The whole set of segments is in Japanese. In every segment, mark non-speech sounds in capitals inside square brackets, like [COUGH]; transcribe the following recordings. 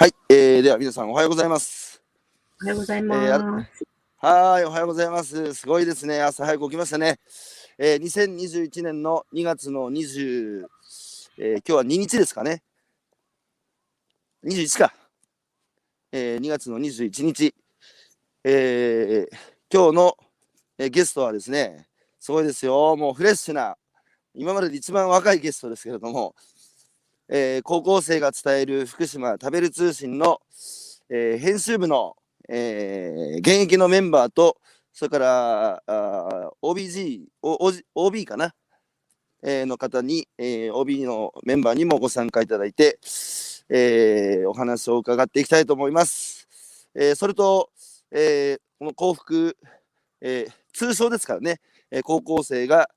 はい、えー、では皆さんおはようございます。おはようございます。えーはーい、おはようございます。すごいですね。朝早く起きましたね。えー、2021年の2月の20、えー、今日は2日ですかね。21か。えー、2月の21日。えー、今日の、えーゲストはですね、すごいですよ。もうフレッシュな、今までで一番若いゲストですけれども、えー高校生が伝える福島食べる通信の、えー編集部の、えー現役のメンバーと、それからあー OBG、o OB かな、えーの方に、えー OB のメンバーにもご参加いただいて、えーお話を伺っていきたいと思います。えーそれと、えーこの幸福、えー通称ですからね、えー高校生が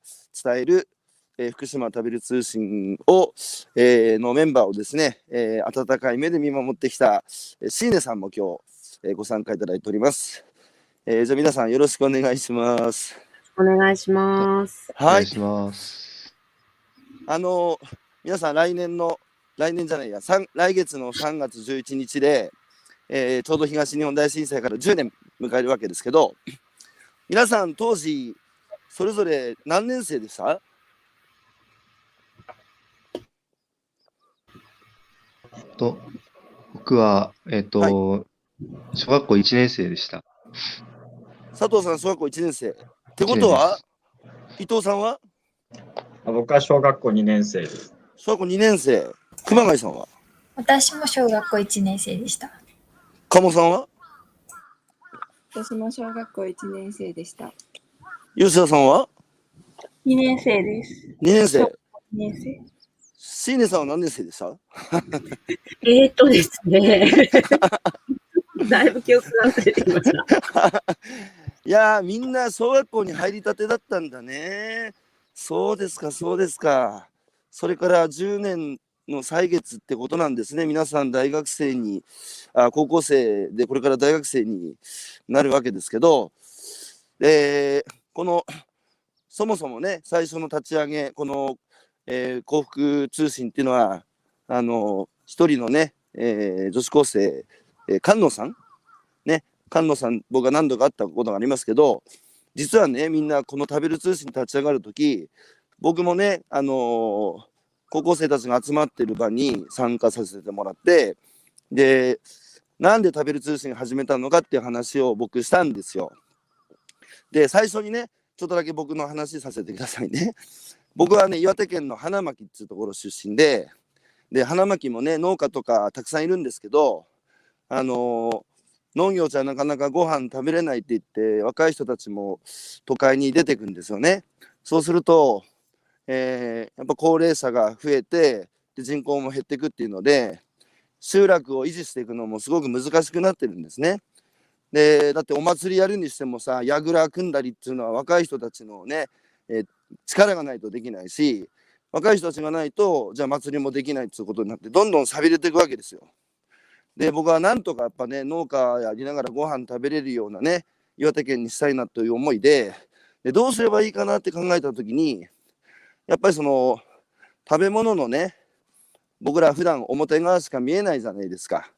伝える、えー福島食べる通信を、えーのメンバーをですね、えー温かい目で見守ってきた、えーシーネさんも今日、えーご参加いただいております。えーじゃあ皆さんよろしくお願いします。お願いします。はいお願い。します。あの皆さん来年の来年じゃないや三来月の3月11日で、えーちょうど東日本大震災から10年迎えるわけですけど皆さん当時それぞれ何年生でした？と僕は、えっ、と、小学校1年生でした。佐藤さん小学校1年生ってことは伊藤さんは？あ僕は小学校2年生です。小学校2年生熊谷さんは？私も小学校1年生でした。鴨さんは？私も小学校1年生でした。吉田さんは？2年生です。2年生2年生。椎根さんは何年生でした？[LAUGHS] えーっとですね。[LAUGHS] だいぶ記憶が忘れてきました。[LAUGHS] いやーみんな小学校に入りたてだったんだね。そうですかそうですか。それから10年の歳月ってことなんですね。皆さん大学生にあ高校生でこれから大学生になるわけですけど、えーこのそもそもね最初の立ち上げこの、えー幸福通信っていうのはあの一人のね、えー女子高生、えー菅野さん？ね菅野さん僕は何度か会ったことがありますけど実はねみんなこの食べる通信立ち上がる時僕もねあのー高校生たちが集まってる場に参加させてもらってでなんで食べる通信始めたのかっていう話を僕したんですよ。で最初にねちょっとだけ僕の話させてくださいね。僕はね岩手県の花巻っていうところ出身でで花巻もね農家とかたくさんいるんですけどあのー農業じゃなかなかご飯食べれないって言って若い人たちも都会に出てくんですよね。そうすると、えーやっぱ高齢者が増えてで人口も減っていくっていうので集落を維持していくのもすごく難しくなってるんですね。でだってお祭りやるにしてもさ櫓組んだりっていうのは若い人たちのね、えー力がないとできないし若い人たちがないとじゃあ祭りもできないっていうことになってどんどん寂れていくわけですよ。で僕はなんとかやっぱね農家やりながらご飯食べれるようなね岩手県にしたいなという思いででどうすればいいかなって考えた時にやっぱりその食べ物のね僕ら普段表側しか見えないじゃないですか、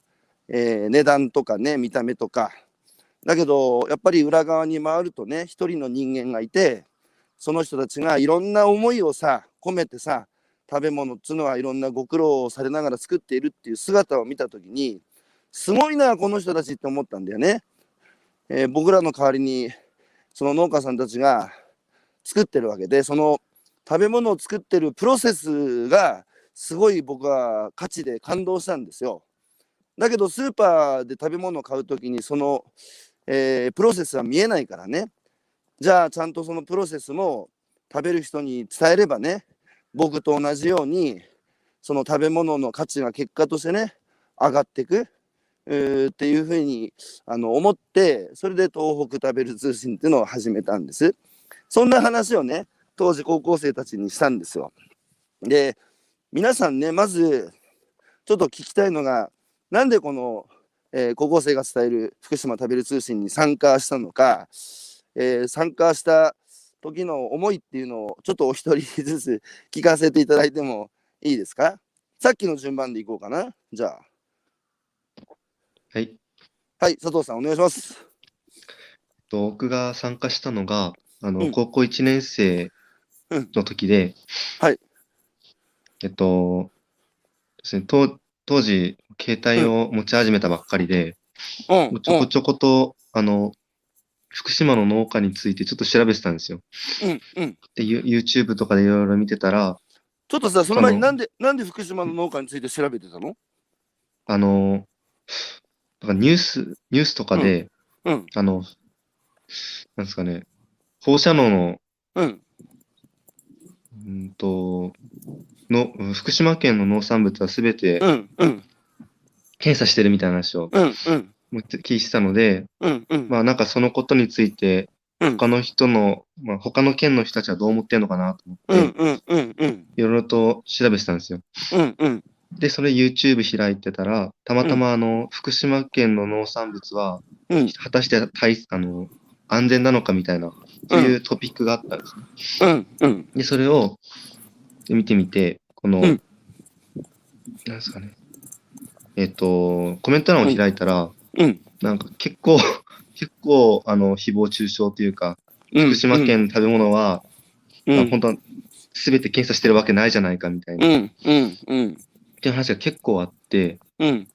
えー値段とかね見た目とかだけどやっぱり裏側に回るとね一人の人間がいてその人たちがいろんな思いをさ込めてさ食べ物っつうのはいろんなご苦労をされながら作っているっていう姿を見た時にすごいなこの人たちって思ったんだよね。えー僕らの代わりにその農家さんたちが作ってるわけでその食べ物を作ってるプロセスがすごい僕は価値で感動したんですよ。だけどスーパーで食べ物を買う時にその、えープロセスは見えないからねじゃあちゃんとそのプロセスも食べる人に伝えればね僕と同じようにその食べ物の価値が結果としてね上がっていくっていうふうにあの思ってそれで東北食べる通信っていうのを始めたんです。そんな話をね当時高校生たちにしたんですよ。で皆さんねまずちょっと聞きたいのがなんでこの、えー高校生が伝える福島食べる通信に参加したのか、えー参加した時の思いっていうのをちょっとお一人ずつ聞かせていただいてもいいですか？さっきの順番でいこうかな。じゃあ。はい。はい、佐藤さんお願いします。と僕が参加したのが、あの、うん。高校1年生うんの時で、はい。えっと、ですね、当当時、携帯を持ち始めたばっかりで、うん、ちょこちょこと、あの、福島の農家についてちょっと調べてたんですよ。うん、うん。で、ユ YouTube とかでいろいろ見てたら、ちょっとさ、その前になんで、なんで福島の農家について調べてたの？あの、なんかニュース、ニュースとかで、うん、あの、なんですかね、放射能の、うん、うんと、の、うん福島県の農産物はすべてうん、うん、検査してるみたいな話をうん、うん、聞いてたので、うん、うん。まあなんかそのことについて、うん他の人の、まあ他の県の人たちはどう思ってんのかなと思うん、って、うん、うん、うん、いろいろと調べてたんですよ。うん、うん、で、それ YouTube 開いてたら、たまたまあの、福島県の農産物は、うん、果たして対あの安全なのかみたいな、そういうトピックがあったんですね。うん、うん、で、それを見てみて、この、うんなんですかね。えっ、と、コメント欄を開いたら、うん、なんか結構、[LAUGHS] 結構、あの、誹謗中傷というか、うん。福島県の食べ物は、うん、あ本当は全て検査してるわけないじゃないかみたいな、っうん、うん、うん、ていう話が結構あって、うん、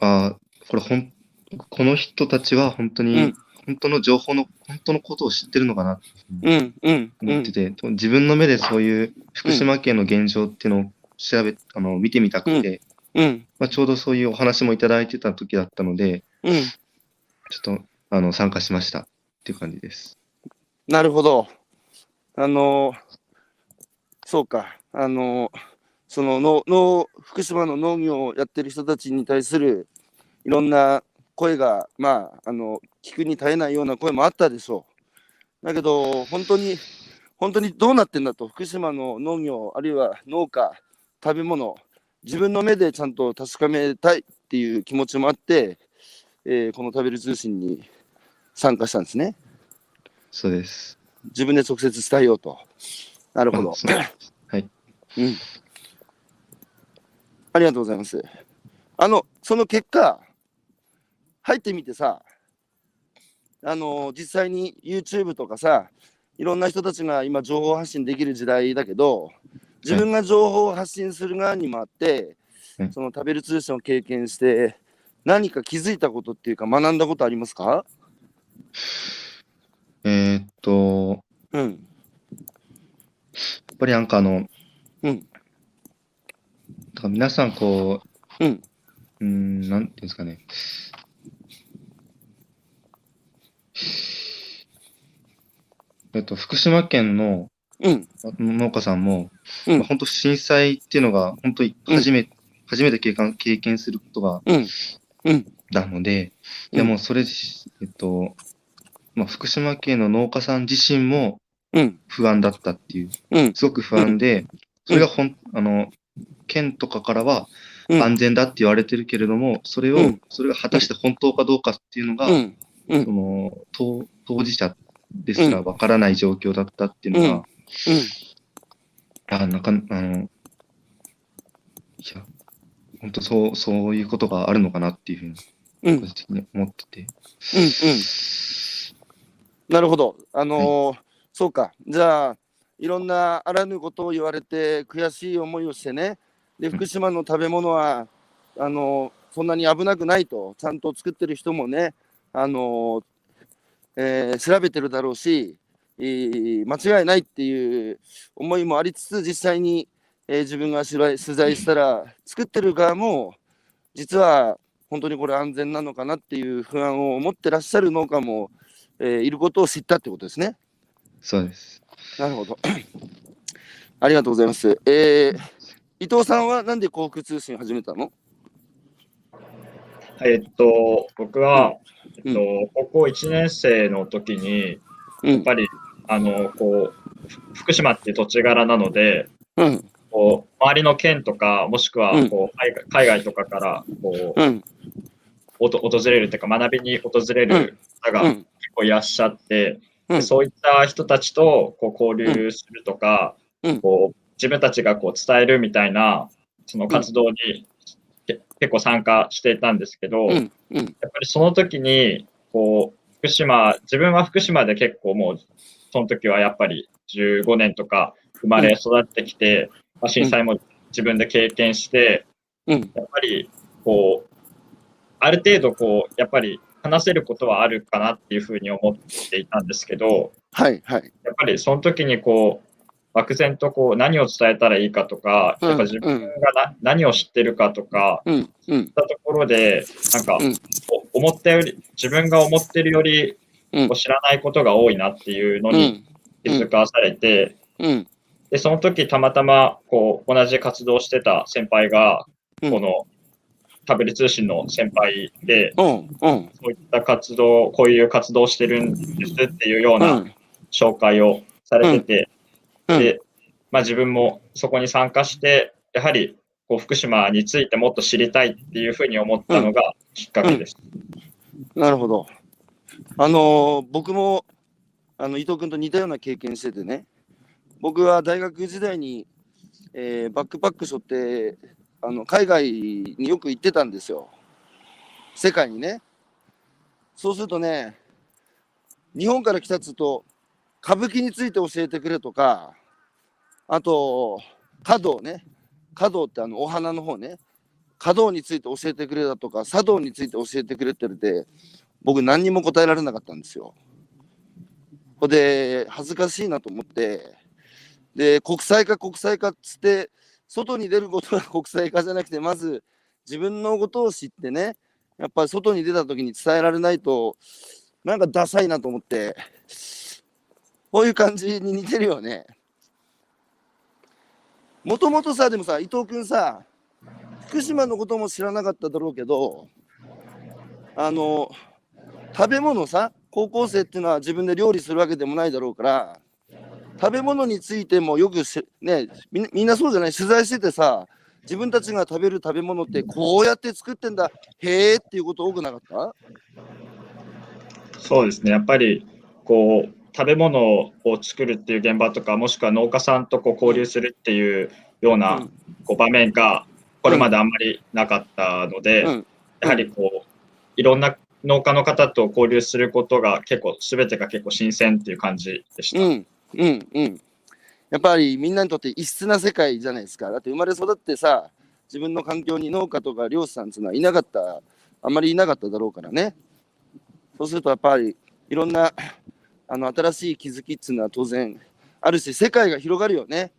ああ、これほん、この人たちは本当に、うん。本当の情報の、本当のことを知ってるのかなってうん、うん、うん。思って、て、自分の目でそういう福島県の現状っていうのを調べ、あの、見てみたくて、うん、まあ、ちょうどそういうお話もいただいてた時だったので、うん。ちょっと、あの、参加しましたっていう感じです。なるほど。あの、そうか。あの、そののの福島の農業をやってる人たちに対するいろんな声が、まあ、あの、聞くに耐えないような声もあったでしょう。だけど、本当に、本当にどうなってんだと、福島の農業、あるいは農家、食べ物、自分の目でちゃんと確かめたいっていう気持ちもあって、えーこの食べる通信に参加したんですね。そうです。自分で直接伝えようと。なるほどはい。うん。ありがとうございます。あの、その結果、入ってみてさ、あの、実際に YouTube とかさ、いろんな人たちが今情報発信できる時代だけど、自分が情報を発信する側にもあって、はいその食べる通信を経験して、何か気づいたことっていうか学んだことありますか？えーっと、うん。やっぱりなんかあの、うん。だから皆さんこう、うん。うーん、なんていうんですかね。えっと、福島県のうん。農家さんも、うん。まあ本当震災っていうのが、本当に初め、初めて経験経験することが、うん。うん。なので、うん。でもそれ、えっと、まあ、福島県の農家さん自身もうん。不安だったっていう、うん。すごく不安で、それがほん、あの、県とかからはうん。安全だって言われてるけれども、それを、うん。それが果たして本当かどうかっていうのが、そ。の当当事者ですらわからない状況だったっていうのが、うんあなんか、あの、いや、本当そう、そういうことがあるのかなっていうふうに、うん。個人的に思ってて。うんうん。なるほど。あのーそうか。じゃあ、いろんなあらぬことを言われて、悔しい思いをしてね。で、福島の食べ物は、あのーそんなに危なくないと、ちゃんと作ってる人もね、あのーえー調べてるだろうし、えー間違いないっていう思いもありつつ、実際に、えー自分が取材取材したら、作ってる側も、実は本当にこれ安全なのかなっていう不安を持ってらっしゃる農家も、えーいることを知ったってことですね。そうです。なるほど。[COUGHS] ありがとうございます。えー伊藤さんはなんで航空通信始めたの？えっと、僕は、うんえっと、高校1年生の時に、うん。やっぱり、あの、こう、ふ福島って土地柄なので、うん。こう、周りの県とか、もしくはうん、こう、海外海外とかから、こう、うん。おと訪れるというか、学びに訪れる方が結うん。構いらっしゃって、そういった人たちとこう交流するとか、うんこう自分たちがこう伝えるみたいなその活動にけ結構参加していたんですけど、やっうん。うん。ぱりその時に、こう、福島、自分は福島で結構もう、その時はやっぱり15年とか生まれ育ってきて、まあ、震災も自分で経験して、うん。やっぱり、こう、ある程度、こう、やっぱり話せることはあるかなっていうふうに思っていたんですけど、はい。はい。やっぱりその時にこう、漠然とこう何を伝えたらいいかとか、うんやっぱ自分がな、何を知ってるかとか、うん。うんいっ。たところで、なんか、思ったより、自分が思ってるより、うんこう知らないことが多いなっていうのうにん。気づかされて、うん。で、その時たまたま、こう、同じ活動してた先輩が、うんこの、タブレ通信の先輩で。そういった活動、こういう活動をしてるんですっていうようう。なん紹介をされてて、うん。で、まあ自分もそこに参加して、やはりこう福島についてもっと知りたいっていうふうに思ったのがきっかけです。なるほど。あのー僕もあの伊藤君と似たような経験しててね、僕は大学時代に、えーバックパック背負ってあの海外によく行ってたんですよ。世界にね。そうするとね、日本から来たっつうと、歌舞伎について教えてくれとか、あと、華道ね。華道ってあのお花の方ね。華道について教えてくれだとか、茶道について教えてくれって言われて、僕何にも答えられなかったんですよ。ほで、恥ずかしいなと思って、で、国際化国際化っつって、外に出ることが [LAUGHS] 国際化じゃなくて、まず自分のことを知ってね、やっぱり外に出た時に伝えられないと、なんかダサいなと思って、こういう感じに似てるよね。もともとさ、でもさ、伊藤君さ、福島のことも知らなかっただろうけど、あの、食べ物さ、高校生っていうのは自分で料理するわけでもないだろうから、食べ物についてもよくし、ねみんな、そうじゃない？取材しててさ、自分たちが食べる食べ物ってこうやって作ってんだ、へーっていうこと多くなかった？そうですね。やっぱりこう食べ物を作るっていう現場とか、もしくは農家さんとこう交流するっていうようなうん。こう場面がこれまであんまりなかったので、うん。やはりこういろんな農家の方と交流することが結構全てが結構新鮮っていう感じでした。うん、うん、うん。やっぱりみんなにとって異質な世界じゃないですか。だって生まれ育ってさ、自分の環境に農家とか漁師さんっていうのはいなかった、あんまりいなかっただろうからね。そうするとやっぱりいろんなあの新しい気づきっていうのは当然あるし、世界が広がるよね。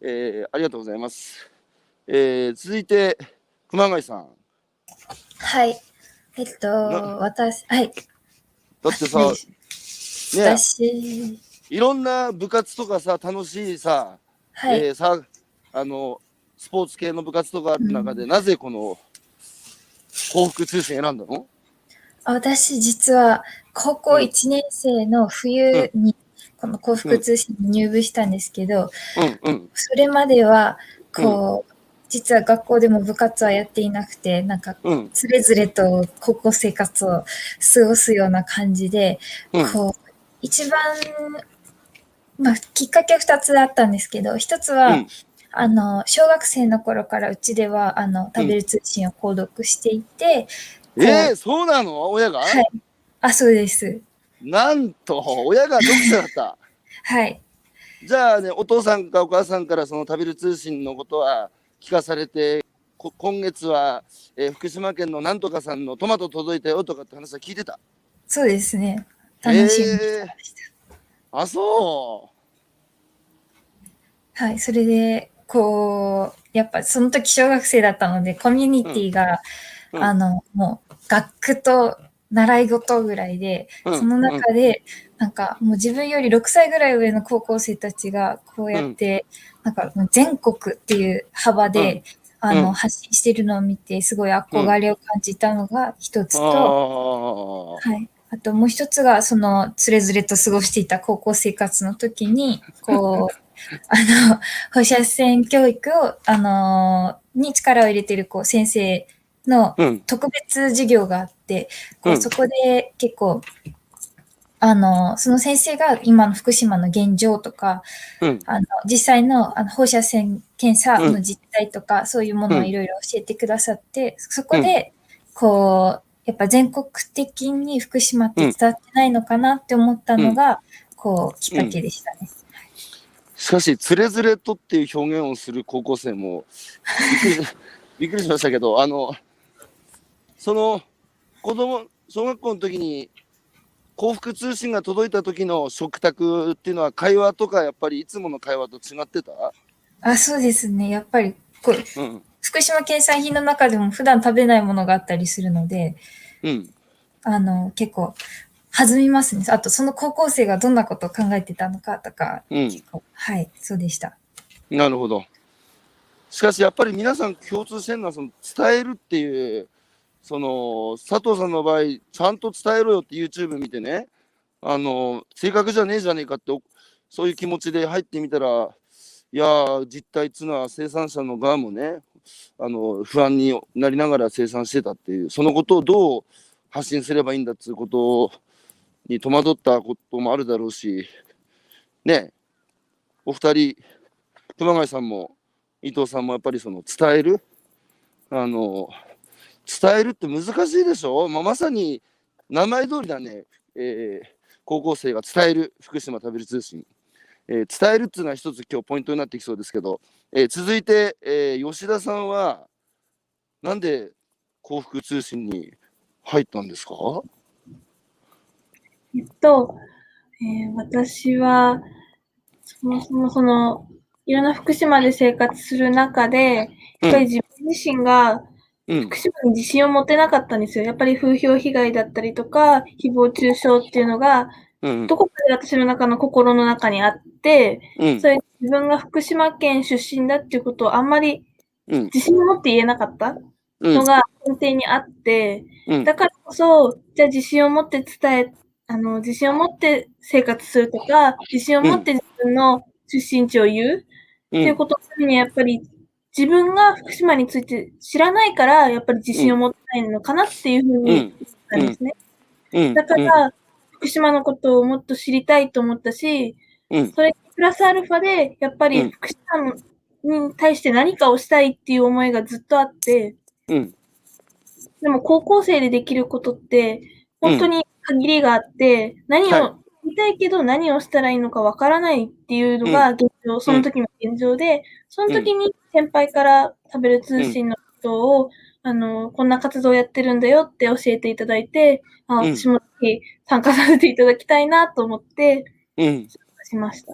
えーありがとうございます。えー続いて、熊谷さん。はい。えっと、な私、はい。だってさ、はい。ね、私、いろんな部活とかさ、楽しいさ、はい。えーさあのスポーツ系の部活とかある中で、なぜこの幸福通信選んだの？あ私、実は、高校1年生の冬に、この幸福通信に入部したんですけど、うんうん。それまでは、こう、実は学校でも部活はやっていなくて、なんか、うん。つれづれと高校生活を過ごすような感じで、うん。こう、一番、まあ、きっかけ2つあったんですけど、一つは、うん。あの、小学生の頃からうちでは、あの、食べる通信を購読していて、えー、そうなの？親が、はい。あ、そうです。なんと親が読者だった。[LAUGHS] はい。じゃあねお父さんかお母さんからその食べる通信のことは聞かされてこ今月は、えー福島県のなんとかさんのトマト届いたよとかって話は聞いてた？そうですね。楽しみにしてました。あそはい。それで、こう、やっぱその時小学生だったので、コミュニティが、うんあの、もう、学区と習い事ぐらいで、その中で、なんかもう自分より6歳ぐらい上の高校生たちがこうやって、なんか全国っていう幅で、あの、うん。発信してるのを見て、すごい憧れを感じたのが一つあと、ー。はい。あともう一つが、その、つれづれと過ごしていた高校生活の時に、こう、[LAUGHS] あの、放射線教育を、あのに力を入れてる、こう、先生のうん。特別授業があって、こううん。そこで結構、あの、その先生が今の福島の現状とか、うん。あの実際のあの放射線検査の実態とか、そういうものをいろいろ教えてくださって、そこで、こう、やっぱ全国的に福島って伝わってないのかなって思ったのが、こう、きっかけでしたね。しかし、つれづれとっていう表現をする高校生もびっくりしましたけど、あの、その子供、小学校の時に幸福通信が届いた時の食卓っていうのは会話とかやっぱりいつもの会話と違ってた？あ、そうですね。やっぱり、こう、うん。福島県産品の中でも普段食べないものがあったりするので、うん。あの、結構、弾みますね。あと、その高校生がどんなことを考えてたのかとか、うん。はい、そうでした。なるほど。しかしやっぱり皆さん共通してるのはその伝えるっていうその佐藤さんの場合ちゃんと伝えろよって YouTube 見てね。あの正確じゃねえじゃねえかってそういう気持ちで入ってみたらいや実態っつうのは生産者の側もねあの不安になりながら生産してたっていうそのことをどう発信すればいいんだっていうことに戸惑ったこともあるだろうしね。お二人熊谷さんも伊藤さんもやっぱりその伝える？あの伝えるって難しいでしょ、まあ、まさに名前通りだね、えー高校生が伝える福島食べる通信、えー伝えるっていうのは一つ今日ポイントになってきそうですけど、えー続いて、えー吉田さんはなんで幸福通信に入ったんですか？えっと、えー私は、そもそもその、いろんな福島で生活する中で、やっぱり自分自身がうん福島に自信を持てなかったんですよ。やっぱり風評被害だったりとか、誹謗中傷っていうのが、うん。どこかで私の中の心の中にあって、うん。それ自分が福島県出身だっていうことをあんまりうん。自信を持って言えなかったうん。のが根底にあって、うん。だからこそ、じゃあ自信を持って伝え、あの、自信を持って生活するとか、自信を持って自分の出身地を言う、っていうことのためにやっぱり自分が福島について知らないから、やっぱり自信を持ってないのかなっていうふうに言ったんですね。うん。だから、福島のことをもっと知りたいと思ったし、うん。それにプラスアルファで、やっぱうん。り福島に対して何かをしたいっていう思いがずっとあって、うん。でも高校生でできることって、本当に限りがあって、何はい。をたいけど何をしたらいいのかわからないっていうのが現状、その時の現状で、その時に先輩から食べる通信のことを、あの、こんな活動やってるんだよって教えていただいて、あうん。私もぜひ参加させていただきたいなと思ってうん。しました。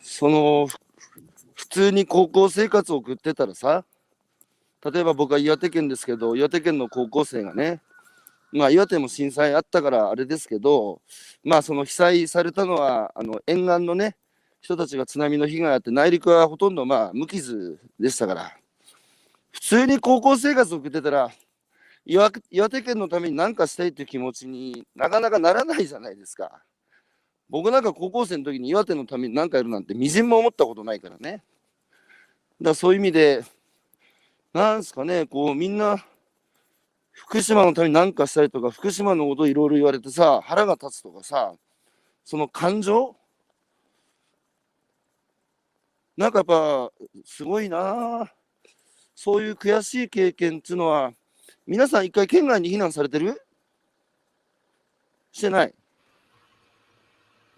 そのふ普通に高校生活を送ってたらさ例えば僕は岩手県ですけど岩手県の高校生がねまあ岩手も震災あったからあれですけどまあその被災されたのはあの沿岸のね人たちが津波の被害あって内陸はほとんどまあ無傷でしたから普通に高校生活を送ってたら岩岩手県のために何かしたいっていう気持ちになかなかならないじゃないですか。僕なんか高校生の時に岩手のために何かやるなんてみじんも思ったことないからね。だからそういう意味で、なんですかね、こうみんな福島のために何かしたいとか、福島のことをいろいろ言われてさ、腹が立つとかさ、その感情？なんかやっぱすごいな。あそういう悔しい経験っていうのは、皆さん一回県外に避難されてる？してない？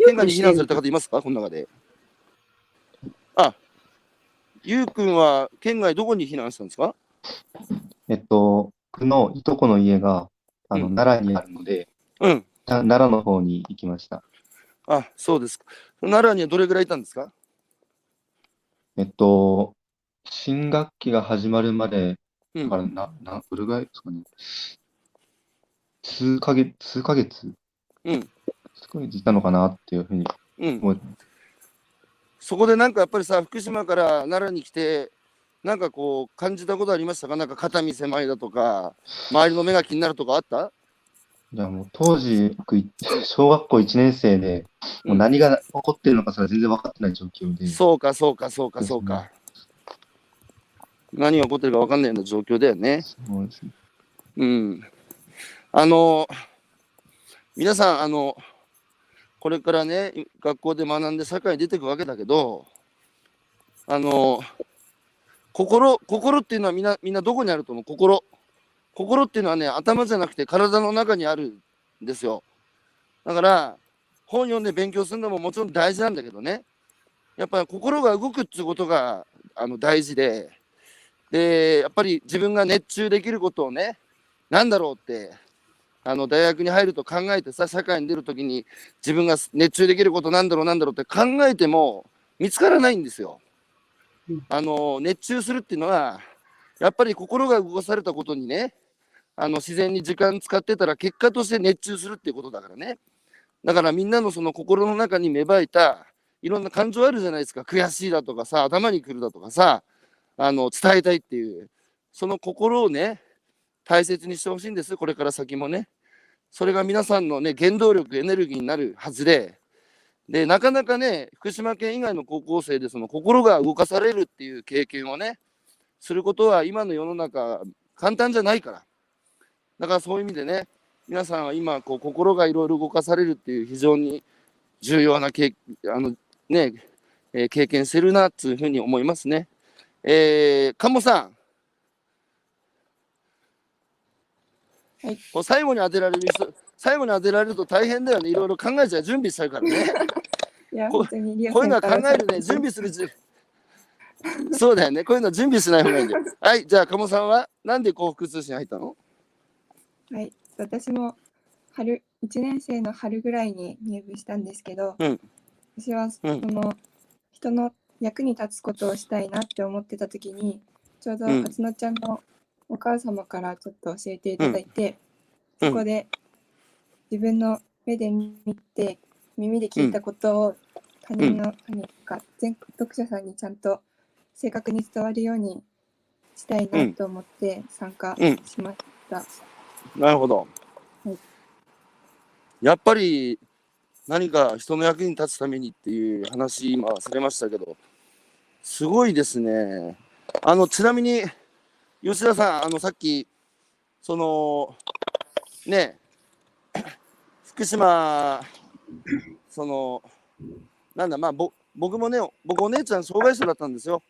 県外に避難された方いますか？この中で。あ、ゆうくんは県外どこに避難したんですか？えっと、僕のいとこの家が、あの、うん奈良にあるので、うん。な奈良の方に行きました。あ、そうですか。奈良にはどれぐらいいたんですか？えっと、新学期が始まるまで、うんだからな、な、どれぐらいですかね。数ヶ月、数ヶ月？うん。数ヶ月いたのかなっていうふうにうん。そこでなんかやっぱりさ、福島から奈良に来て、なんかこう感じたことありましたか？なんか肩身狭いだとか、周りの目が気になるとかあった？いや、もう当時、僕、い小学校1年生で、もう何が起こってるのかそれは全然分かってない状況で、そうか、そうか、そうか、そうか。何が起こってるか分かんないような状況だよね。そうですねうん。あの、皆さん、あの、これからね、学校で学んで社会に出ていくわけだけど、あの、心、心っていうのはみんな、みんなどこにあると思う？心。心っていうのはね、頭じゃなくて体の中にあるんですよ。だから、本読んで勉強するのももちろん大事なんだけどね、やっぱり心が動くっていうことがあの大事で、で、やっぱり自分が熱中できることをね、なんだろうって、あの大学に入ると考えてさ、社会に出るときに自分が熱中できることなんだろうなんだろうって考えても見つからないんですよ。あの熱中するっていうのは、やっぱり心が動かされたことにね、あの自然に時間使ってたら結果として熱中するっていうことだからね。だからみんなのその心の中に芽生えたいろんな感情あるじゃないですか。悔しいだとかさ、頭にくるだとかさ、あの伝えたいっていう、その心をね、大切にしてほしいんです。これから先もね。それが皆さんのね、原動力、エネルギーになるはずで、で、なかなかね、福島県以外の高校生でその心が動かされるっていう経験をね、することは今の世の中簡単じゃないから。だからそういう意味でね、皆さんは今こう心がいろいろ動かされるっていう非常に重要な経あの、ねえー経験してるなっていうふうに思いますね。えー、鴨さん。はい最後に当てられる人、最後に当てられると大変だよね。いろいろ考えちゃう、準備しちゃうからね。いや、こ本当にリオこういうのは考えるね、準備するじそうだよね。こういうのは準備しない方がいいんだよ。[LAUGHS] はい、じゃあ、鴨さんはなんで幸福通信入ったの？はい、私も春1年生の春ぐらいに入部したんですけど、うん。私はそうん。の人の役に立つことをしたいなって思ってた時にちょうどうん。勝乃ちゃんのお母様からちょっと教えていただいて、うん。そこで自分の目で見て耳で聞いたことを他人の、他人か全読者さんにちゃんと正確に伝わるようにしたいなと思って参加うんしました。なるほどはい。やっぱり何か人の役に立つためにっていう話、今されましたけど、すごいですね。あの、ちなみに、吉田さん、あの、さっき、その、ね、福島、その、なんだ、まあ、ぼ僕もね、僕お姉ちゃん障害者だったんですよ。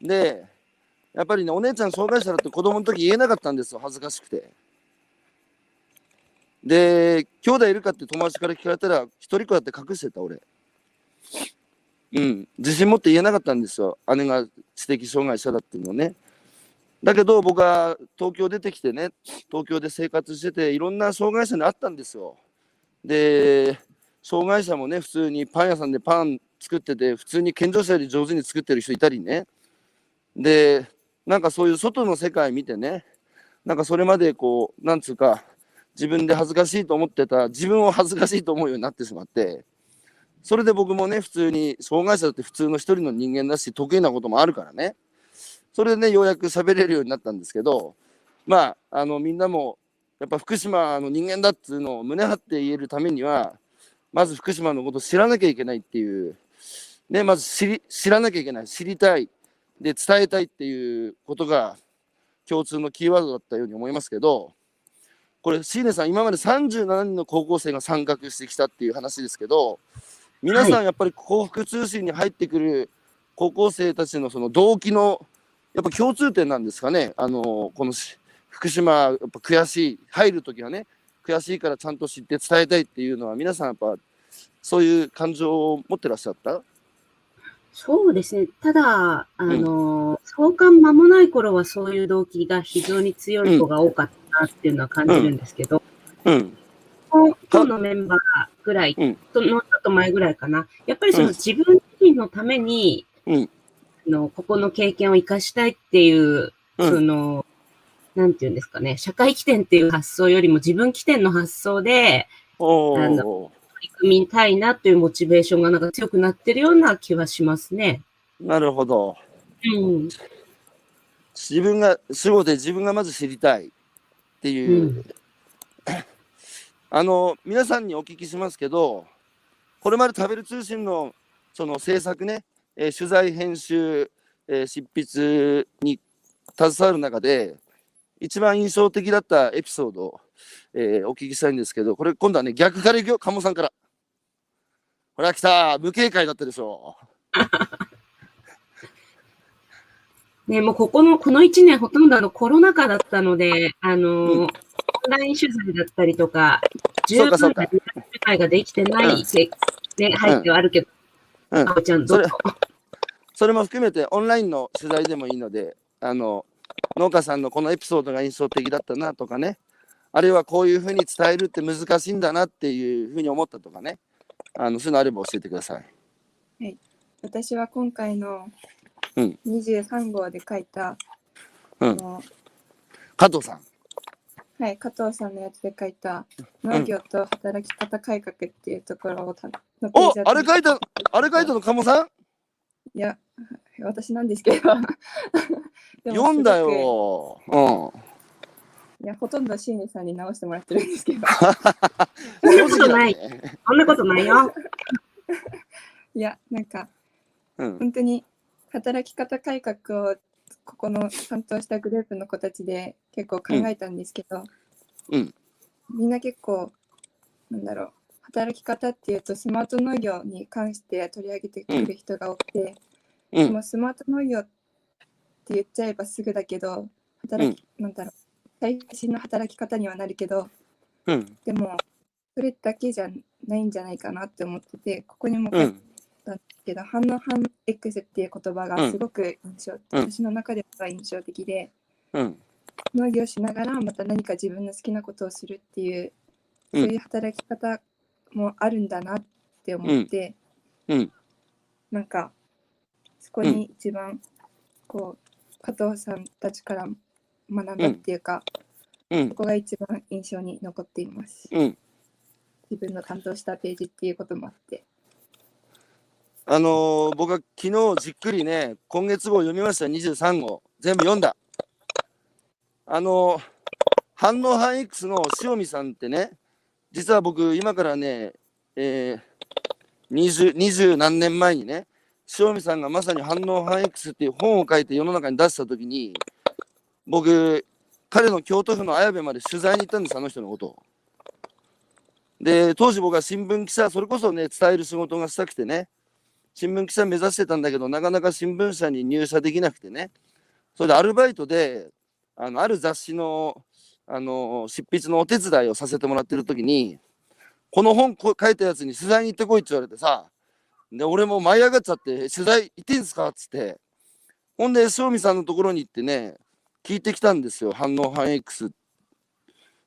で、やっぱりね、お姉ちゃん障害者だって子供の時言えなかったんですよ、恥ずかしくて。で、兄弟いるかって友達から聞かれたら、一人っ子だって隠してた、俺。うん、自信持って言えなかったんですよ、姉が知的障害者だっていうのね。だけど、僕は東京出てきてね、東京で生活してて、いろんな障害者に会ったんですよ。で、障害者もね、普通にパン屋さんでパン作ってて、普通に健常者より上手に作ってる人いたりね。で、なんかそういう外の世界見てね、なんかそれまでこう、なんつうか、自分で恥ずかしいと思ってた自分を恥ずかしいと思うようになってしまってそれで僕もね普通に障害者だって普通の一人の人間だし得意なこともあるからねそれでねようやく喋れるようになったんですけどまああのみんなもやっぱ福島の人間だっていうのを胸張って言えるためにはまず福島のことを知らなきゃいけないっていうねまず知り知らなきゃいけない知りたいで伝えたいっていうことが共通のキーワードだったように思いますけどこれ、椎根さん、今まで37人の高校生が参画してきたっていう話ですけど、皆さん、やっぱり幸福通信に入ってくる高校生たちのその動機の、やっぱ共通点なんですかね、あのこのし福島、やっぱ悔しい、入るときはね、悔しいからちゃんと知って伝えたいっていうのは、皆さん、やっぱそういう感情を持ってらっしゃった？そうですね。ただ、あの、創刊間もない頃はそういう動機が非常に強い子が多かったなっていうのは感じるんですけど、うん、今今日のメンバーぐらい、うん。ちょっと前ぐらいかな。やっぱりそのうん。自分自身のために、うん。あのここの経験を生かしたいっていう、うんその、なんていうんですかね、社会起点っていう発想よりも自分起点の発想であ取り組みたいなというモチベーションがなんか強くなってるような気はしますね。なるほど。うん。自分が、仕事で自分がまず知りたいっていう、うんあの、皆さんにお聞きしますけど、これまで食べる通信のその制作ね、えー取材、編集、えー執筆に携わる中で、一番印象的だったエピソードを、えーお聞きしたいんですけど、これ今度はね、逆からいくよ、鴨さんから。ほら、来た。無警戒だったでしょ。[LAUGHS] ね、もうここの、この1年ほとんどあのコロナ禍だったので、あの、うんオンライン取材だったりとか、十分な取材ができてない、うんせね、背景はあるけど、うんあおちゃんどうぞ。それ [LAUGHS] も含めてオンラインの取材でもいいので、あの、農家さんのこのエピソードが印象的だったなとかね、あるいはこういうふうに伝えるって難しいんだなっていうふうに思ったとかね、あの、そういうのあれば教えてください。私は今回のうん23号で書いた、うんあの加藤さん。はい、加藤さんのやつで書いた農業と働き方改革っていうところをたのペーおあれ書いた、あれ書いたの鴨さん？いや、私なんですけど。[LAUGHS] 読んだよ。うん。いや、ほとんどシーネさんに直してもらってるんですけど。そんなことない。そんなことないよ。[LAUGHS] いや、なんか、うん。本当に働き方改革をここの担当したグループの子たちで結構考えたんですけど、うんみんな結構、なんだろう、働き方っていうとスマート農業に関して取り上げてくる人が多くて、うん。でもスマート農業って言っちゃえばすぐだけど、働き、なんだろう、最新の働き方にはなるけど、うん。でも、それだけじゃないんじゃないかなって思ってて、ここにも書いうん。たんですけど、反応反 X っていう言葉がすごく印象、うん私の中では印象的で、うん。農業しながらまた何か自分の好きなことをするっていう、うんそういう働き方もあるんだなって思って、うんうんなんか、そこに一番、こう、加藤さんたちから学んだっていうか、うんそ。こが一番印象に残っています。うん。自分の担当したページっていうこともあって。あのー僕は昨日じっくりね、今月号読みました、23号。全部読んだ。あのー反応反 X の塩見さんってね、実は僕、今からね、えー、20, 20何年前にね、塩見さんがまさに反応反 X っていう本を書いて世の中に出したときに、僕、彼の京都府の綾部まで取材に行ったんです、あの人のことを。で、当時僕は新聞記者、それこそね、伝える仕事がしたくてね、新聞記者目指してたんだけど、なかなか新聞社に入社できなくてね、それでアルバイトで、あのある雑誌のあの執筆のお手伝いをさせてもらってる時に、この本こ書いたやつに取材に行ってこいって言われてさ、で、俺も舞い上がっちゃって、取材行ってんですかっつって、ほんで、塩見さんのところに行ってね、聞いてきたんですよ、反応反 X。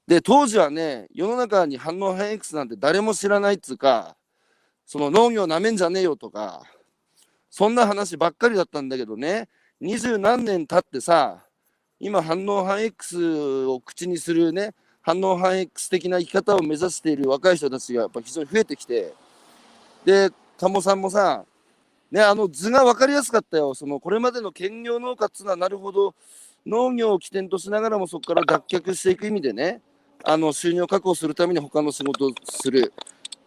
で、当時はね、世の中に反応反 X なんて誰も知らないっつうか、その農業なめんじゃねえよとか、そんな話ばっかりだったんだけどね、二十何年経ってさ、今反応反 X を口にするね、反応反 X 的な生き方を目指している若い人たちがやっぱ非常に増えてきて、で、鴨さんもさ、ね、あの図が分かりやすかったよ。そのこれまでの兼業農家っつうのはなるほど農業を起点としながらもそこから脱却していく意味でね、あの収入を確保するために他の仕事をする。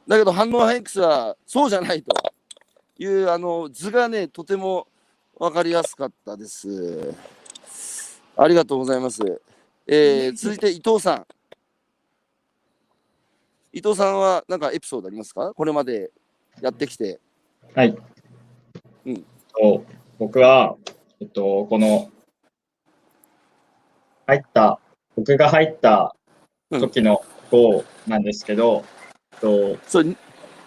だけど反応反 X はそうじゃないというあの図がね、とても分かりやすかったです。ありがとうございます。えー、続いて伊藤さん。伊藤さんは何かエピソードありますか？これまでやってきて。はい。うんと僕は、えっと、この、入った、僕が入った時の号なんですけど、と、それ、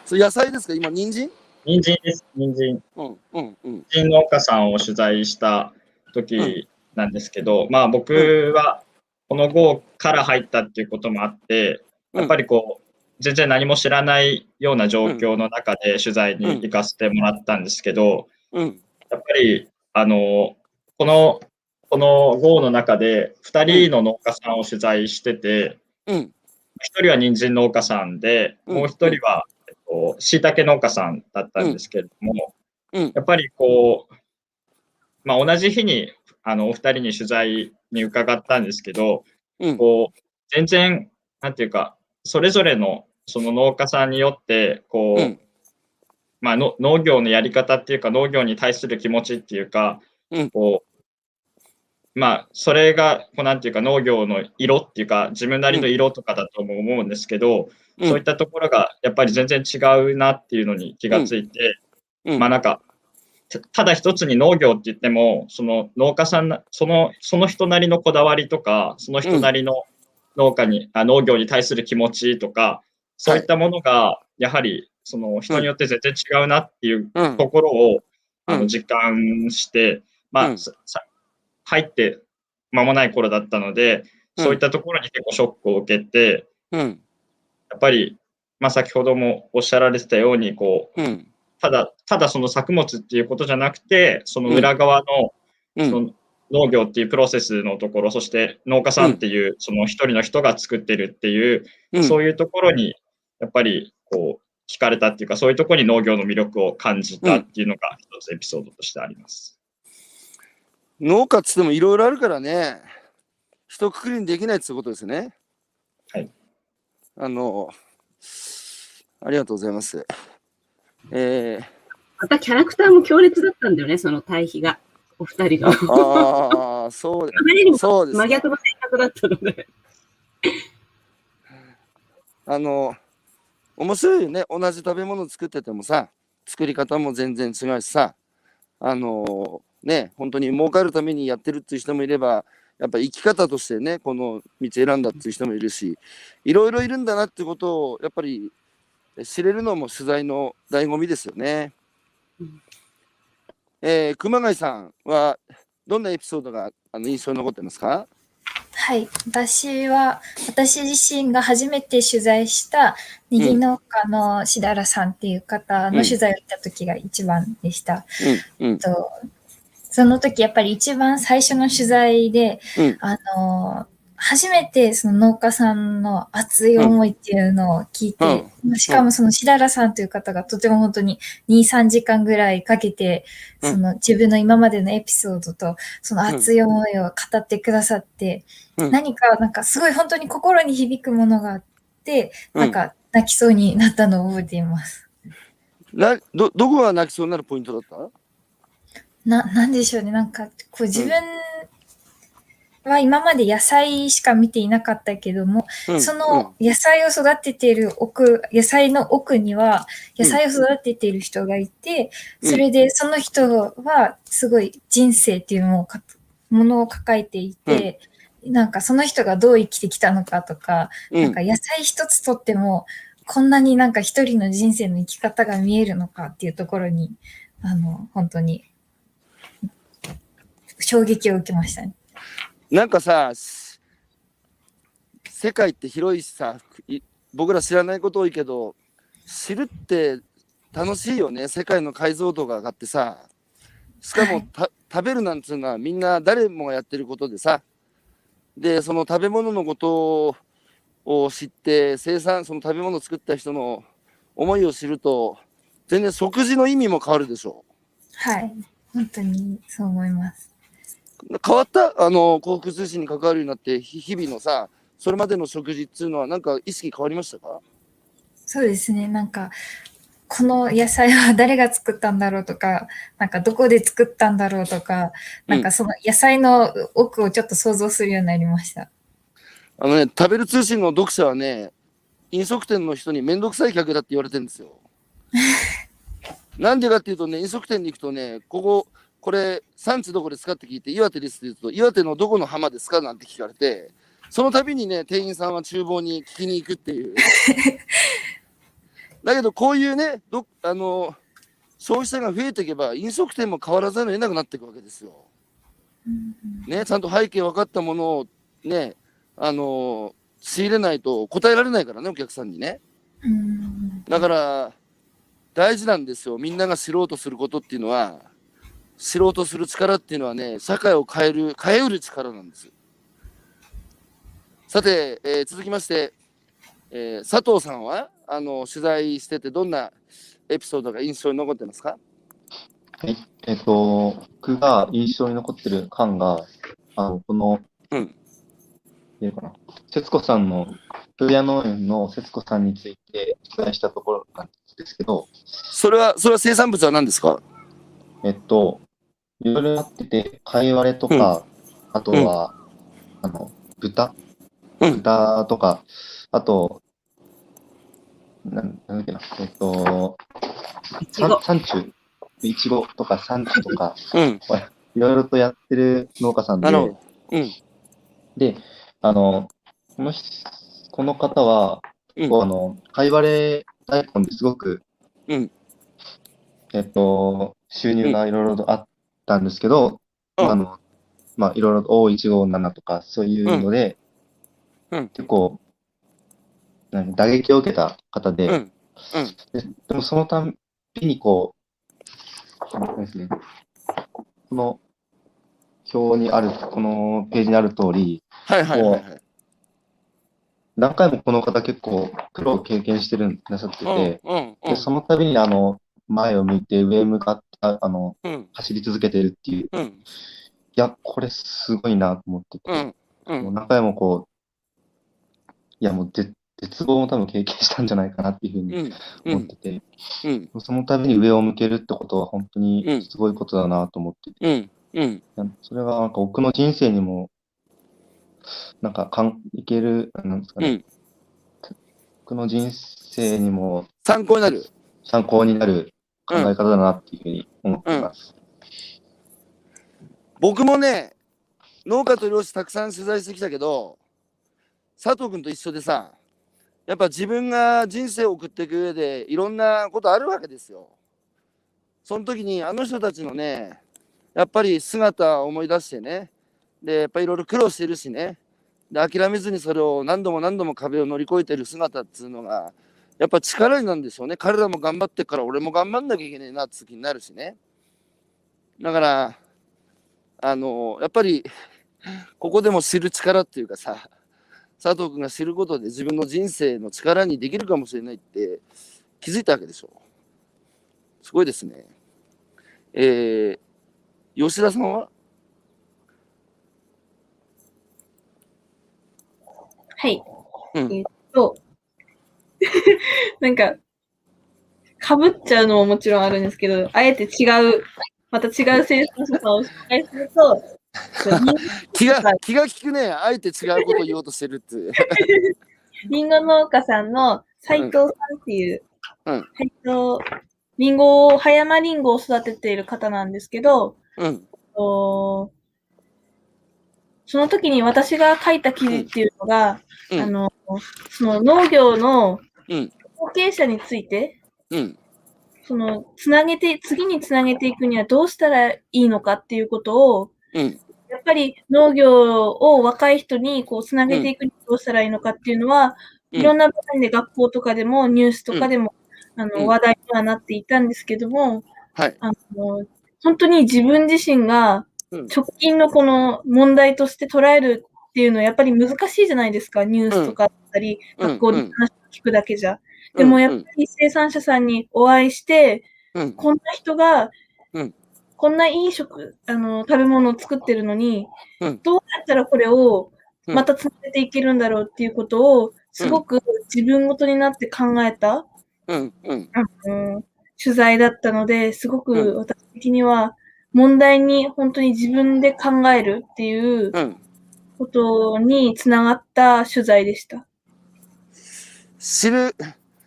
それ野菜ですか？今、人参？人参です。人参。うん、うん、うん。人参農家さんを取材した時なんですけど、まあ僕はこの号から入ったっていうこともあって、やっぱりこう、全然何も知らないような状況の中で取材に行かせてもらったんですけど、うん、やっぱり、あの、この、この号の中で2人の農家さんを取材してて、うん、1人は人参農家さんで、うん。もう1人は、えっと、椎茸農家さんだったんですけれども、うん。やっぱりこう、まあ、同じ日にあのお二人に取材に伺ったんですけど、うん、こう全然、なんていうか、それぞれのその農家さんによって、こう、うん。まあの、農業のやり方っていうか、農業に対する気持ちっていうか、うん。こう、まあ、それが、こうなんていうか、農業の色っていうか、自分なりの色とかだとも思うんですけど、うん。そういったところが、やっぱり全然違うなっていうのに気がついて、うん。まあなんか、たただ一つに農業って言っても、その農家さんな、その、その人なりのこだわりとか、その人なりの農家に、あ農業に対する気持ちとか、そういったものが、やはり、その人によって全然違うなっていううん。ところを、あうん。の実感して、まあ、入って間もない頃だったので、うんそういったところに結構ショックを受けて、うん。やっぱり、まあ、先ほどもおっしゃられてたように、こう、うん。ただ、ただその作物っていうことじゃなくて、その裏側の、うん。その農業っていうプロセスのところ、そして農家さんっていう、その一人の人が作ってるっていう、うんそういうところに、やっぱり、こう、惹かれたっていうか、そういうところに農業の魅力を感じたっていうのが一つエピソードとしてあります。農家っつってもいろいろあるからね、一括りにできないってことですね。はい。あの、ありがとうございます。えー、またキャラクターも強烈だったんだよね、その対比が。お二人の。ああ、そうで [LAUGHS] あまりにもそうですね。真逆の性格だったので。あの、面白いよね。同じ食べ物作っててもさ、作り方も全然違うしさ、あの、ね、本当に儲かるためにやってるっていう人もいれば、やっぱ生き方としてね、この道選んだっていう人もいるし、いろいろいるんだなってことを、やっぱり知れるのも取材の醍醐味ですよね。うんえー熊谷さんは、どんなエピソードがあの印象に残ってますか？はい。私は、私自身が初めて取材した、ネギ農家のしだらさんっていう方の取材をした時が一番でした。うん、うん、とその時やっぱり一番最初の取材で、うん。あの初めてその農家さんの熱い思いっていうのを聞いて、しかもそのしだらさんという方がとても本当に2、3時間ぐらいかけて、うん。その自分の今までのエピソードとその熱い思いを語ってくださって、うん。何かなんかすごい本当に心に響くものがあって、うん。なんか泣きそうになったのを覚えています。などどこが泣きそうになるポイントだった？な、なんでしょうね。なんか、こう自分は今まで野菜しか見ていなかったけども、うん。その野菜を育てている奥、野菜の奥には野菜を育てている人がいて、うん。それでその人はすごい人生っていうのをか、ものを抱えていて、なんかその人がどう生きてきたのかとか、うん。なんか野菜一つとっても、こんなになんか一人の人生の生き方が見えるのかっていうところに、あの、本当に、衝撃を受けましたね。なんかさ、し世界って広いしさ、い僕ら知らないこと多いけど、知るって楽しいよね。世界の解像度が上がってさ。しかも、はいた食べるなんつうのはみんな誰もがやってることでさ。で、その食べ物のことを知って、生産、その食べ物を作った人の思いを知ると、全然食事の意味も変わるでしょ。はい。本当にそう思います。変わったあの幸福通信に関わるようになってひ日々のさそれまでの食事っていうのはなんか意識変わりましたか？そうですね。なんか、この野菜は [LAUGHS] 誰が作ったんだろうとか、なんかどこで作ったんだろうとか、なんかその野菜の奥をちょっと想像するようになりました。あのね食べる通信の読者はね飲食店の人に面倒くさい客だって言われてるんですよ [LAUGHS] なんでかっていうとね飲食店に行くとねこここれ産地どこですかって聞いて岩手ですって言うと岩手のどこの浜ですかなんて聞かれてその度にね店員さんは厨房に聞きに行くっていう [LAUGHS] だけどこういうねどあの消費者が増えていけば飲食店も変わらざるを得なくなっていくわけですよ。ね、ちゃんと背景分かったものをね、あの仕入れないと答えられないからね、お客さんにね。うんだから、大事なんですよ。みんなが知ろうとすることっていうのは、知ろうとする力っていうのはね、社会を変える、変えうる力なんです。さて、えー続きまして、えー佐藤さんは、あの、取材しててどんなエピソードが印象に残ってますか？はい。えっ、と、僕が印象に残ってる感が、あの、この、うん。いるかな？節子さんの、プレア農園の節子さんについて取材したところなんですけど、それは、それは生産物は何ですか？えっと、いろいろやってて、貝割れとか、あとは、あの、豚？うん豚とか、あと、なんなんだっけな、えっと、さんいちご。山中、いちごとか山中とか、うん。いろいろとやってる農家さんでな、るほど。うん。で、あの、この人、この方は、うんこうあの、貝割れ大根ですごく、うんえっと、収入がいろいろとあったんですけど、うん。あの、まあ、いろいろと O157 とか、そういうので、うん。結構、打撃を受けた方で、うん。ででもそのたんびにこう、ですね、この表にある、このページにある通り、はいはいはいはい。何回もこの方結構苦労を経験してるなさってて、うんうんでその度にあの前を向いて上向かってああのうん。走り続けてるっていう、いうん。や、これすごいなと思ってて。もうん。何回もこう、いやもう絶絶望も多分経験したんじゃないかなっていうふうに思ってて、うん。その度に上を向けるってことは本当うん。にすごいことだなと思ってて、それがなんか僕の人生にも、なんかかんいける、なんですかね、うん。僕の人生にも参考になる。参考になる考え方だなっていうふうに思っています。僕もね、農家と漁師たくさん取材してきたけど、佐藤君と一緒でさ、やっぱ自分が人生を送っていく上でいろんなことあるわけですよ。その時にあの人たちのね、やっぱり姿を思い出してね、で、やっぱりいろいろ苦労してるしね、で、諦めずにそれを何度も何度も壁を乗り越えてる姿っていうのが、やっぱ力になるんでしょうね。彼らも頑張ってっから俺も頑張んなきゃいけないなって気になるしね。だから、あのやっぱりここでも知る力っていうかさ佐藤君が知ることで自分の人生の力にできるかもしれないって気づいたわけでしょすごいですねえー、吉田さんは？はい。うんえっと、[LAUGHS] なんか、かぶっちゃうのももちろんあるんですけど、あえて違う、また違う生産者さんを紹介すると、[LAUGHS] 気が気が利くね。あえて違うことを言おうとしてるっていう。りんご農家さんの斉藤さんっていう、うん。斉藤、りんごを、葉山りんごを育てている方なんですけど、うん。とその時に私が書いた記事っていうのが、うん。あの、その農業のうん。後継者について、うん。その、つなげて、次につなげていくにはどうしたらいいのかっていうことを、うん。やっぱり農業を若い人にこうつなげていくにはどうしたらいいのかっていうのは、うん。いろんな場面で学校とかでもニュースとかでも、あうん。の話題にはなっていたんですけども、はい。あの本当に自分自身がうん。直近のこの問題として捉えるっていうのはやっぱり難しいじゃないですか、ニュースとかだったり、うん。学校で話を聞くだけじゃ。でもやっぱり生産者さんにお会いして、うん。こんな人が、うん。こんないい食、あの、食べ物を作ってるのに、うん。どうやったらこれをうん。また続けていけるんだろうっていうことを、すごく自分ごとになって考えた、うん。うん。あの取材だったので、すごうく私的には問題に本当に自分で考えるっていううん。ことにつながった取材でした。知る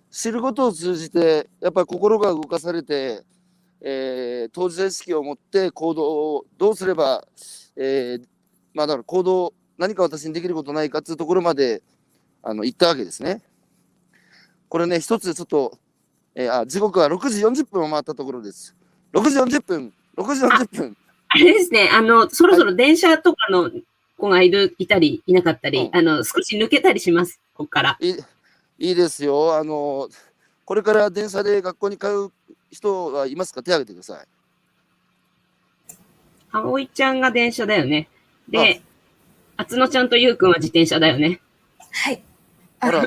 知ることを通じてやっぱり心が動かされて、えー当事者意識を持って行動をどうすれば、えーまあだから行動何か私にできることないかっていうところまであの行ったわけですね。これね一つちょっと、えーあ時刻は6時40分を回ったところです。6時40分6時40分あれですね、あの、そろそろ電車とかの子がいる、いたり、いなかったり、うんあの、少し抜けたりします、ここから。いいですよ。あのこれから電車で学校に通う人はいますか？手挙げてください。葵ちゃんが電車だよね。で、あつのちゃんとゆうくんは自転車だよね。はい。あら、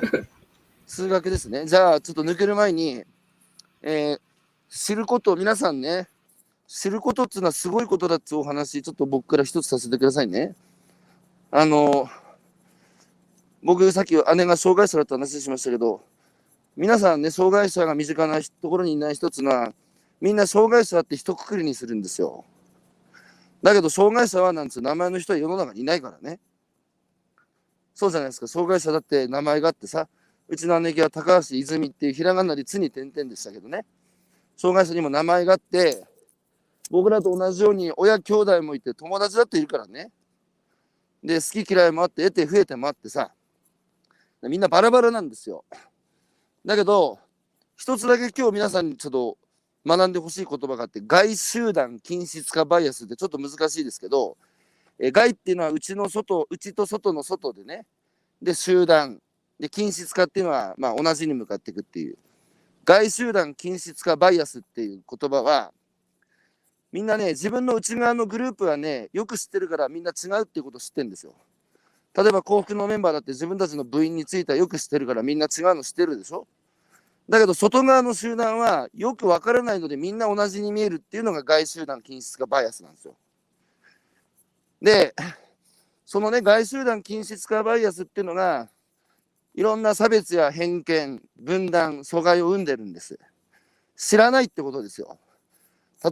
数学ですね。じゃあ、ちょっと抜ける前に、えー知ること、皆さんね、知ることっていうのはすごいことだっていうお話、ちょっと僕から一つさせてくださいね。あの、僕、さっき姉が障害者だって話しましたけど、皆さんね、障害者が身近なところにいない一つのは、みんな障害者って一括りにするんですよ。だけど、障害者はなんつう名前の人は世の中にいないからね。そうじゃないですか。障害者だって名前があってさ、うちの姉貴は高橋泉っていうひらがなでつに点々でしたけどね。障害者にも名前があって、僕らと同じように親兄弟もいて友達だっているからね。で、好き嫌いもあって、得て増えてもあってさ、みんなバラバラなんですよ。だけど、一つだけ今日皆さんにちょっと学んでほしい言葉があって、外集団均質化バイアスってちょっと難しいですけど、え外っていうのは内の外、内と外の外でね、で、集団、で、均質化っていうのは、まあ、同じに向かっていくっていう。外集団均質化バイアスっていう言葉は、みんなね、自分の内側のグループはね、よく知ってるからみんな違うっていうことを知ってるんですよ。例えば幸福のメンバーだって自分たちの部員についてはよく知ってるからみんな違うの知ってるでしょ？だけど外側の集団はよくわからないのでみんな同じに見えるっていうのが外集団均質化バイアスなんですよ。で、そのね、外集団均質化バイアスっていうのが、いろんな差別や偏見、分断、阻害を生んでるんです。知らないってことですよ。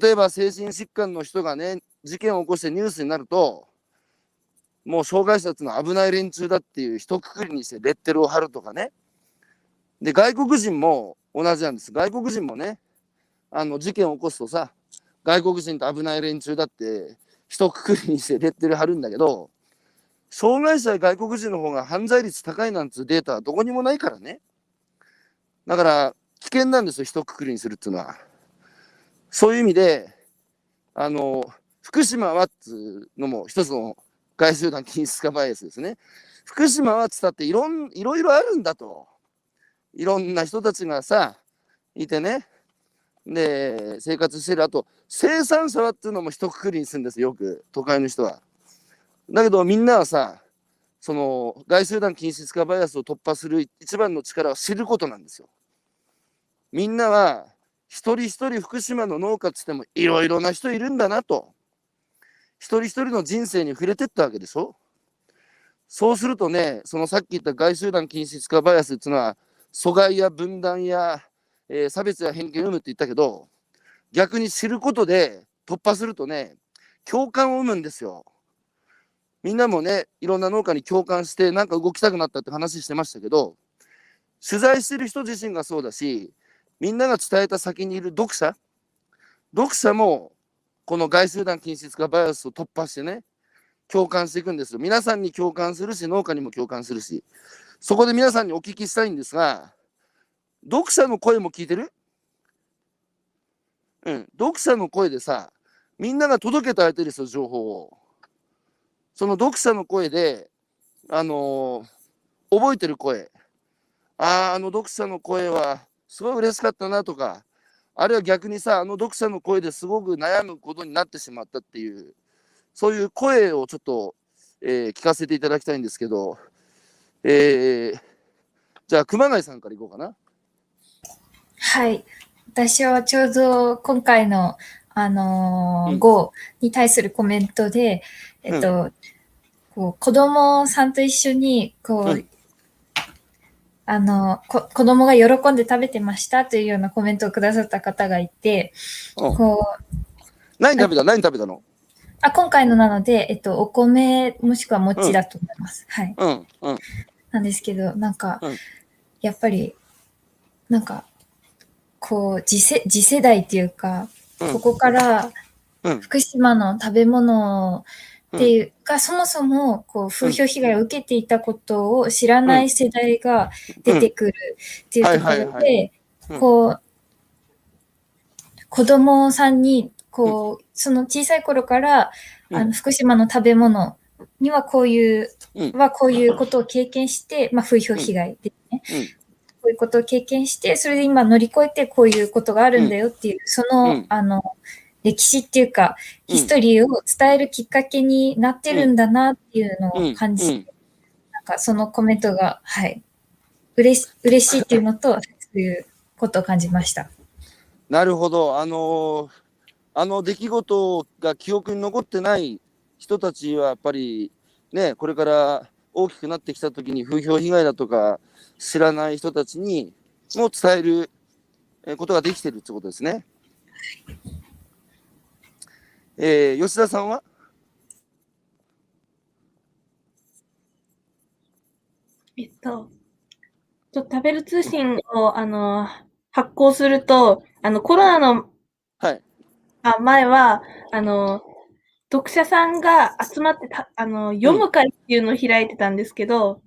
例えば精神疾患の人がね、事件を起こしてニュースになると、もう障害者っての危ない連中だっていう一括りにしてレッテルを貼るとかね。で、外国人も同じなんです。外国人もね、あの事件を起こすとさ、外国人と危ない連中だって一括りにしてレッテル貼るんだけど、障害者や外国人の方が犯罪率高いなんていうデータはどこにもないからね。だから危険なんですよ、一括りにするっていうのは。そういう意味で、あの、福島はっつうのも一つの外集団均質化バイアスですね。福島はっつったっていろんいろいろあるんだと。いろんな人たちがさ、いてね。で、生活してる。あと、生産者はっていうのも一括りにするんですよ、よく、都会の人は。だけどみんなはさ、その外集団均質化バイアスを突破する一番の力は知ることなんですよ。みんなは一人一人福島の農家っつってもいろいろな人いるんだなと。一人一人の人生に触れてったわけでしょ？そうするとね、そのさっき言った外集団均質化バイアスっていうのは、阻害や分断や、えー差別や偏見を生むって言ったけど、逆に知ることで突破するとね、共感を生むんですよ。みんなもね、いろんな農家に共感して、なんか動きたくなったって話してましたけど、取材してる人自身がそうだし、みんなが伝えた先にいる読者、読者もこの外集団均質化バイアスを突破してね、共感していくんですよ。皆さんに共感するし、農家にも共感するし、そこで皆さんにお聞きしたいんですが、読者の声も聞いてる？うん、読者の声でさ、みんなが届けてあげてるんですよ、情報を。その読者の声で、あのー覚えてる声。ああ、あの読者の声はすごい嬉しかったなとか、あるいは逆にさ、あの読者の声ですごく悩むことになってしまったっていう、そういう声をちょっと、えー聞かせていただきたいんですけど、えーじゃあ熊谷さんからいこうかな。はい。私はちょうど今回の、あのーうんに対するコメントで、えっと、こう子供さんと一緒に、こう、うんあの、こ子供が喜んで食べてましたというようなコメントをくださった方がいて、うん。こう、何食べた？何食べたの？あ、今回のなので、えっと、お米もしくは餅だと思います。はい。うん、うん、なんですけど、なんか、うん。やっぱり、なんか、こう、次世次世代っていうか、うん。ここからうん。福島の食べ物っていうか、そもそもこう風評被害を受けていたことを知らない世代が出てくるっていうところでうん、こう、子供さんに、こう、その小さい頃から、うん。あの福島の食べ物にはこういう、うん。はこういうことを経験して、まあ風評被害ですね。うん。こういうことを経験して、それで今乗り越えてこういうことがあるんだよっていう、その、うん。あの、歴史っていうか、うんヒストリーを伝えるきっかけになってるんだなっていうのうんを感じて、うんなんかそのコメントが、はい、嬉し嬉しいっていうのと、そういうことを感じました。なるほど。あのーあの出来事が記憶に残ってない人たちはやっぱりね、これから大きくなってきた時に風評被害だとか知らない人たちにも伝えるえーことができてるってことですね。えー、吉田さんは？えっと、ちょ食べる通信をあの発行すると、あのコロナの、はい、あ前はあの読者さんが集まってたあの読む会っていうのを開いてたんですけど、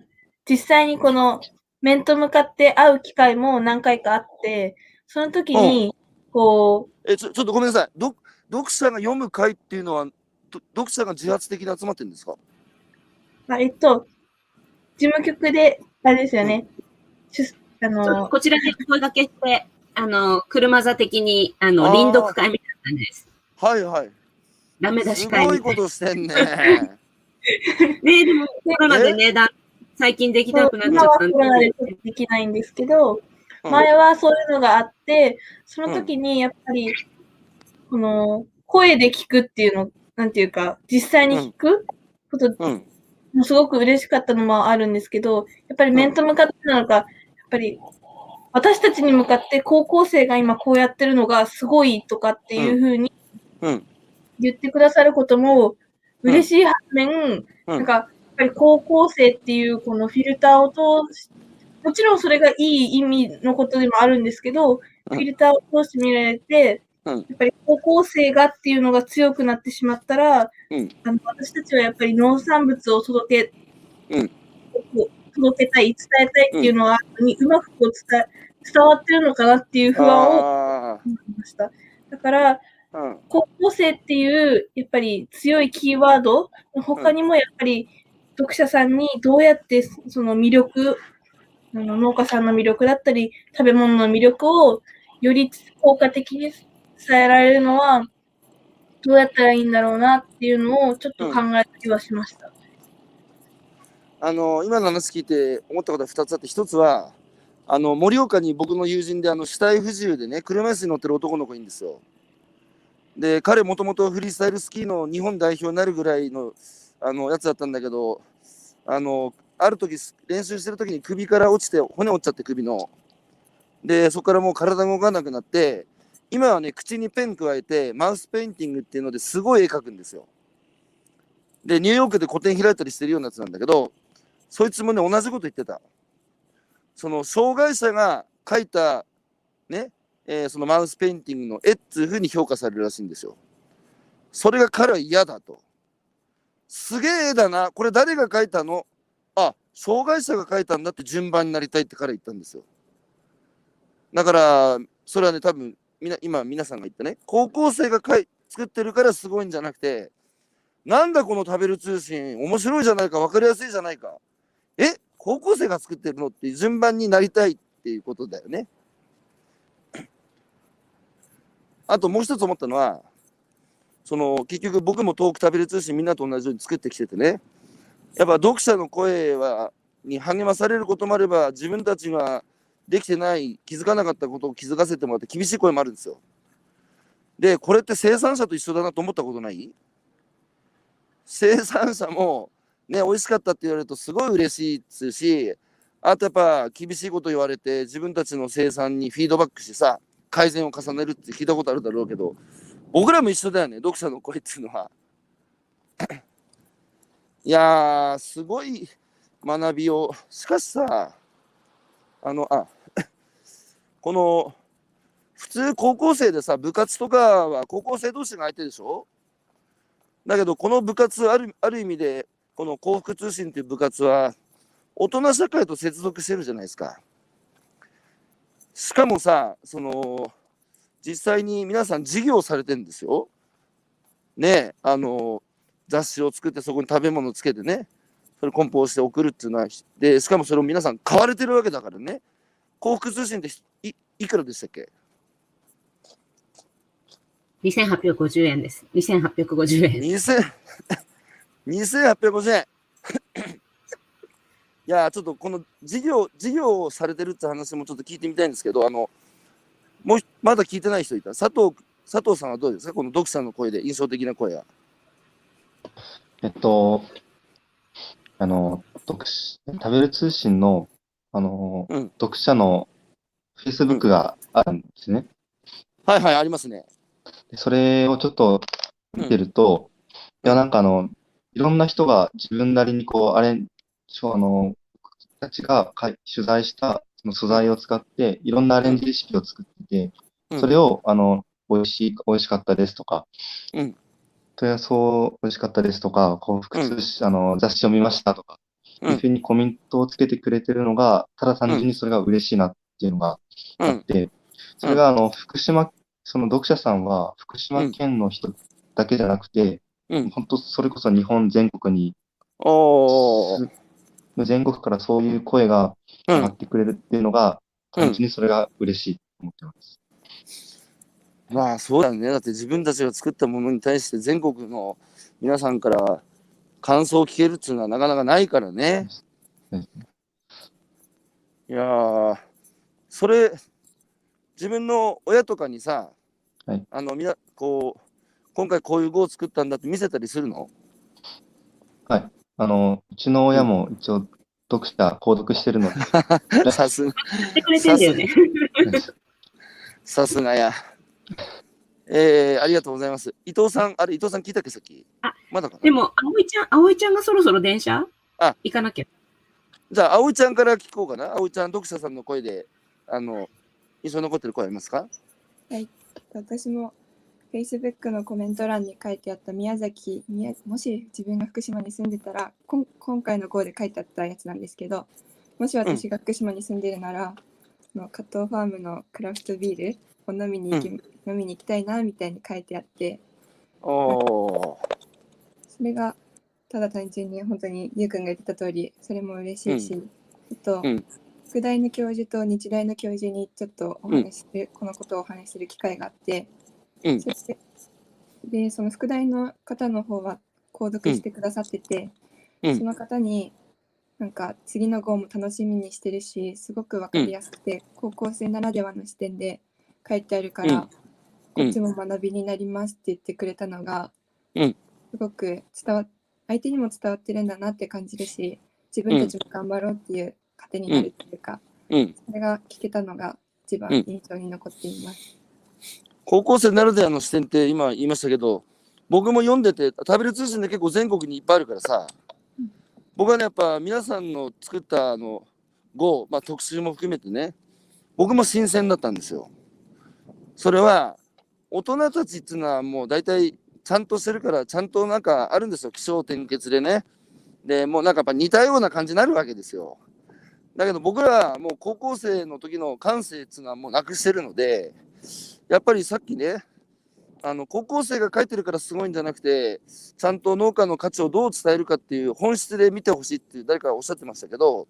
実際にこの面と向かって会う機会も何回かあって、その時に、こう。え、ちょ、ちょっとごめんなさい。ど、読者が読む会っていうのは、ど読者が自発的に集まってるんですか？あえっと、事務局で、あれですよね、しゅあの、こちらで声掛けして、あの、車座的に、あの、あー臨読会みたいな感じです。はいはい。ダメ出すし会ごい。ことしてんね。[LAUGHS] ねでもコロナでね、だ最近できなくなっち今ゃったんはコロナでで。きないんですけど、うん前はそういうのがあって、その時にやっぱり、この、声で聞くっていうの、なんていうか、実際に聞くことうん。もすごく嬉しかったのもあるんですけど、やっぱり面と向かってなのか、やっぱり、私たちに向かって高校生が今こうやってるのがすごいとかっていうふうにうん。言ってくださることも嬉しい反面、うん。なんか、やっぱり高校生っていうこのフィルターを通し、もちろんそれがいい意味のことでもあるんですけど、うん。フィルターを通して見られて、うんやっぱり高校生がっていうのが強くなってしまったら、うんあの私たちはやっぱり農産物を届け、うん届けたい、伝えたいっていうのは、にうまくこう伝え伝わってるのかなっていう不安をあ思いました。だから、あ。うん。高校生っていう、やっぱり強いキーワードの他にもやっぱり読者さんにどうやってその魅力、あの農家さんの魅力だったり、食べ物の魅力をより効果的に伝えられるのは、どうやったらいいんだろうなっていうのをちょっと考えたりはしました。あの、今の話聞いて思ったことが2つあって、1つは、あの、盛岡に僕の友人で、あの、死体不自由でね、車椅子に乗ってる男の子いるんですよ。で、彼もともとフリースタイルスキーの日本代表になるぐらいの、あの、やつだったんだけど、あの、ある時、練習してる時に首から落ちて、骨折っちゃって首の。で、そこからもう体動かなくなって、今はね、口にペン加えて、マウスペインティングっていうのですごい絵描くんですよ。で、ニューヨークで個展開いたりしてるようなやつなんだけど、そいつもね、同じこと言ってた。その、障害者が描いた、ね、えーそのマウスペインティングの絵っていう風に評価されるらしいんですよ。それが彼は嫌だと。すげえ絵だな。これ誰が描いたの？あ、障害者が描いたんだって順番になりたいって彼は言ったんですよ。だから、それはね、多分、みな今皆さんが言ったね、高校生が描い作ってるからすごいんじゃなくて、なんだこの食べる通信、面白いじゃないか、分かりやすいじゃないか。え高校生が作ってるのって順番になりたいっていうことだよね。[COUGHS] あともう一つ思ったのは、その結局僕もトーク食べる通信みんなと同じように作ってきててね、やっぱ読者の声はに励まされることもあれば、自分たちができてない、気づかなかったことを気づかせてもらって厳しい声もあるんですよ。で、これって生産者と一緒だなと思ったことない？生産者もね、美味しかったって言われるとすごい嬉しいですし、あとやっぱ厳しいこと言われて自分たちの生産にフィードバックしてさ、改善を重ねるって聞いたことあるだろうけど、僕らも一緒だよね、読者の声っていうのは。いやー、すごい学びを、しかしさ、あの、あ、この、普通高校生でさ、部活とかは高校生同士が相手でしょ？だけど、この部活ある、ある意味で、この幸福通信っていう部活は、大人社会と接続してるじゃないですか。しかもさ、その、実際に皆さん事業されてるんですよ。ね、あの、雑誌を作ってそこに食べ物つけてね、それ梱包して送るっていうのは、で、しかもそれを皆さん買われてるわけだからね。幸福通信っていいくらでしたっけ？2850円です。2850円。2000 2850円。いやーちょっとこの事業、事業をされてるって話もちょっと聞いてみたいんですけど、あの、もう、まだ聞いてない人いた？佐藤、佐藤さんはどうですか？この読者の声で印象的な声は。えっと、あの、食べる通信の、あの、うん。読者の Facebook があるんですね。はいはい、ありますね。でそれをちょっと見てると、いや、なんかあの、いろんな人が自分なりにこう、あれ、あの、たちが取材したその素材を使って、いろんなアレンジレシピを作ってて、それを、あの、美味しい、美味しかったですとか、うん。問い合わせそう美味しかったですとか、こう複数し、あの、雑誌を見ましたとか、うんいうふうにコメントをつけてくれてるのが、ただ単純にそれが嬉しいなっていうのがうん。あって、それが、あの、福島、その読者さんは、福島県の人だけじゃなくて、うん。本当、それこそ日本全国に。全国からそういう声がうん。上がってくれるっていうのが、うん単純にそれが嬉しいと思ってます。まあそうだね。だって自分たちが作ったものに対して全国の皆さんから感想を聞けるっていうのはなかなかないからね。うん。いやー、それ、自分の親とかにさ、はい。あの、みな、こう、今回こういう語を作ったんだって見せたりするの？あの、うちの親も一応、読者、購読してるので、[LAUGHS] さすが。さすがや。えー、ありがとうございます。伊藤さん、あれ、伊藤さん聞いたっけ、さっき？あまだかな？でも、葵ちゃん、葵ちゃんがそろそろ電車？あ行かなきゃ。じゃあ、葵ちゃんから聞こうかな。葵ちゃん、読者さんの声で、あの、印象に残ってる声ありますか？私も Facebook のコメント欄に書いてあった宮崎宮もし自分が福島に住んでたらこん今回の号で書いてあったやつなんですけどもし私が福島に住んでるなら、その加藤ファームのクラフトビールを飲みに行き、飲みに行きたいなみたいに書いてあって。それがただ単純に本当にゆうくんが言ってた通りそれも嬉しいし、あと、うん。副大の教授と日大の教授にちょっとお話しする、このことをお話しする機会があって、うん。そしてでその副大の方の方は購読してくださってて、うん。その方になんか次の号も楽しみにしてるしすごく分かりやすくて、高校生ならではの視点で書いてあるから、うんこっちも学びになりますって言ってくれたのが、うんすごく伝わ相手にも伝わってるんだなって感じるし自分たちも頑張ろうっていう糧になるっていうか、うん。それが聞けたのが一番うん印象に残っています。高校生ならではの視点って今言いましたけど、僕も読んでて、食べる通信で結構全国にいっぱいあるからさ、僕はね、やっぱ皆さんの作ったあの語、まあ、特集も含めてね、僕も新鮮だったんですよ。それは、大人たちっていうのはもう大体ちゃんとしてるから、ちゃんとなんかあるんですよ、気象転結でね。で、もうなんかやっぱ似たような感じになるわけですよ。だけど僕らはもう高校生の時の感性っていうのはもうなくしてるので、やっぱりさっきね、あの高校生が書いてるからすごいんじゃなくて、ちゃんと農家の価値をどう伝えるかっていう本質で見てほしいって誰かおっしゃってましたけど、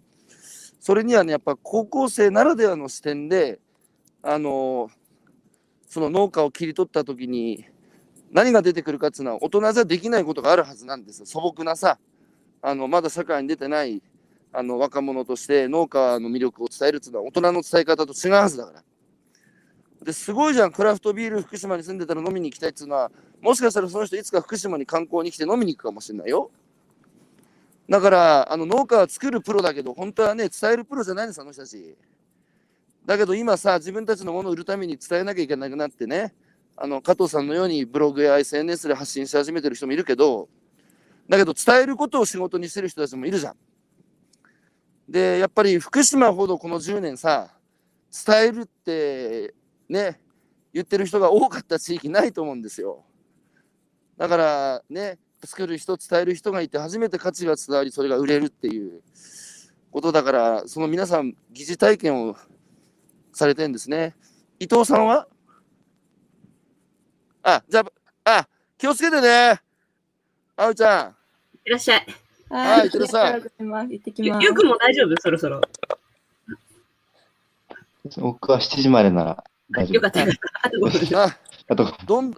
それにはね、やっぱ高校生ならではの視点で、あのその農家を切り取った時に何が出てくるかっていうのは大人じゃできないことがあるはずなんです。素朴なさ、あのまだ社会に出てないあの若者として農家の魅力を伝えるっていうのは大人の伝え方と違うはずだから。ですごいじゃん、クラフトビール福島に住んでたら飲みに行きたいっていうのは、もしかしたらその人いつか福島に観光に来て飲みに行くかもしれないよ。だから、あの農家は作るプロだけど、本当はね、伝えるプロじゃないんです、あの人たち。だけど今さ、自分たちのものを売るために伝えなきゃいけなくなってね、あの加藤さんのようにブログや SNS で発信し始めてる人もいるけど、だけど伝えることを仕事にしてる人たちもいるじゃん。で、やっぱり福島ほどこの10年さ、伝えるってね、言ってる人が多かった地域ないと思うんですよ。だからね、作る人、伝える人がいて初めて価値が伝わり、それが売れるっていうことだから、その皆さん、疑似体験をされてるんですね。伊藤さんは？あ、じゃあ、あ、気をつけてね。あうちゃん。いらっしゃい。はいいってらっしゃいありがとうございます。行ってきます。ゆゆうくんも大丈夫？そろそろ。僕は7時までなら大丈夫。よかった。あと5分。あ、あと、どん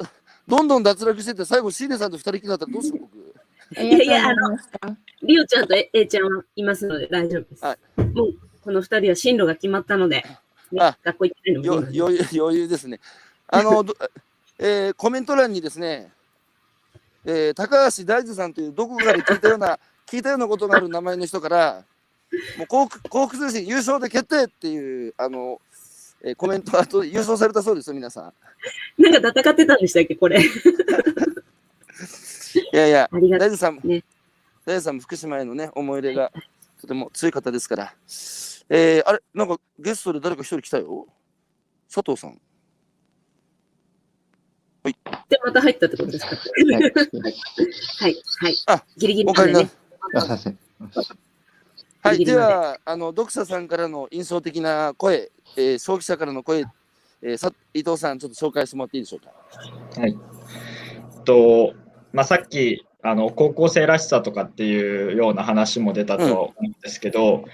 どんどん脱落してって、最後、シーネさんと二人きりだったらどうしよう、僕。いいやいやました。リオちゃんとええちゃんはいますので大丈夫です。はもうこの二人は進路が決まったので、ねあ学校行ってないの？余裕余裕ですね。あの、[LAUGHS] どえーコメント欄にですね、えー高橋大二さんというどこかで聞いたような、[LAUGHS] 聞いたようなことがある名前の人から、もう幸福幸福通信優勝で決定っていう、あの、えーコメントあと優勝されたそうですよ、皆さん。なんか戦ってたんでしたっけ、これ。[LAUGHS] いやいや、大二さんも、ね大二さんも福島へのね、思い入れがとても強い方ですから。えー、あれ、なんかゲストで誰か一人来たよ。佐藤さん。で、また入ったってことですか？はい。はい、はい。あギリギリまでね。はい、ででは、あの、読者さんからの印象的な声、えー、消費者からの声、えー、さ伊藤さん、ちょっと紹介してもらっていいでしょうか？はい。と、まあ、さっき、あの、高校生らしさとかっていうような話も出たと思うんですけど、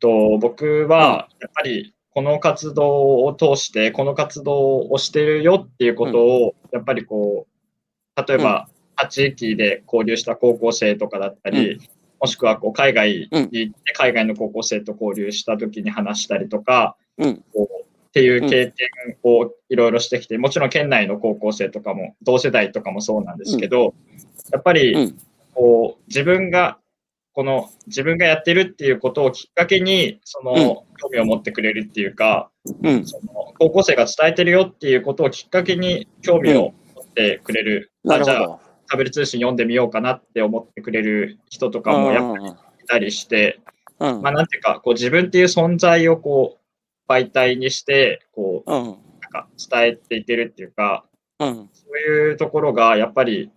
と僕は、やっぱり、この活動を通して、この活動をしてるよっていうことを、やっぱりこう、例えば、他地域で交流した高校生とかだったり、もしくはこう海外に行って、海外の高校生と交流した時に話したりとか、うん。こうっていう経験をいろいろしてきて、もちろん県内の高校生とかも、同世代とかもそうなんですけど、やっぱりうん。こう自分が、この自分がやってるっていうことをきっかけに、その興味を持ってくれるっていうか、うん。その高校生が伝えてるよっていうことをきっかけに興味を持ってくれる、あじゃあ。タブレ通信読んでみようかなって思ってくれる人とかもやっぱりいたりして、うん。まあ、なんていうか、こう自分っていう存在をこう媒体にして、こう、うん。なんか伝えていけるっていうか、うん。そういうところがやっぱり、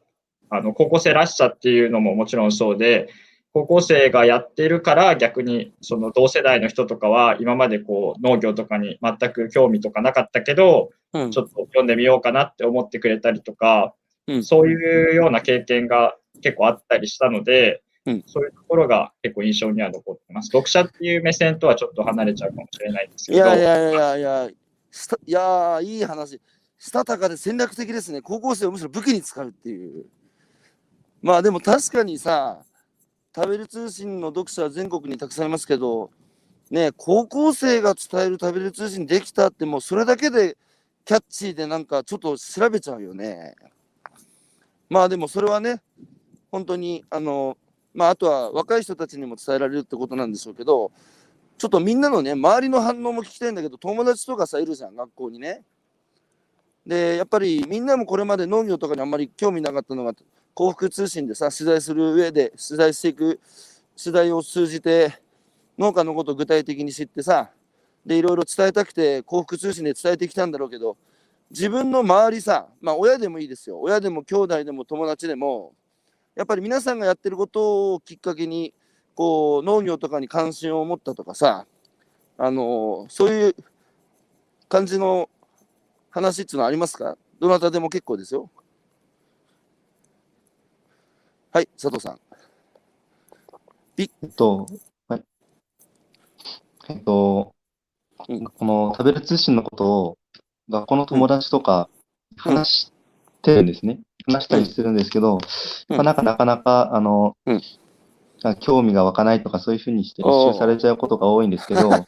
あの、高校生らしさっていうのももちろんそうで、高校生がやってるから逆にその同世代の人とかは今までこう農業とかに全く興味とかなかったけど、うん。ちょっと読んでみようかなって思ってくれたりとか、うんそういうような経験が結構あったりしたので、うんそういうところが結構印象には残ってます。読者っていう目線とはちょっと離れちゃうかもしれないですいけど、やいやいやいや、したいやーいい話。したたかで戦略的ですね。高校生をむしろ武器に使うっていう。まあでも確かにさ、食べる通信の読者は全国にたくさんいますけど、ね、高校生が伝える食べる通信できたってもうそれだけでキャッチーでなんかちょっと調べちゃうよね。まあでもそれはね、本当にあの、まああとは若い人たちにも伝えられるってことなんでしょうけど、ちょっとみんなのね、周りの反応も聞きたいんだけど、友達とかさ、いるじゃん、学校にね。で、やっぱりみんなもこれまで農業とかにあんまり興味なかったのが、幸福通信でさ、取材する上で、取材していく、取材を通じて、農家のことを具体的に知ってさ、で、いろいろ伝えたくて、幸福通信で伝えてきたんだろうけど、自分の周りさ、まあ親でもいいですよ。親でも兄弟でも友達でも、やっぱり皆さんがやってることをきっかけに、こう農業とかに関心を持ったとかさ、あのそういう感じの話っていうのはありますか？どなたでも結構ですよ。はい、佐藤さん。えっと、はい。えっと、うんこの食べる通信のことを学校の友達とか話してるんですね。話したりするんですけど、うんまあなんかなかなか、あの、興味が湧かないとかそういうふうにして一周されちゃうことが多いんですけど、[LAUGHS] はい。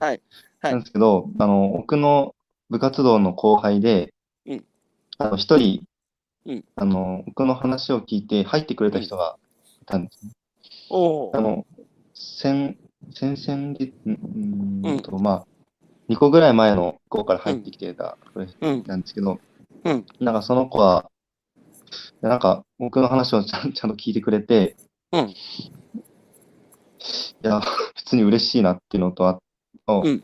はいなんですけど、あの、僕の部活動の後輩でうん、あの、一人うん、あの、僕の話を聞いて入ってくれた人がいたんですね。おー。あの、先、先々月、んうーんと、まあ、2個ぐらい前の子から入ってきてた子うん。なんですけど、うん。なんかその子は、なんか僕の話をちゃんちゃんと聞いてくれて、うん。いや、普通に嬉しいなっていうのと、あと、うん。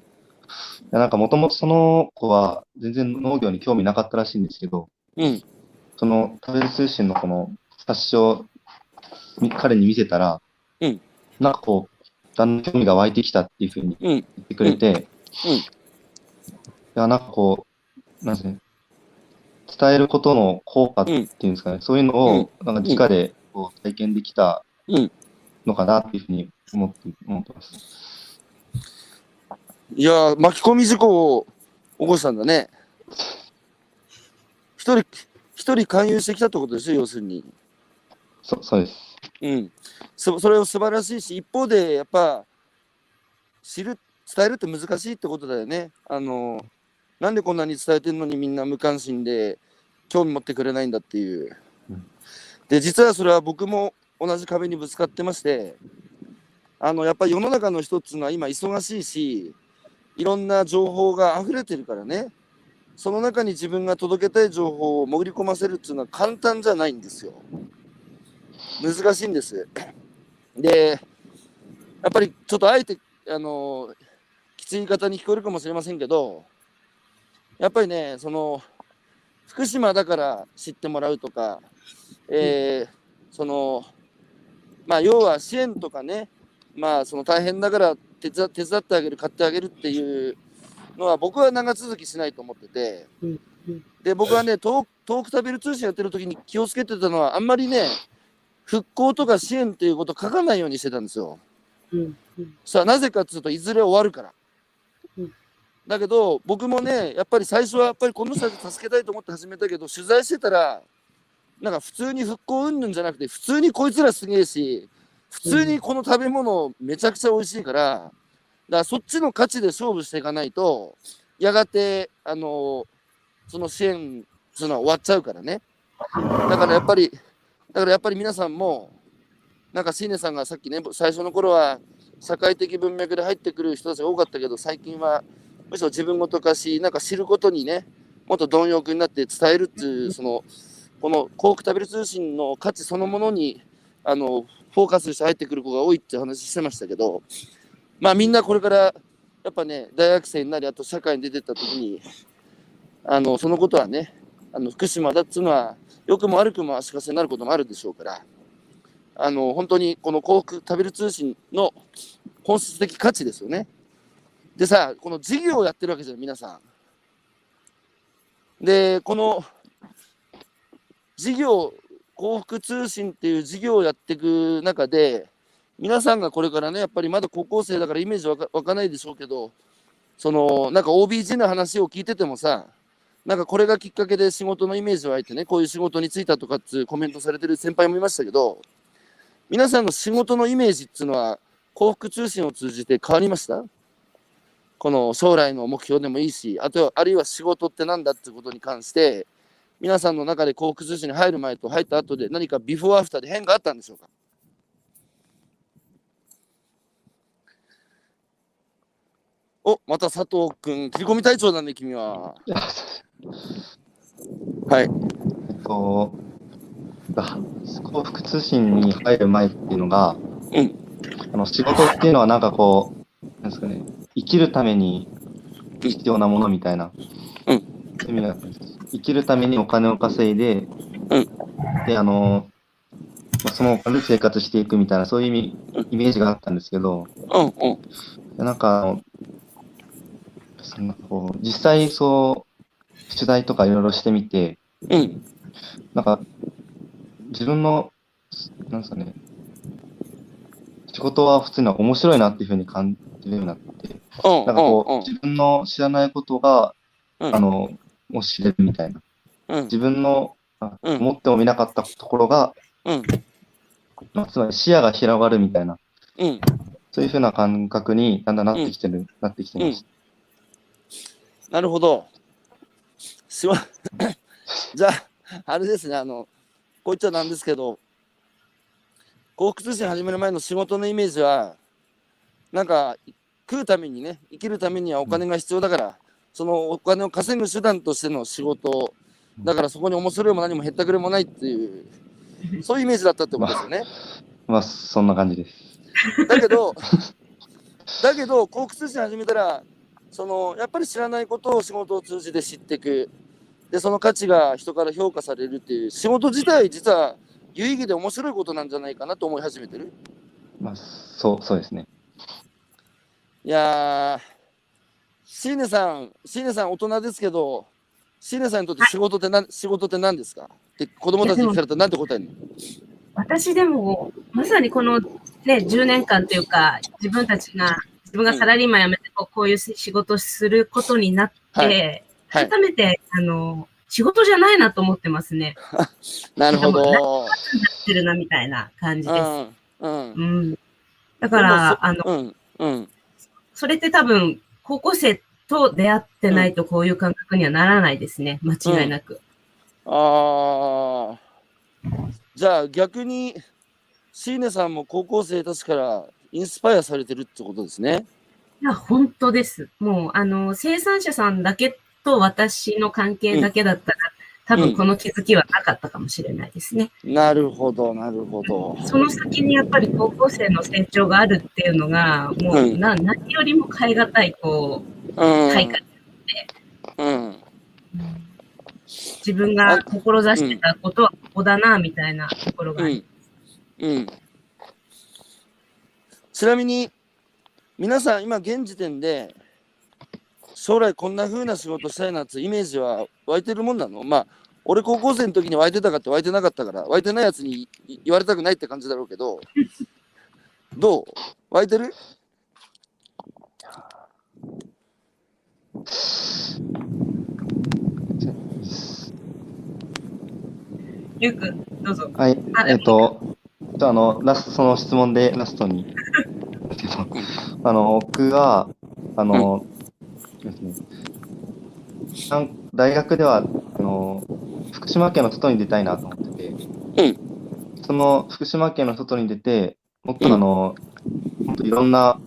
いやなんかもともとその子は全然農業に興味なかったらしいんですけど、うん。その食べる通信のこの冊子をみ彼に見せたら、うんなんかこう、だんだん興味が湧いてきたっていうふうにうん。言ってくれて、うんいや、なんかこう、なんですね、伝えることの効果っていうんですかね、そういうのを、なんか直でこう体験できたうんのかなっていうふうに思って思ってます。いやー、巻き込み事故を起こしたんだね。一人、一人勧誘してきたってことですよ、要するに。そそうです。うん。そそれを素晴らしいし、一方で、やっぱ、知る、伝えるって難しいってことだよね。あの、なんでこんなに伝えてるのにみんな無関心で興味持ってくれないんだっていううん。で、実はそれは僕も同じ壁にぶつかってまして、あの、やっぱり世の中の人っていうのは今忙しいし、いろんな情報が溢れてるからね。その中に自分が届けたい情報を潜り込ませるっていうのは簡単じゃないんですよ。難しいんです。で、やっぱりちょっとあえて、あのきつい言い方に聞こえるかもしれませんけど、やっぱりね、その、福島だから知ってもらうとか、えーその、まあ、要は支援とかね、まあ、その大変だから手伝手伝ってあげる、買ってあげるっていうのは、僕は長続きしないと思ってて、で、僕はね、遠く遠く食べる通信やってる時に気をつけてたのは、あんまりね、復興とか支援っていうこと書かないようにしてたんですよ。さあ、なぜかっていうといずれ終わるから。だけど、僕もね、やっぱり最初はやっぱりこの人たち助けたいと思って始めたけど、取材してたら、なんか普通に復興云々じゃなくて、普通にこいつらすげえし、普通にこの食べ物めちゃくちゃ美味しいから、だからそっちの価値で勝負していかないと、やがて、あのその支援っていうのは終わっちゃうからね。だからやっぱり、だからやっぱり皆さんも、なんか椎根さんがさっきね、最初の頃は社会的文脈で入ってくる人たちが多かったけど、最近はむしろ自分ごと化し、なんか知ることにね、もっと貪欲になって伝えるっていう、その、この幸福食べる通信の価値そのものに、あの、フォーカスして入ってくる子が多いって話してましたけど、まあみんなこれから、やっぱね、大学生になり、あと社会に出てった時に、あの、そのことはね、あの、福島だっつうのは、良くも悪くも足かせになることもあるでしょうから、あの、本当にこの幸福食べる通信の本質的価値ですよね。でさ、この事業をやってるわけじゃん、皆さん。で、この事業、幸福通信っていう事業をやっていく中で、皆さんがこれからね、やっぱりまだ高校生だからイメージわかかないでしょうけど、その、なんか OBG の話を聞いててもさ、なんかこれがきっかけで仕事のイメージ湧いてね、こういう仕事に就いたとかっていうコメントされてる先輩もいましたけど、皆さんの仕事のイメージっていうのは、幸福通信を通じて変わりました？この将来の目標でもいいし、あとはあるいは仕事ってなんだっていうことに関して、皆さんの中で幸福通信に入る前と入った後で何かビフォーアフターで変化あったんでしょうか？お、また佐藤君、切り込み隊長だね、君は。[LAUGHS] はい。えっと、だ幸福通信に入る前っていうのが、うん。あの仕事っていうのはなんかこう、なんですかね、生きるために必要なものみたいな、うん。意味があったんです。生きるためにお金を稼いで、うん。で、あの、まあそのお金で生活していくみたいな、そういう意味イメージがあったんですけど、うんうん。でなんかあの、そんなこう実際そう、取材とかいろいろしてみて、うん。なんか、自分の、なんですかね、仕事は普通に面白いなっていうふうに感じるようになって、うんなんかこう、うん自分の知らないことが、うん。あの、もう知れるみたいな。うん。自分の、あうん。思ってもみなかったところが、うん。まあ、つまり視野が広がるみたいな、うん。そういうふうな感覚にだんだんなってきてる、なってきてます。なるほど。しわ [COUGHS] じゃあ、あれですね、あの、こう言っちゃなんですけど、幸福通信始める前の仕事のイメージは、なんか、食うためにね、生きるためにはお金が必要だから、そのお金を稼ぐ手段としての仕事、だからそこに面白いも何もへったくれもないっていう、そういうイメージだったってことですよね。まあ、そんな感じです。だけど、だけど、幸福通信始めたら、そのやっぱり知らないことを仕事を通じて知っていく。で、その価値が人から評価されるっていう、仕事自体、実は有意義で面白いことなんじゃないかなと思い始めてる。まあ、そう、そうですね。いやー、シーネさん、シーネさん大人ですけど、シーネさんにとって仕事って何、仕事って何ですか？って子供たちに聞かれたら何て答えるの？私でも、まさにこのね、10年間というか、自分たちが、自分がサラリーマン辞めてこうこういう仕事をすることになって、はいはい改めて、あの、仕事じゃないなと思ってますね。[LAUGHS] なるほど。してるなみたいな感じです。うん。うん。うん。だから、あの、うん。うん。それって多分、高校生と出会ってないとこういう感覚にはならないですね。間違いなく。ああ。じゃあ逆に、シーネさんも高校生たちからインスパイアされてるってことですね。いや、本当です。もう、あの、生産者さんだけと私の関係だけだったら、多分この気づきはなかったかもしれないですね。なるほど、なるほど。その先にやっぱり高校生の成長があるっていうのが、もう、うんな何よりも変え難い、こう、うん。対価うん。自分が志してたことはここだな、みたいなところがありうん。うん。ちなみに、皆さん、今、現時点で、将来こんな風な仕事したいなってイメージは湧いてるもんなの？まあ、俺高校生の時に湧いてたかって湧いてなかったから、湧いてないやつにい言われたくないって感じだろうけど、[LAUGHS] どう？湧いてる？ゆうくん、どうぞ。はいあ、えっと、とあの、ラスト、その質問でラストに。[LAUGHS] あの、僕は、あの、ですね、なん大学では、あの、福島県の外に出たいなと思ってて、その福島県の外に出て、もっとあの、もっといろんな、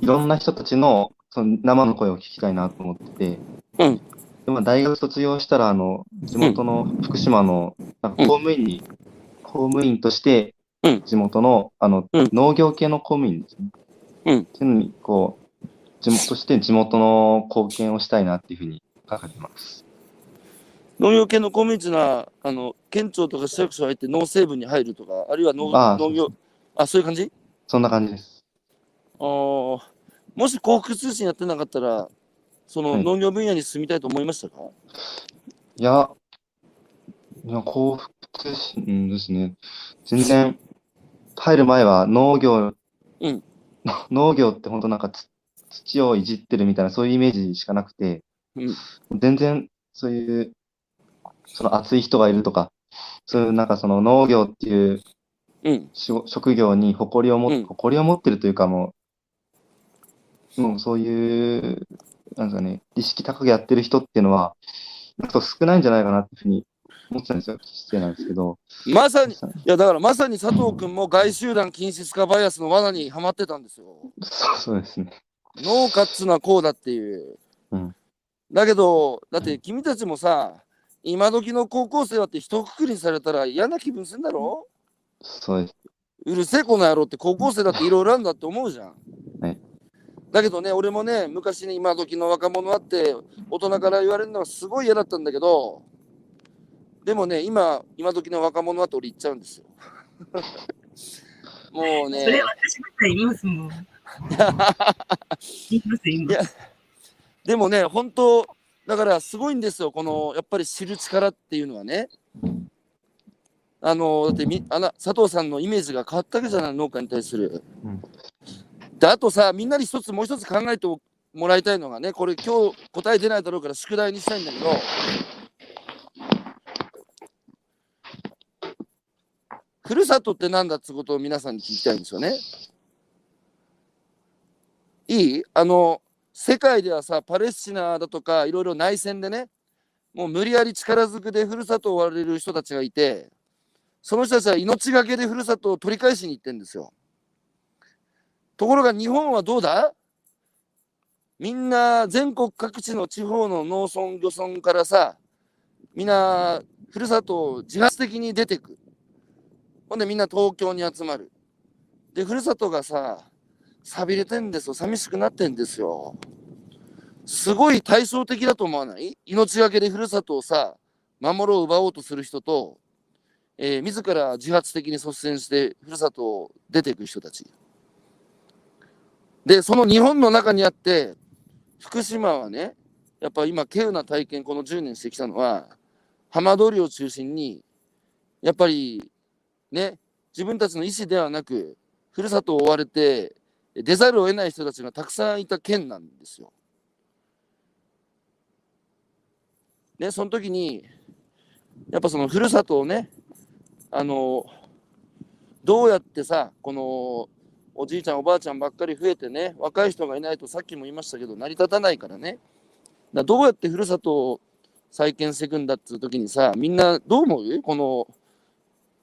いろんな人たちのその生の声を聞きたいなと思ってて、うん。でまあ大学卒業したら、あの、地元の福島の、なんか公務員に、公務員としてうん、地元の、あのうん、農業系の公務員ですね。うん。っていうのに、こう、地元として地元の貢献をしたいなっていうふうに考えてます。農業系の公務員っていうのは、あの、県庁とか市役所入って農政部に入るとか、あるいは農ああ農業、あ、そういう感じ？そんな感じです。あーもし幸福通信やってなかったら、そのはい。農業分野に進みたいと思いましたか、いや、いや、幸福心ですね。全然、入る前は農業、うん農業って本当なんかつ土をいじってるみたいな、そういうイメージしかなくて、うん全然そういう、その熱い人がいるとか、そういうなんかその農業っていううん。職業に誇りを持っ、うん誇りを持ってるというかもう、もうそういう、なんですかね、意識高くやってる人っていうのは、少ないんじゃないかなっていうふうに思ってたんですよ。失礼なんですけど。まさに、いやだからまさに佐藤君も外集団禁止化バイアスの罠にはまってたんですよ。そうそうですね。農家っつうのはこうだっていう。うんだけど、だって君たちもさ、今時の高校生はって一括りにされたら嫌な気分するんだろ？そうです。うるせえこの野郎って高校生だっていろいろあるんだって思うじゃん。はいだけどね、俺もね、昔ね、今時の若者はって大人から言われるのはすごい嫌だったんだけど、でもね、今、今時の若者はって俺言っちゃうんですよ。[LAUGHS] もうね。それ私言いますもん。[LAUGHS] 言います、今い。やでもね、本当、だからすごいんですよ、このやっぱり知る力っていうのはね。あのだってみあな佐藤さんのイメージが変わったわけじゃない、農家に対する。うんで、あとさ、みんなに一つ、もう一つ考えてもらいたいのがね、これ、今日答え出ないだろうから、宿題にしたいんだけど、ふるさとってなんだってことを皆さんに聞きたいんですよね。いい？あの、世界ではさ、パレスチナだとか、いろいろ内戦でね、もう無理やり力ずくでふるさとを追われる人たちがいて、その人たちは命がけでふるさとを取り返しに行ってんですよ。ところが日本はどうだ？みんな全国各地の地方の農村漁村からさ、みんなふるさとを自発的に出てく。ほんでみんな東京に集まる。で、ふるさとがさ、寂れてんですよ。寂しくなってんですよ。すごい対照的だと思わない？命がけでふるさとをさ、守ろう奪おうとする人と、えー自ら自発的に率先してふるさとを出ていく人たち。で、その日本の中にあって、福島はね、やっぱ今、稀有な体験、この10年してきたのは、浜通りを中心に、やっぱり、ね、自分たちの意思ではなく、ふるさとを追われて、出ざるを得ない人たちがたくさんいた県なんですよ。ね、その時に、やっぱそのふるさとをね、あの、どうやってさ、この、おじいちゃんおばあちゃんばっかり増えてね、若い人がいないとさっきも言いましたけど、成り立たないからね。だどうやってふるさとを再建していくんだっていう時にさ、みんなどう思う？この、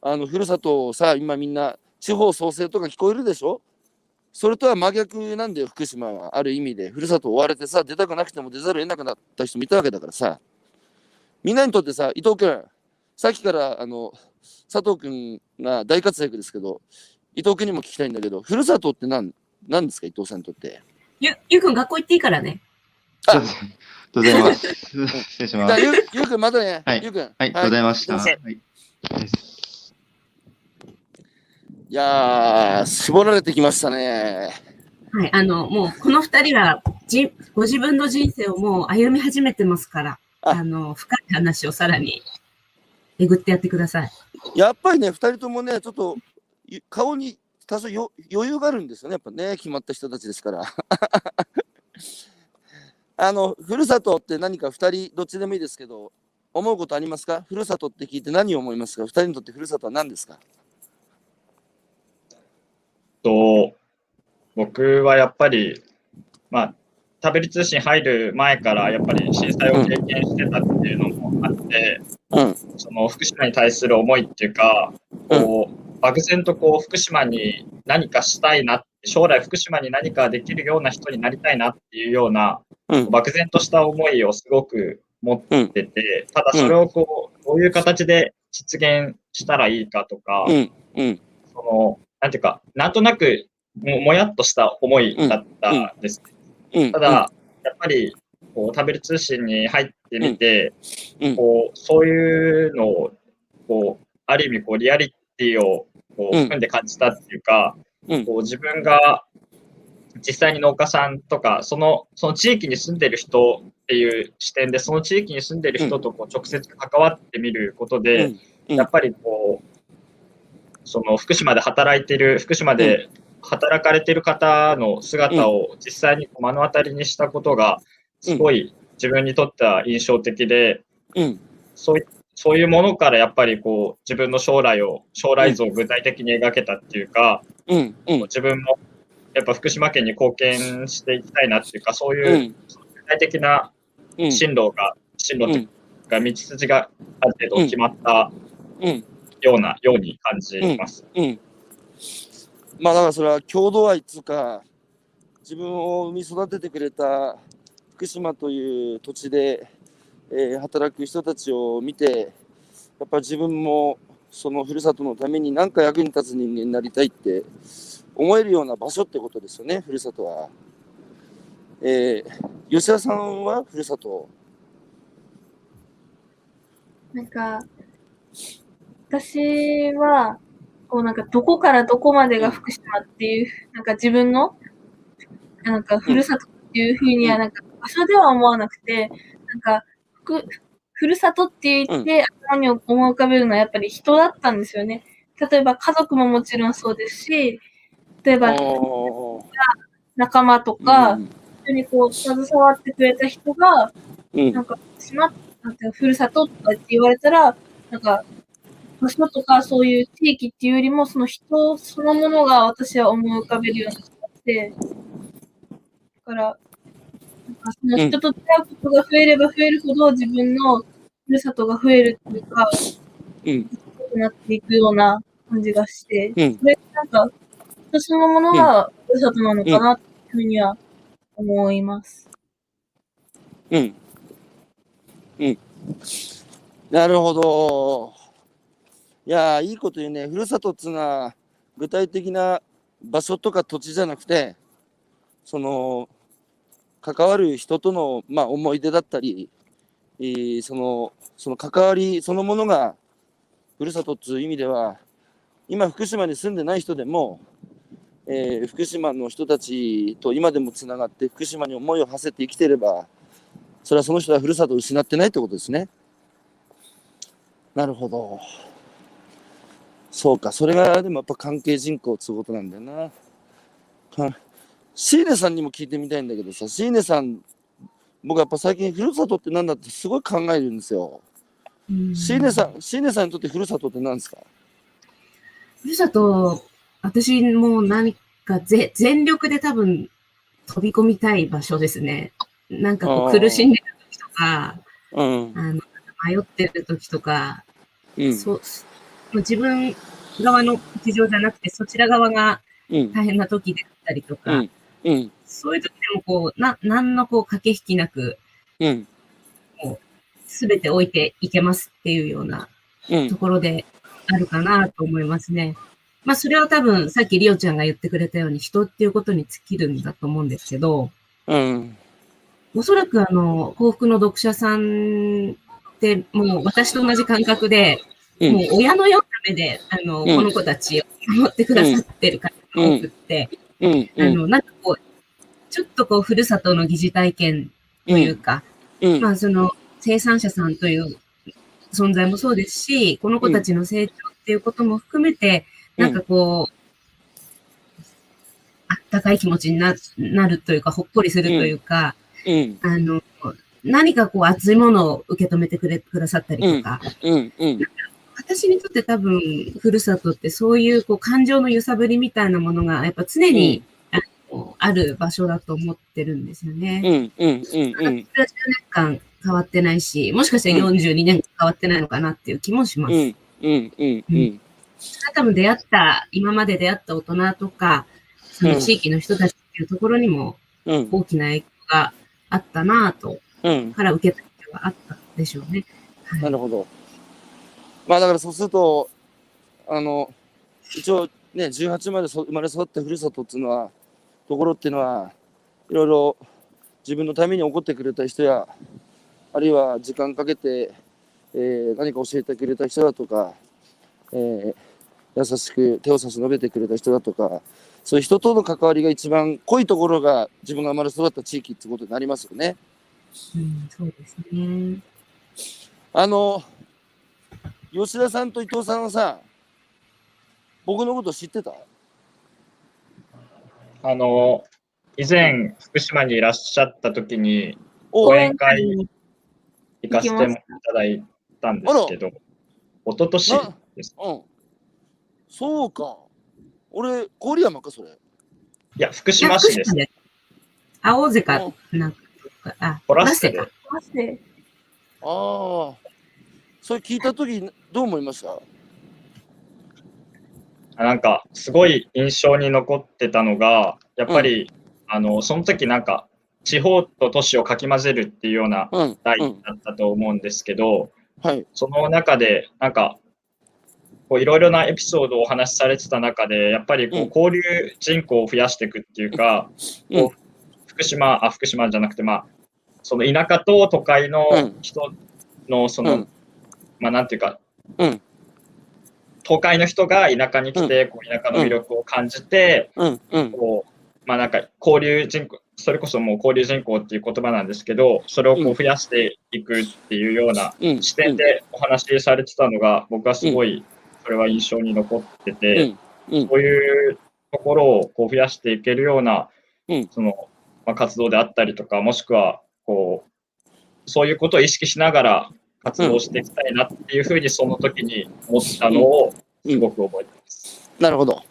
あの、ふるさとをさ、今みんな地方創生とか聞こえるでしょ？それとは真逆なんだよ、福島は。ある意味で。ふるさとを追われてさ、出たくなくても出ざるを得なくなった人もいたわけだからさ。みんなにとってさ、伊藤君、さっきからあの佐藤君が大活躍ですけど、伊藤君にも聞きたいんだけど、ふるさとって何何ですか、伊藤さんにとって？ゆ、ゆうくん学校行っていいからね。あありがとうございます。失礼します。ゆゆうくん、またね。はいゆうくん。はい、ありがとうございました。はいいやー、絞られてきましたね。はい、あの、もう、この二人は、じ、ご自分の人生をもう歩み始めてますから、ああの、深い話をさらに、えぐってやってください。やっぱりね、二人ともね、ちょっとゆ顔に多少よ余裕があるんですよね、やっぱね、決まった人たちですから。[LAUGHS] あの、ふるさとって何か二人、どっちでもいいですけど、思うことありますか？ふるさとって聞いて何を思いますか？二人にとってふるさとは何ですか？と、僕はやっぱり、まあ、タベリ通信入る前からやっぱり震災を経験してたっていうのもあって、うん。その福島に対する思いっていうか、こう、漠然とこう福島に何かしたいな将来福島に何かできるような人になりたいなっていうような、うん。漠然とした思いをすごく持ってて、ただそれをこう、どういう形で実現したらいいかとか。その、なんていうか、なんとなくももやっとした思いだったん。です。うん。ただ、やっぱり、こう、食べる通信に入ってみて、うん、こう、そういうのを、こう、ある意味、こう、リアリティを、こう、うん。含んで感じたっていうか、うん。こう、自分が、実際に農家さんとか、その、その地域に住んでる人っていう視点で、その地域に住んでる人とこう直接関わってみることで、やっぱりこう、その福島で働いてる、福島で働かれてる方の姿を実際に目の当たりにしたことが、すごい自分にとっては印象的で、うん。そういそういうものからやっぱりこう自分の将来を、将来像を具体的に描けたっていうか、うん。うん。自分もやっぱ福島県に貢献していきたいなっていうか、そうう。いうん具体的なうん。進路が、進路というか道筋がある程度決まったうん。ような、ように感じます。うん。まあだからそれは郷土愛っつうか、自分を産み育ててくれた福島という土地で、えー働く人たちを見て、やっぱ自分もそのふるさとのために何か役に立つ人間になりたいって思えるような場所ってことですよね、ふるさとは。えー吉田さんはふるさと。なんか、私は、こうなんかどこからどこまでが福島っていう、なんか自分の、なんかふるさとっていうふうにはなんか場所では思わなくて、なんかふふるさとって言って頭に思い浮かべるのはやっぱり人だったんですよね。例えば家族ももちろんそうですし、例えば仲間とか、うん。一緒にこう携わってくれた人が、うん。なんか、島、なんてふるさととかって言われたら、なんか、場所とかそういう地域っていうよりも、その人そのものが私は思い浮かべるようになって、だから、なんかその人と出会うことが増えれば増えるほど自分のふるさとが増えるっていうか、うん。なっていくような感じがして、うん。それなんか、人そのものがふるさとなのかなっていうふうには思います。うん。うん。なるほど。いやー、いいこと言うね。ふるさとっつうのは、具体的な場所とか土地じゃなくて、その、関わる人との、まあ、思い出だったり、えーその、その関わりそのものが、ふるさとっつう意味では、今、福島に住んでない人でも、えー福島の人たちと今でもつながって福島に思いを馳せて生きてればそれはその人はふるさとを失ってないってことですね。なるほど。そうか、それがでもやっぱ関係人口っていうことなんだよな。かシーネさんにも聞いてみたいんだけどさ、シーネさん、僕やっぱ最近ふるさとって何だってすごい考えるんですよ。シーネさん、シーネさんにとってふるさとって何ですか？ふるさと、私も何かぜ全力で多分飛び込みたい場所ですね。なんかこう苦しんでる時とか、うん。あの迷ってる時とか、うん。そう自分側の事情じゃなくて、そちら側がうん。大変な時であったりとか、うん。うん。そういう時でもこう、な、何のこう駆け引きなく、うん。すべて置いていけますっていうようなうんと。ころであるかなと思いますね。まあそれは多分さっきリオちゃんが言ってくれたように人っていうことに尽きるんだと思うんですけど、うん。おそらくあの、幸福の読者さんってもう私と同じ感覚で、うんもう親のような目で、あの、うんこの子たちを守ってくださってる方が多くって、うん。あの、なんかこう、ちょっとこう、ふるさとの疑似体験というか、うん。まあその、生産者さんという存在もそうですし、この子たちの成長っていうことも含めて、なんかこう、あったかい気持ちにななるというか、ほっこりするというか、うん。あの、何かこう熱いものを受け止めてくれ、くださったりとか、うん。うん。私にとって多分、ふるさとってそういうこう感情の揺さぶりみたいなものがやっぱ常に、あのある場所だと思ってるんですよね。うん。うん。うん。それは10年間変わってないし、もしかしたら42年間変わってないのかなっていう気もします。うん。うん。うん。うん。多分出会った、今まで出会った大人とか、その地域の人たちっていうところにもうん。大きな影響があったなぁと、うん。から受けた影響があったでしょうね。はいなるほど。まあだからそうすると、あの、一応ね、18までそ生まれ育ったふるさとっていうのは、ところっていうのは、いろいろ自分のために起こってくれた人や、あるいは時間かけて、えー何か教えてくれた人だとか、えー優しく手を差し伸べてくれた人だとか、そういう人との関わりが一番濃いところが自分が生まれ育った地域ってことになりますよね。うん、そうですね。あの、吉田さんと伊藤さんはさ、僕のこと知ってた？あの、以前、福島にいらっしゃった時に、お講演会行かせてもいただいたんですけど、一昨年なです。うん。そうか。俺、郡山か、それ。いや、福島市です。で。青瀬か、なんか、あ、ホラッセでか。ああ。それ聞いたとき、どう思いました？あなんか、すごい印象に残ってたのが、やっぱり、あの、その時なんか、地方と都市をかき混ぜるっていうようなうん。題うん。だったと思うんですけど、はい。その中で、なんか、こういろいろなエピソードをお話しされてた中で、やっぱりこうんう交流人口を増やしていくっていうか、うんこう福島、あ、福島じゃなくて、まあ、その田舎と都会のうん人の、その、うんまあ、なんていうか、うん都会の人が田舎に来て、こう田舎の魅力を感じて、うん。うん。こう、まあなんか交流人口、それこそもう交流人口っていう言葉なんですけど、それをこう増やしていくっていうようなうん。視点でお話しされてたのが、僕はすごい、それは印象に残ってうて、ん。ういうところをこう増やしていけるようなうん、その、まあ、活動であったりとか、もしくは、こう、そういうことを意識しながら活動していきたいなっていうふうに、その時に思ったのを、すごく覚えてます。なるほど。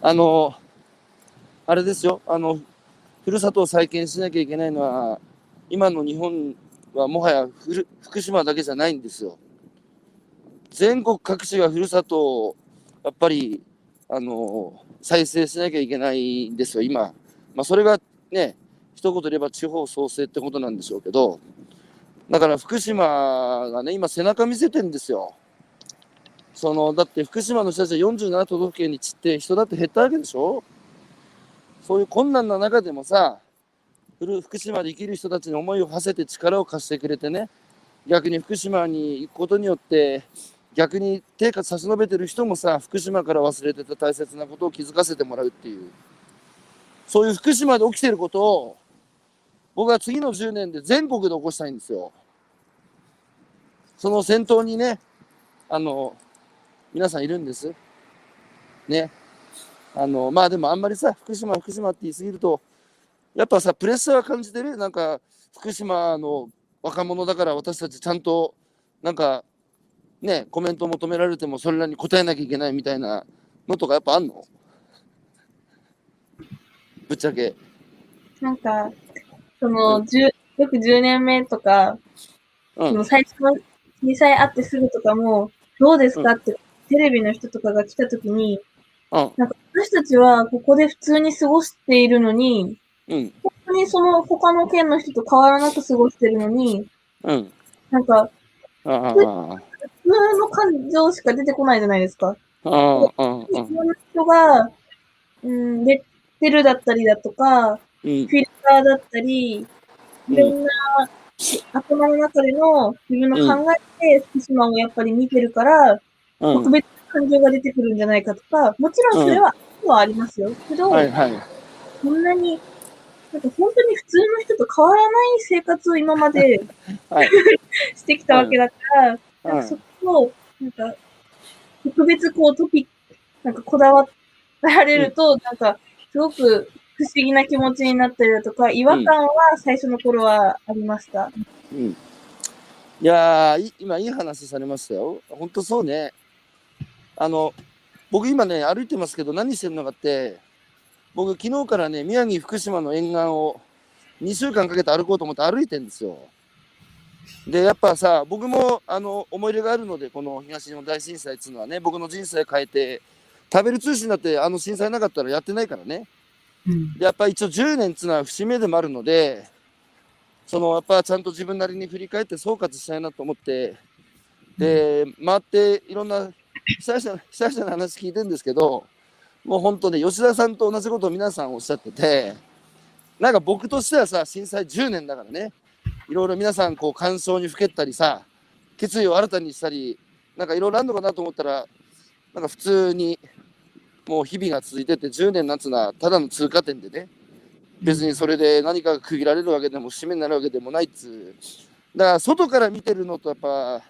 あの、あれですよ。あの、ふるさとを再建しなきゃいけないのは、今の日本はもはやふる福島だけじゃないんですよ。全国各地がふるさとをやっぱりあの再生しなきゃいけないんですよ、今。まあ、それがね、一言で言えば地方創生ってことなんでしょうけど、だから福島がね、今背中見せてんですよ。そのだって福島の人たちは47都道府県に散って人だって減ったわけでしょ？そういう困難な中でもさ、福島で生きる人たちに思いを馳せて力を貸してくれてね、逆に福島に行くことによって、逆に手が差し伸べてる人もさ、福島から忘れてた大切なことを気づかせてもらうっていう、そういう福島で起きてることを、僕は次の10年で全国で起こしたいんですよ。その先頭にね、あの、皆さんいるんです。ね。あの、まあでもあんまりさ、福島、福島って言い過ぎると、やっぱさ、プレッシャーは感じてる？なんか、福島の若者だから私たちちゃんと、なんか、ね、コメント求められてもそれらに答えなきゃいけないみたいなのとかやっぱあんの？ぶっちゃけ。なんか、その、10よく10年目とか、うん。その最初の震災あってすぐとかも、どうですかって、テレビの人とかが来たときに、うん。なんか私たちはここで普通に過ごしているのに、うん。本当にその他の県の人と変わらなく過ごしてるのに、うん。なんか、普通の感情しか出てこないじゃないですか。ああ、ああ、普通の人が、うん、レッテルだったりだとか、うん。フィルターだったり、いろんな頭の中での自分の考えで福島をやっぱり見てるから、うん特。別な感情が出てくるんじゃないかとか、もちろんそれは、はありますよ。けど、はいはい。こんなに、なんか本当に普通の人と変わらない生活を今まで [LAUGHS] はい。してきたわけだから、うんかそこを、なんか、特別こうトピック、なんかこだわられると、なんか、すごく不思議な気持ちになったりだとか、違和感は最初の頃はありました？うん。いやーい今いい話されましたよ。ほんとそうね。あの、僕今ね、歩いてますけど、何してるのかって、僕昨日からね、宮城、福島の沿岸を2週間かけて歩こうと思って歩いてんですよ。で、やっぱさ、僕もあの思い入れがあるので、この東日本大震災っていうのはね、僕の人生変えて、食べる通信だってあの震災なかったらやってないからね。やっぱ一応10年っつうのは節目でもあるのでそのやっぱちゃんと自分なりに振り返って総括したいなと思ってで回っていろんな被災者被災者の話聞いてるんですけどもう本当ね吉田さんと同じことを皆さんおっしゃっててなんか僕としてはさ震災10年だからねいろいろ皆さんこう感傷にふけったりさ決意を新たにしたりなんかいろいろあるのかなと思ったらなんか普通にもう日々が続いてて10年なんつうのはただの通過点でね別にそれで何かが区切られるわけでも節目になるわけでもないっつう。だから外から見てるのとやっぱ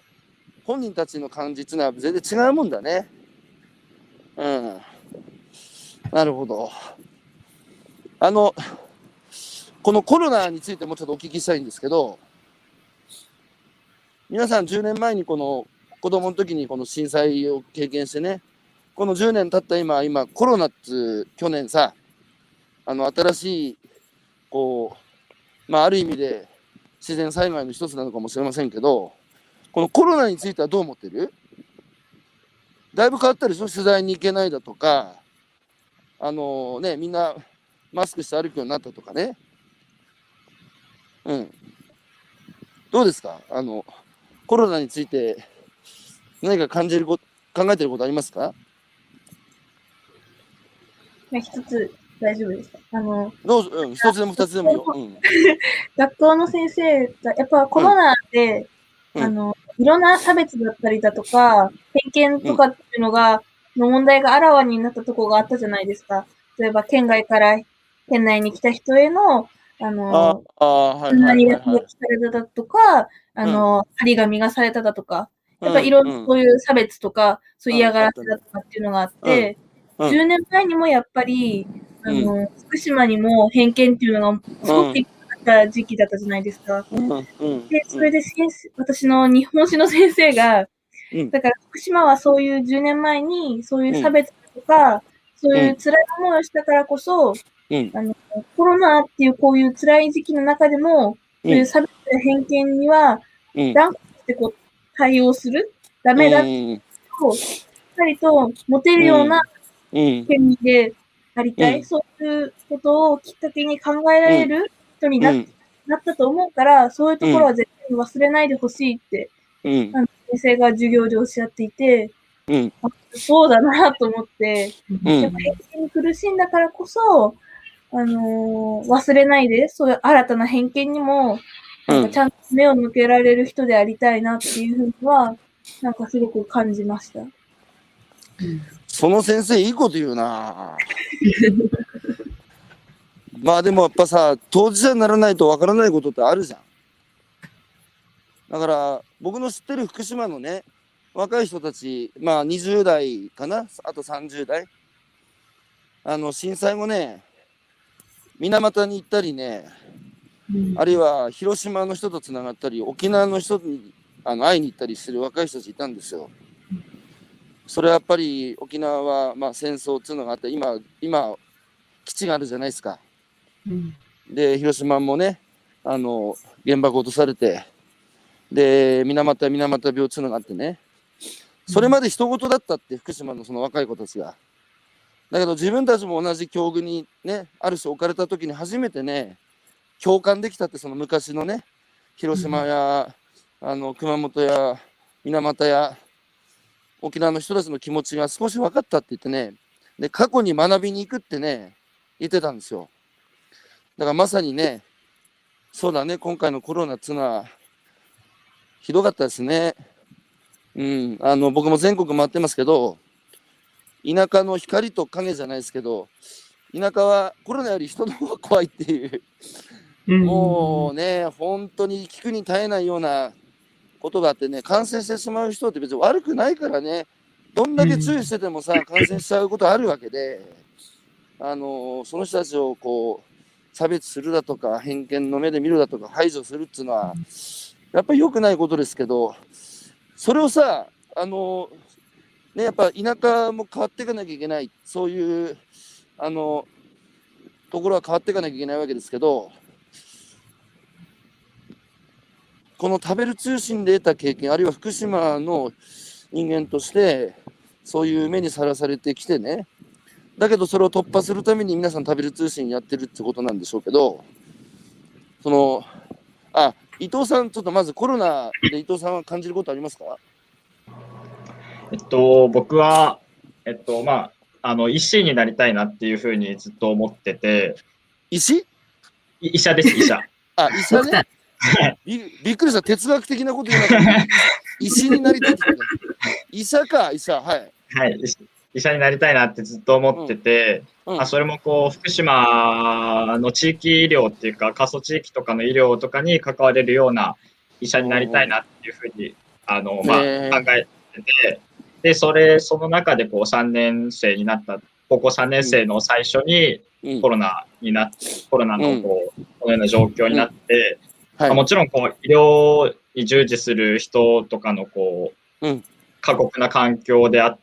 本人たちの感じっていうのは全然違うもんだね。うん。なるほど。あのこのコロナについてもちょっとお聞きしたいんですけど皆さん10年前にこの子供の時にこの震災を経験してねこの10年経った今、今、コロナっつ去年さ、あの、新しい、こう、まあ、ある意味で自然災害の一つなのかもしれませんけど、このコロナについてはどう思ってる？だいぶ変わったでしょ？取材に行けないだとか、あのね、みんなマスクして歩くようになったとかね。うん。どうですか？あの、コロナについて何か感じること、考えてることありますか？一つ大丈夫ですか？あの、どうぞ、うん、一つでも二つでもいいよ。うん。[LAUGHS] 学校の先生が、やっぱコロナで、うん。あの、いろんな差別だったりだとか、偏見とかっていうのが、の問題があらわになったところがあったじゃないですか。例えば、県外から県内に来た人への、ああの、あ、んなはいはいはいに落書きされただとか、あの、張り紙がされただとか、やっぱいろんなそういう差別とか、そういう嫌がらせだとかっていうのがあって、うん。10年前にもやっぱり、あの、福島にも偏見っていうのがすごくた時期だったじゃないですか。うんうんで、それで先生、私の日本史の先生が、うん。だから福島はそういう10年前に、そういう差別とか、そういう辛い思いをしたからこそ、うん。あの、コロナっていうこういう辛い時期の中でも、そういう差別や偏見には、うん。断固してこう対応する、ダメだと、うん。しっかりと持てるようなうん権利でありたい、うん。そういうことをきっかけに考えられる人にな,、うん。なったと思うから、そういうところは絶対に忘れないでほしいって、うん。あの先生が授業でおっしゃっていて、うん。あそうだなと思って、うん。やっぱ偏見に苦しんだからこそ、あのー忘れないで、そういう新たな偏見にも、なんかちゃんと目を向けられる人でありたいなっていうふうには、なんかすごく感じました。その先生いいこと言うな。まあでもやっぱさ当事者にならないとわからないことってあるじゃん。だから僕の知ってる福島のね若い人たちまあ20代かな？あと30代？あの震災後ね水俣に行ったりねうん。あるいは広島の人とつながったり沖縄の人にあの会いに行ったりする若い人たちいたんですよ。それはやっぱり沖縄は、まあ、戦争っていうのがあって今今基地があるじゃないですか。うんで広島もねあの原爆落とされてで水俣水俣病っていうのがあってねそれまで人事だったって福島のその若い子たちが。だけど自分たちも同じ境遇にねある種置かれた時に初めてね共感できたってその昔のね広島やあの熊本や水俣や沖縄の人たちの気持ちが少し分かったって言ってね。で過去に学びに行くってね言ってたんですよ。だからまさにねそうだね今回のコロナっていうのはひどかったですね。うんあの僕も全国回ってますけど田舎の光と影じゃないですけど田舎はコロナより人の方が怖いっていう。うん。もうね、本当に聞くに耐えないようなことがあってね、感染してしまう人って別に悪くないからね、どんだけ注意しててもさ、感染しちゃうことあるわけで、あのーその人たちをこう、差別するだとか、偏見の目で見るだとか、排除するっていうのは、やっぱり良くないことですけど、それをさ、あのーね、やっぱ田舎も変わっていかなきゃいけない、そういう、あのところは変わっていかなきゃいけないわけですけど、この食べる通信で得た経験、あるいは福島の人間として、そういう目にさらされてきてね、だけどそれを突破するために皆さん食べる通信やってるってことなんでしょうけど、その、あ、伊藤さん、ちょっとまずコロナで伊藤さんは感じることありますか？えっと、僕は、えっと、まあ、あの、医師になりたいなっていうふうにずっと思ってて、石い医者です、医者。あ、医者ね。びびっくりした、哲学的なこと言うなかった。石になりたいって言った医者か、医者、はい。はい、医者になりたいなってずっと思ってて、うん。あそれもこう福島の地域医療っていうか過疎地域とかの医療とかに関われるような医者になりたいなっていうふうにあの、まあ、考えててでそれその中でこう3年生になった高校3年生の最初にうんコロナになってコロナのこうこのような状況になって、はい。まあもちろんこう医療に従事する人とかのこう、うん。過酷な環境であっ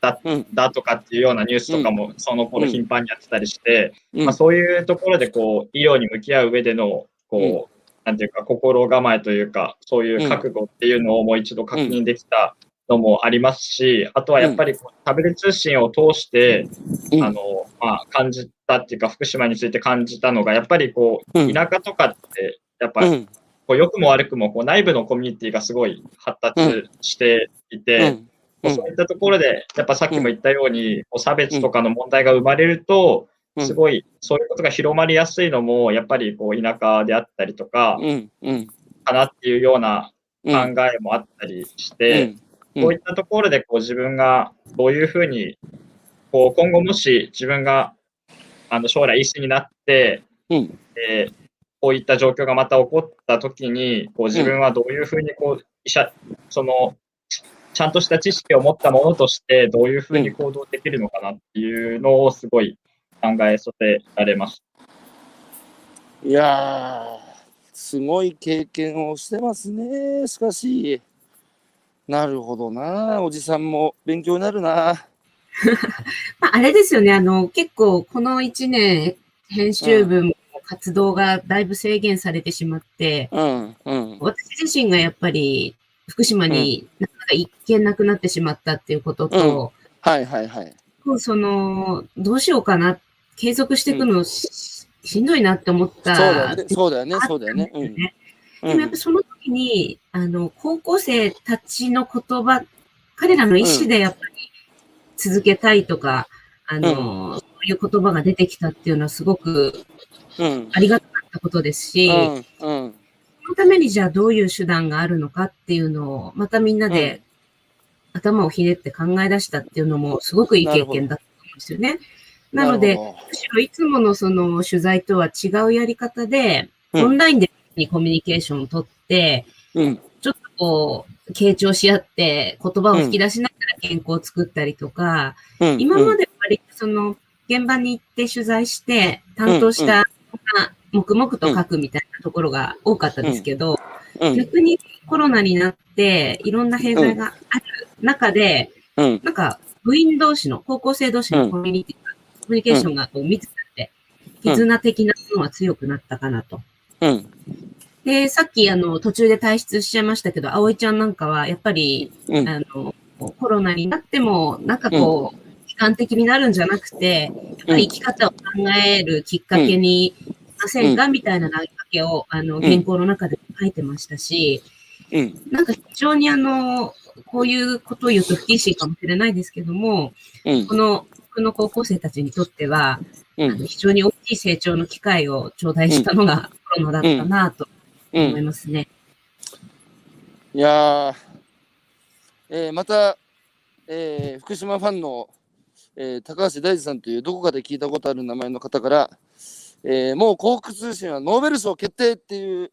たうん。だとかっていうようなニュースとかもその頃うん頻繁にやってたりして、うん。まあ、そういうところでこう医療に向き合う上でのこう、なんていうか心構えというかそういう覚悟っていうのをもう一度確認できたのもありますし、あとはやっぱりこうタブレ通信を通して、うん。あのまあ、感じたっていうか福島について感じたのがやっぱりこううん。田舎とかってやっぱりうん。こう良くも悪くもこう内部のコミュニティがすごい発達していて、うん。うん。そういったところで、やっぱさっきも言ったように、こう差別とかの問題が生まれると、うん。すごい、そういうことが広まりやすいのも、やっぱりこう田舎であったりとか、かなっていうようなうん考えもあったりして、うん。こういったところでこう自分がどういうふうに、こう今後もし自分があの将来医師になって、うん。えーこういった状況がまた起こったときに、こう自分はどういうふうにこう医者、そのちちゃんとした知識を持ったものとして、どういうふうに行動できるのかなっていうのをすごい考えさせられます。いやー、すごい経験をしてますね。しかし、なるほどな。おじさんも勉強になるな。[LAUGHS] まあ、あれですよね、あの、結構この1年、編集部も活動がだいぶ制限されてしまって、うん、うん。私自身がやっぱり福島になかなか行けなくなってしまったっていうことと、はいはいはい。その、どうしようかな、継続していくのし,、しんどいなって思っそうた。だよね、そうだよね、そうだよね。でもやっぱその時に、あの、高校生たちの言葉、彼らの意思でやっぱり続けたいとか、あの、そういう言葉が出てきたっていうのはすごくうん。ありがたかったことですし、うん、うん。そのためにじゃあどういう手段があるのかっていうのを、またみんなで頭をひねって考え出したっていうのもすごくいい経験だったんですよね。なので、むしろいつものその取材とは違うやり方で、うん。オンラインでコミュニケーションを取って、どうん、ちょっとこう、傾聴し合って言葉を吹き出しながら原稿を作ったりとか、うん。今まで割とその現場に行って取材して担当した黙々と書くみたいなところが多かったですけど、うん、逆にコロナになっていろんな弊害がある中で、うん、なんか部員同士の、高校生同士のコミュニティ、コミュニケーションがこう密になって、絆的なものは強くなったかなと。うん、で、さっきあの途中で退出しちゃいましたけど、葵ちゃんなんかはやっぱり、うん、あの、コロナになっても、なんかこう、悲観的になるんじゃなくて、やっぱり生き方を考えるきっかけにしませんか、みたいな投げかけを、あの、原稿の中で書いてましたし、うん。なんか非常にあの、こういうことを言うと不謹慎かもしれないですけども、うんこ。の、この高校生たちにとっては、うん。あの非常に大きい成長の機会を頂戴したのがコロナだったなと思いうん。ますね。いやー、えーまた、えー福島ファンの、えー高橋大二さんというどこかで聞いたことある名前の方から、えーもう幸福通信はノーベル賞決定っていう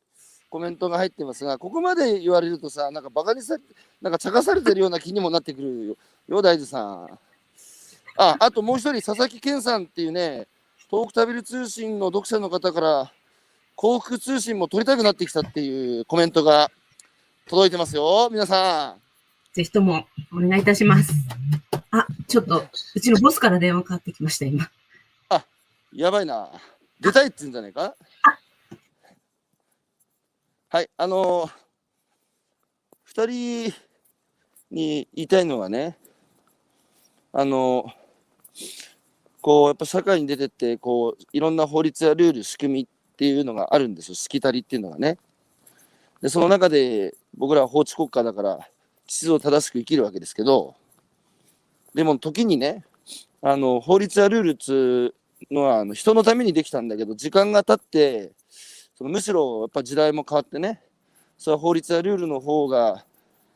コメントが入ってますが、ここまで言われるとさ、なんかバカにされ、なんか茶化されてるような気にもなってくるよ、よ大二さん。あ、あともう一人、佐々木健さんっていうね、東北食べる通信の読者の方から、幸福通信も取りたくなってきたっていうコメントが届いてますよ、皆さん。ぜひともお願いいたします。あ、ちょっと、うちのボスから電話かかってきました、今。やばいな。出たいって言うんじゃないか？はい、あのー、二人に言いたいのはね、あのーこう、やっぱ社会に出てって、こう、いろんな法律やルール、仕組みっていうのがあるんですよ、しきたりっていうのがね。で、その中で、僕らは法治国家だから、秩序を正しく生きるわけですけど、でも時にね、あの、法律やルールっつうのはあの人のためにできたんだけど時間が経ってそのむしろやっぱ時代も変わってねそれは法律やルールの方が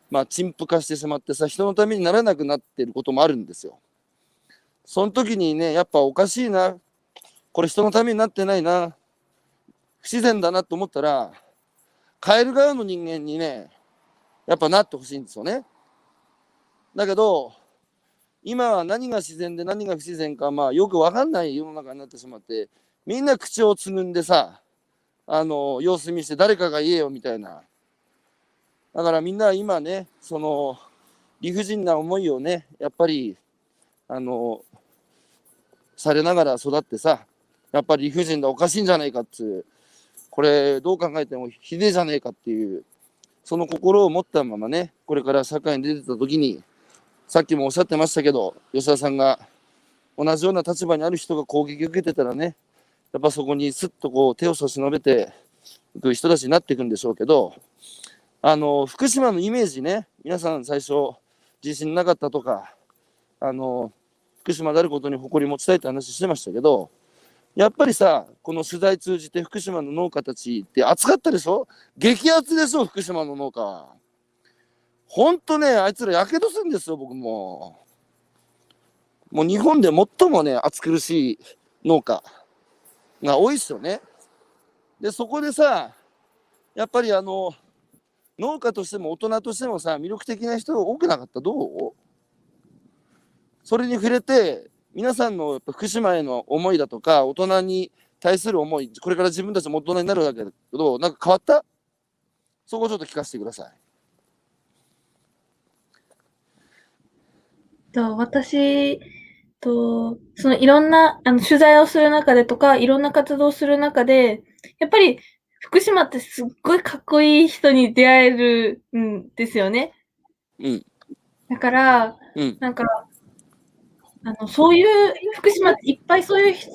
まあ陳腐化してしまってさ人のためにならなくなってることもあるんですよ。その時にねやっぱおかしいなこれ人のためになってないな不自然だなと思ったら変える側の人間にねやっぱなってほしいんですよね。だけど今は何が自然で何が不自然か、まあ、よくわかんない世の中になってしまって、みんな口をつぐんでさ、あの、様子見して誰かが言えよみたいな。だからみんな今ね、その、理不尽な思いをね、やっぱり、あの、されながら育ってさ、やっぱり理不尽だ、おかしいんじゃないかっつう、これどう考えてもひでえじゃねえかっていう、その心を持ったままね、これから社会に出てた時に、さっきもおっしゃってましたけど、吉田さんが同じような立場にある人が攻撃を受けてたらね、やっぱそこにすっとこう手を差し伸べていく人たちになっていくんでしょうけど、あの、福島のイメージね、皆さん最初、自信なかったとか、あの、福島であることに誇り持ちたいって話してましたけど、やっぱりさ、この取材通じて福島の農家たちって熱かったでしょ？激アツでしょ、福島の農家は。ほんとね、あいつらやけどするんですよ、僕も。もう日本で最もね、暑苦しい農家が多いっすよね。で、そこでさ、やっぱりあの、農家としても大人としてもさ、魅力的な人が多くなかった？どう？それに触れて、皆さんのやっぱ福島への思いだとか、大人に対する思い、これから自分たちも大人になるわけだけど、なんか変わった？そこをちょっと聞かせてください。と私と、そのいろんなあの取材をする中でとか、いろんな活動をする中で、やっぱり福島ってすっごいかっこいい人に出会えるんですよね。うん。だから、うん。なんか、あの、そういう、福島っていっぱいそういう人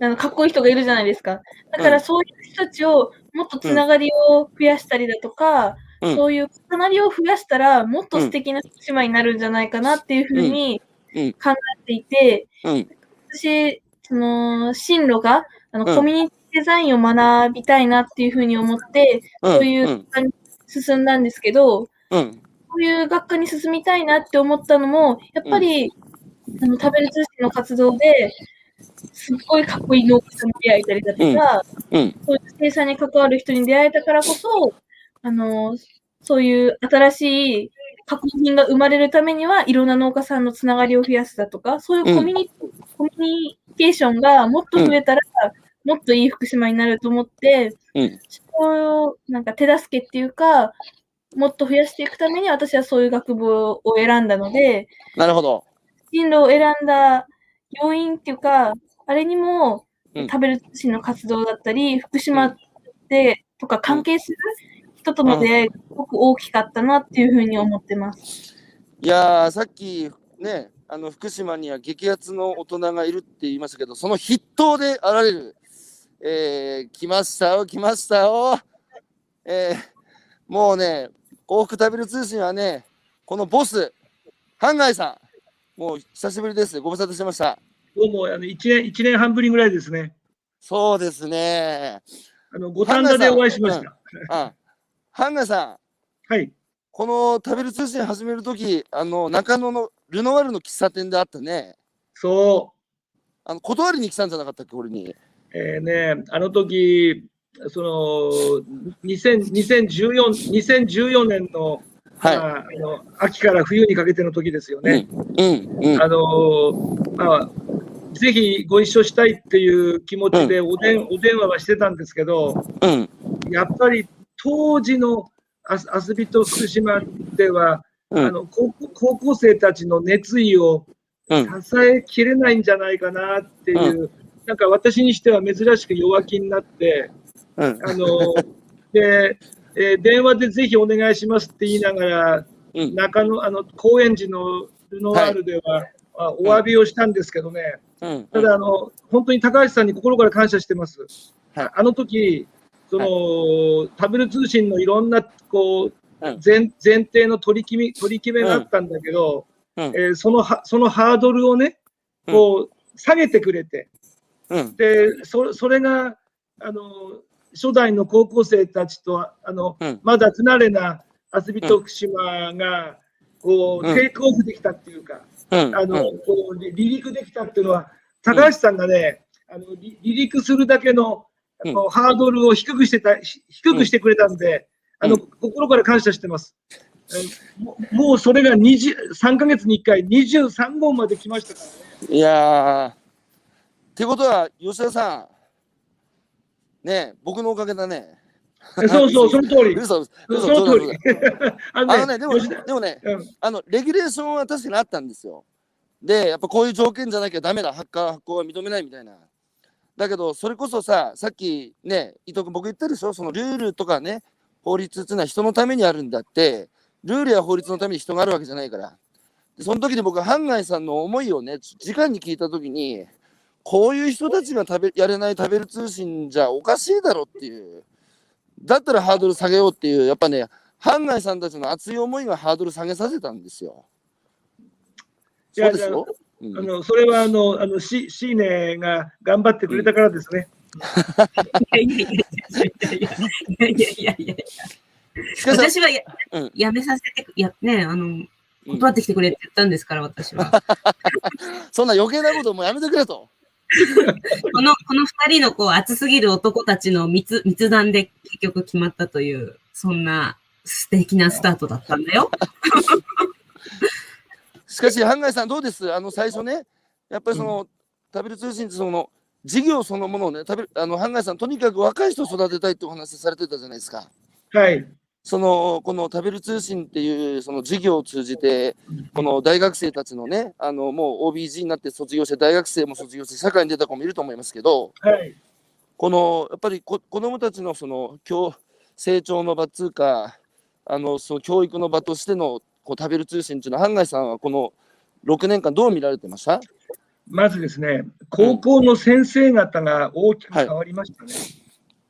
あのかっこいい人がいるじゃないですか。だかうんらそういう人たちをもっとつながりを増やしたりだとか、うんそういうつながりを増やしたら、もっと素敵な福島になるんじゃないかなっていうふうにうんうん考えていて、うん。私、その、進路が、あの、うんコミュニティデザインを学びたいなっていうふうに思って、うん。そういう学科に進んだんですけど、うん。そういう学科に進みたいなって思ったのも、やっぱり、あの、食べる通信の活動で、すっごいかっこいい農家さんに出会えたりだとか、うん。そういう生産に関わる人に出会えたからこそ、あの、そういう新しい加工品が生まれるためには、いろんな農家さんのつながりを増やすだとか、そういうコミュニ,、コミュニケーションがもっと増えたら、もっといい福島になると思って、うん。それをなんか手助けっていうか、もっと増やしていくために私はそういう学部を選んだので、なるほど。進路を選んだ要因っていうか、あれにも、うん食べる通信の活動だったり、福島でとか関係する人との出会いがすごく大きかったなっていうふうに思ってます。いやー、さっきね、あの福島には激アツの大人がいるって言いましたけど、その筆頭であられる、えー、来ましたよ、来ましたよ。えー、もうね、幸福食べる通信はね、このボス、ハンガイさん、もう久しぶりです。ご無沙汰してました。どうも、あの、一年、一年半ぶりぐらいですね。そうですね。あの、五反田でお会いしました。あハンガイさん、はい。この食べる通信始めるとき、あの、中野のルノワールの喫茶店であったね。そあの、断りに来たんじゃなかったっけ、俺に。う。えーね、あの時、その、2000 2014、2014年の、はい。まあ、あの秋から冬にかけての時ですよね。うん、うん。あのまあ、ぜひご一緒したいっていう気持ちでおでん、お電話はしてたんですけど、うん、やっぱり当時のあ遊びと福島では、うん。あの高校高校生たちの熱意をうん、支えきれないんじゃないかなっていう、なんか私にしては珍しく弱気になって、うん、あので、えー電話でぜひお願いしますって言いながら、うん、中野、あの高円寺のルノワールでは、あお詫びをしたんですけどね、うん。ただあの、本当に高橋さんに心から感謝してます。はい。あの時その、食べる通信のいろんなこううん。前前提の取り決め取り決めがあったんだけど、うん。えーそのはそのハードルをね、こう下げてくれて、うん、でそそれがあの初代の高校生たちとあの、うん。まだ不慣れな遊びと福島が、こううん。テイクオフできたっていうか、うん、あの、こう離陸できたっていうのは、高橋さんがね、あの離離陸するだけのあの、ハードルを低くしてた、ひ低くしてくれたんで、あの、うん心から感謝してます。えもうそれが20 3ヶ月に1回、23号まで来ましたからね。いやー。ってことは、吉田さん、ねえ、僕のおかげだね。えそうそう、[LAUGHS] その通り。そ嘘、の通り嘘。。[LAUGHS] あのあのね、でも、でもね、うんあの、レギュレーションは確かにあったんですよ。で、やっぱこういう条件じゃなきゃダメだ、発火、発行は認めないみたいな。だけど、それこそさ、さっきね、伊藤君、僕言ったでしょ、そのルールとかね、法律っていうのは人のためにあるんだって、ルールや法律のために人があるわけじゃないから。でその時に僕はハンガイさんの思いをね、直に聞いた時に、こういう人たちが食べやれない食べる通信じゃおかしいだろっていう。だったらハードル下げようっていう、やっぱね、ハンガイさんたちの熱い思いがハードル下げさせたんですよ。そうですよ。うんあのそれはあの、あのシシーネが頑張ってくれたからですね。いやいやいやいやいやいやいやいや私はや,、うんやめさせて、やね、あの、断ってきてくれって言ったんですから、私は。[LAUGHS] そんな余計なこともうやめてくれと。[LAUGHS] この、この二人のこう、熱すぎる男たちの密、密談で結局決まったという、そんな素敵なスタートだったんだよ。しかし、ハンガイさんどうです？あの、最初ね、やっぱりその、食べる通信ってその、事業そのものをね、食べる、あの、ハンガイさん、とにかく若い人を育てたいってお話されてたじゃないですか。はい。そのこの食べる通信っていうその事業を通じて、この大学生たちのね、あのもう OBG になって卒業して、大学生も卒業して、社会に出た子もいると思いますけど、はい。このやっぱりこ子どもたちのその教成長の場っつうか、あのその教育の場としてのこう食べる通信っていうのは、ハンガイさんはこの6年間、どう見られてました？まずですね、高校の先生方が大きく変わりましたね。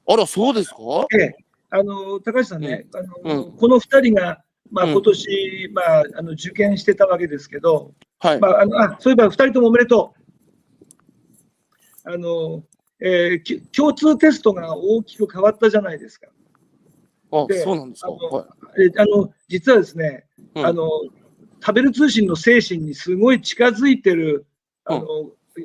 あら、そうですか？ええ、あの高橋さんね、あのうんこの2人が、まあ、うん今年、まあ、あの受験してたわけですけど、はいま。あ、あのあそういえば2人ともおめでとう。あのえーき共通テストが大きく変わったじゃないですか。あ、でそうなんですか？はい。えあの実はですね、うん。あの食べる通信の精神にすごい近づいてるあの、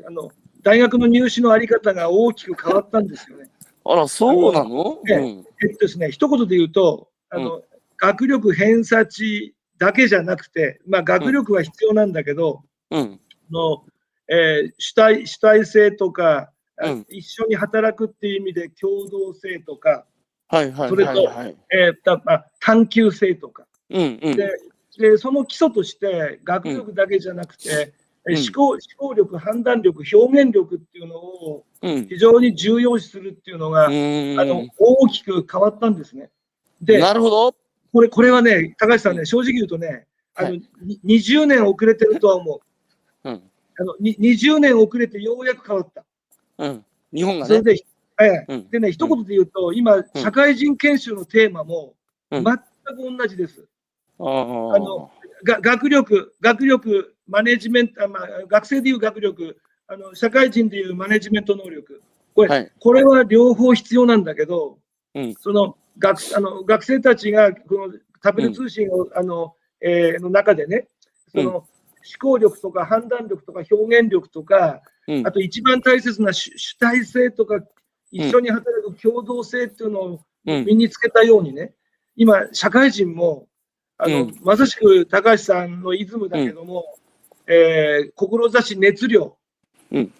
あの大学の入試のあり方が大きく変わったんですよね。あら、そうなの？えっとですね、一言で言うと、あの、学力偏差値だけじゃなくて、まあ、学力は必要なんだけど、うん。のえー主体主体性とか、あうん。一緒に働くっていう意味で共同性とか、はいはいそれと。えーたまあ、探求性とかうんうん。でで、その基礎として学力だけじゃなくて、えーうん思考思考力、判断力、表現力っていうのをうん。非常に重要視するっていうのが、うーんあの大きく変わったんですね。で、なるほど。これ、これはね、高橋さんね、正直言うとね、あの、はに20年遅れてるとは思う。うん。あの、に20年遅れてようやく変わった。うん。日本がね。それで、ええうんでね、一言で言うと、今、社会人研修のテーマも、うん全く同じです。ああのが学力、学力、マネジメント、あまあ、学生でいう学力あの、社会人でいうマネジメント能力、これ,、はい。これは両方必要なんだけど、うん。その学あの学生たちがこのタブレ通信を、あのえーの中でね、その、思考力とか判断力とか表現力とか、うん。あと一番大切な主主体性とか、一緒に働く共同性っていうのをうん。身につけたようにね、今、社会人も、あの、うんまさしく高橋さんのイズムだけども、えー志、熱量うん。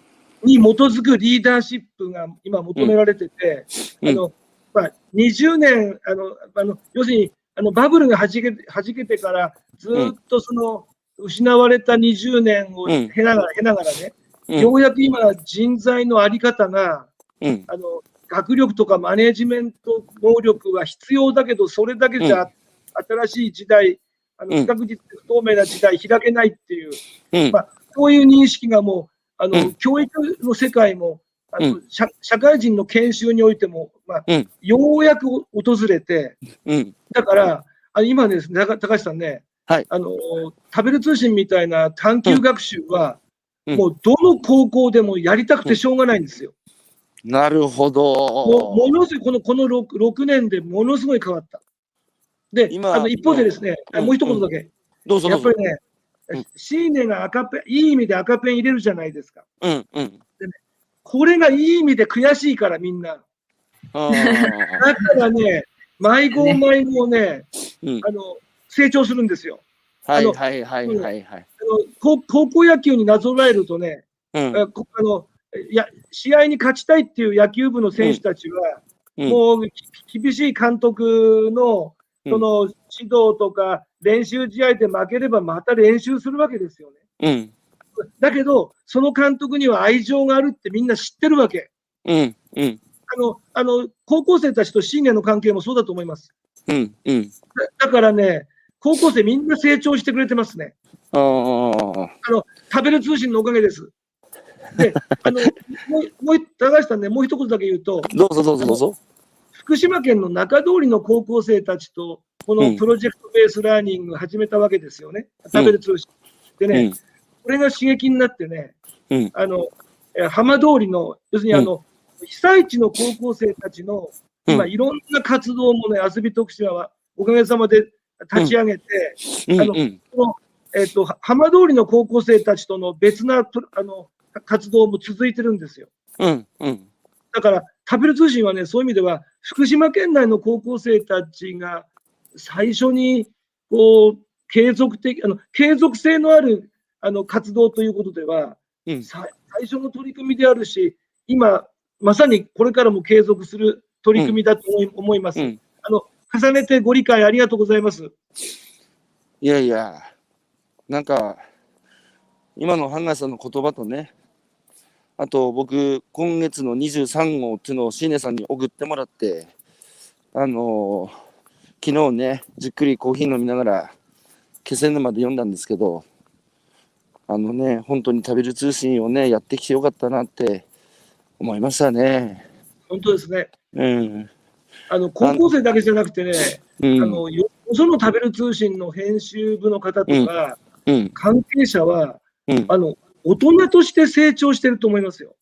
に基づくリーダーシップが今求められてて、うん。あの、まあ、20年、あの、あの要するに、あのバブルがはじけはじけてから、ずっとその、失われた20年をうん。経ながら、経ながらね、うん。ようやく今、人材のあり方が、うん。あの学力とかマネジメント能力は必要だけど、それだけじゃ新しい時代、あのうん。不確実で不透明な時代開けないっていう、うん。まあ、そういう認識がもう、あのうん。教育の世界もあの、う社、社会人の研修においても、まあうん。ようやく訪れて、うん。だから、あの今ですね、高高橋さんね、はい。あの食べる通信みたいな探究学習は、うん。もうどの高校でもやりたくてしょうがないんですよ。なるほもど。ものすごい、このこの 6, 6年でものすごい変わった。で、今あの一方でですね、あうんもう一言だけ、どうぞどうぞやっぱり。ね、うんシーネが赤ペン、いい意味で赤ペン入れるじゃないですか。うんうん。これがいい意味で悔しいから、みんな。あだからね、迷子迷子ね、うんあの、成長するんですよ。ーはいはいはいはいはい。あの高高校野球になぞらえるとね、うんあのいや試合に勝ちたいっていう野球部の選手たちは、うんもうき厳しい監督のうんその指導とか練習試合で負ければまた練習するわけですよね。うんだけど、その監督には愛情があるってみんな知ってるわけ。うんうんあのあの高校生たちと信念の関係もそうだと思います。うんうん。だだからね、高校生みんな成長してくれてますね。ああ。食べる通信のおかげです。で、あのもう [LAUGHS] もう高橋さんね、もう一言だけ言うと、どうぞどうぞどうぞ。福島県の中通りの高校生たちと、こうん。のプロジェクトベースラーニング始めたわけですよね、食べる通信。でね、うん。これが刺激になってね、うん。あのえ浜通りの、要するにあの、被災地の高校生たちの、うん。今、いろんな活動もね、遊び徳島はおかげさまで立ち上げて、あのこのえっとは浜通りの高校生たちとの別なとあの活動も続いてるんですよ。うん。うん。だから、食べる通信はね、そういう意味では、福島県内の高校生たちが最初にこう継続的あの、継続性のあるあの活動ということでは、うんさ最初の取り組みであるし、今、まさにこれからも継続する取り組みだと思い,、思います、うんあの。重ねてご理解ありがとうございます。いやいや、なんか、今のハンガーさんの言葉とね、あと僕、今月の23号っていうのをシーネさんに送ってもらって、あのー昨日ね、じっくりコーヒー飲みながら、気仙沼で読んだんですけど、あのね、本当に食べる通信をね、やってきてよかったなって思いましたね。本当ですね。うん。あの高校生だけじゃなくてね、うん。あのよその食べる通信の編集部の方とか、うん。関係者は、うん。あの大人として成長してると思いますよ。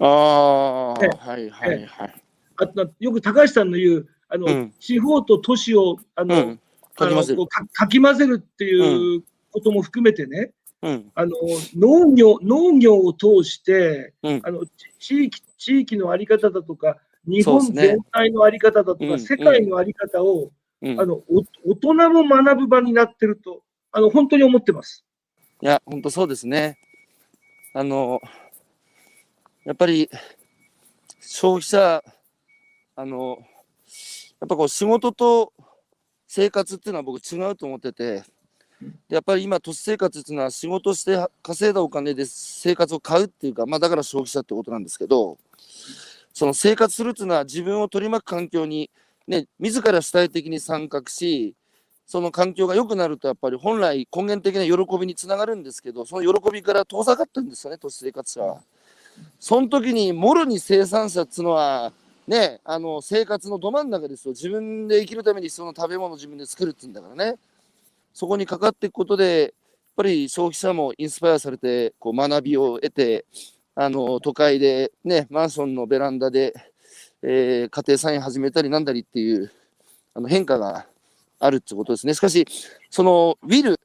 ああ、ねはいはいはい。あとよく高橋さんの言う、あのうん地方と都市をあの、うん。あのかき混ぜるっていうことも含めてね、うん。あの農業農業を通して、うんあの地域地域のあり方だとか、日本全体のあり方だとか、うん世界のあり方を、うんあ。のお大人も学ぶ場になってると、あの本当に思ってます。いや、本当そうですね。あの、やっぱり消費者、あの、やっぱこう仕事と生活っていうのは僕違うと思ってて、やっぱり今都市生活っていうのは仕事して稼いだお金で生活を買うっていうか、まあだから消費者ってことなんですけど、その生活するっていうのは自分を取り巻く環境にね、自ら主体的に参画し、その環境が良くなるとやっぱり本来根源的な喜びにつながるんですけどその喜びから遠ざかったんですよね都市生活者は。その時にもろに生産者っつうのはね、あの生活のど真ん中ですよ。自分で生きるためにその食べ物を自分で作るって言うんだからね。そこにかかっていくことで、やっぱり消費者もインスパイアされて、こう学びを得て、あの都会で、ね、マンションのベランダで、えー家庭菜園始めたりなんだりっていうあの変化があるってことですね。しかし、そのウィル、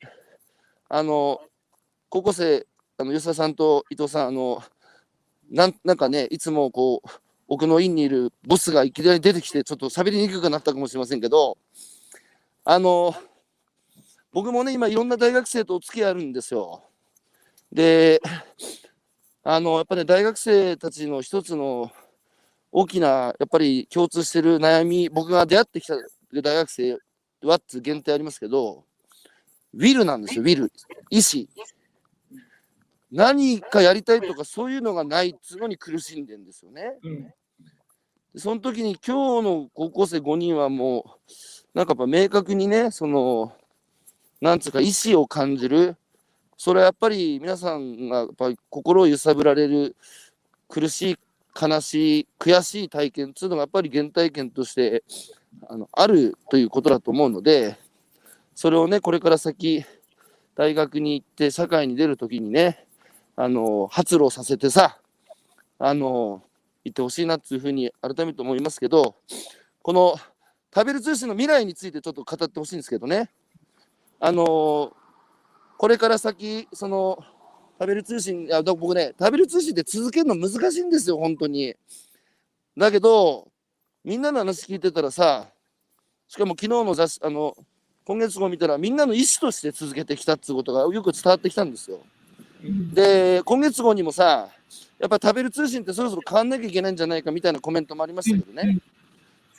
あの高校生、あの吉田さんと伊藤さん、あのなんなんかね、いつもこう、奥の院にいるボスがいきなり出てきて、ちょっと喋りにくくなったかもしれませんけど、あの、僕もね、今、いろんな大学生とお付き合いあるんですよ。で、あの、やっぱり、ね、大学生たちの一つの大きな、やっぱり共通してる悩み、僕が出会ってきた大学生はって限定ありますけど、ウィルなんですよ、ウィル。意思。何かやりたいとかそういうのがないっつうのに苦しんでんですよね。でその時に今日の高校生5人はもう、なんかやっぱ明確にね、その、なんつうか意思を感じる。それはやっぱり皆さんがやっぱり心を揺さぶられる苦しい、悲しい、悔しい体験っていうのがやっぱり原体験としてあのあるということだと思うので、それをね、これから先、大学に行って社会に出るときにね、あの、発露させてさ、あの、行ってほしいなっていうふうに改めて思いますけど、この食べる通信の未来についてちょっと語ってほしいんですけどね、あの、これから先、その、食べる通信、いや僕ね、食べる通信って続けるの難しいんですよ、本当に。だけど、みんなの話聞いてたらさ、しかも昨日の雑誌、あの、今月号見たら、みんなの意思として続けてきたっていうことがよく伝わってきたんですよ。で、今月号にもさ、やっぱ食べる通信ってそろそろ変わんなきゃいけないんじゃないかみたいなコメントもありましたけどね、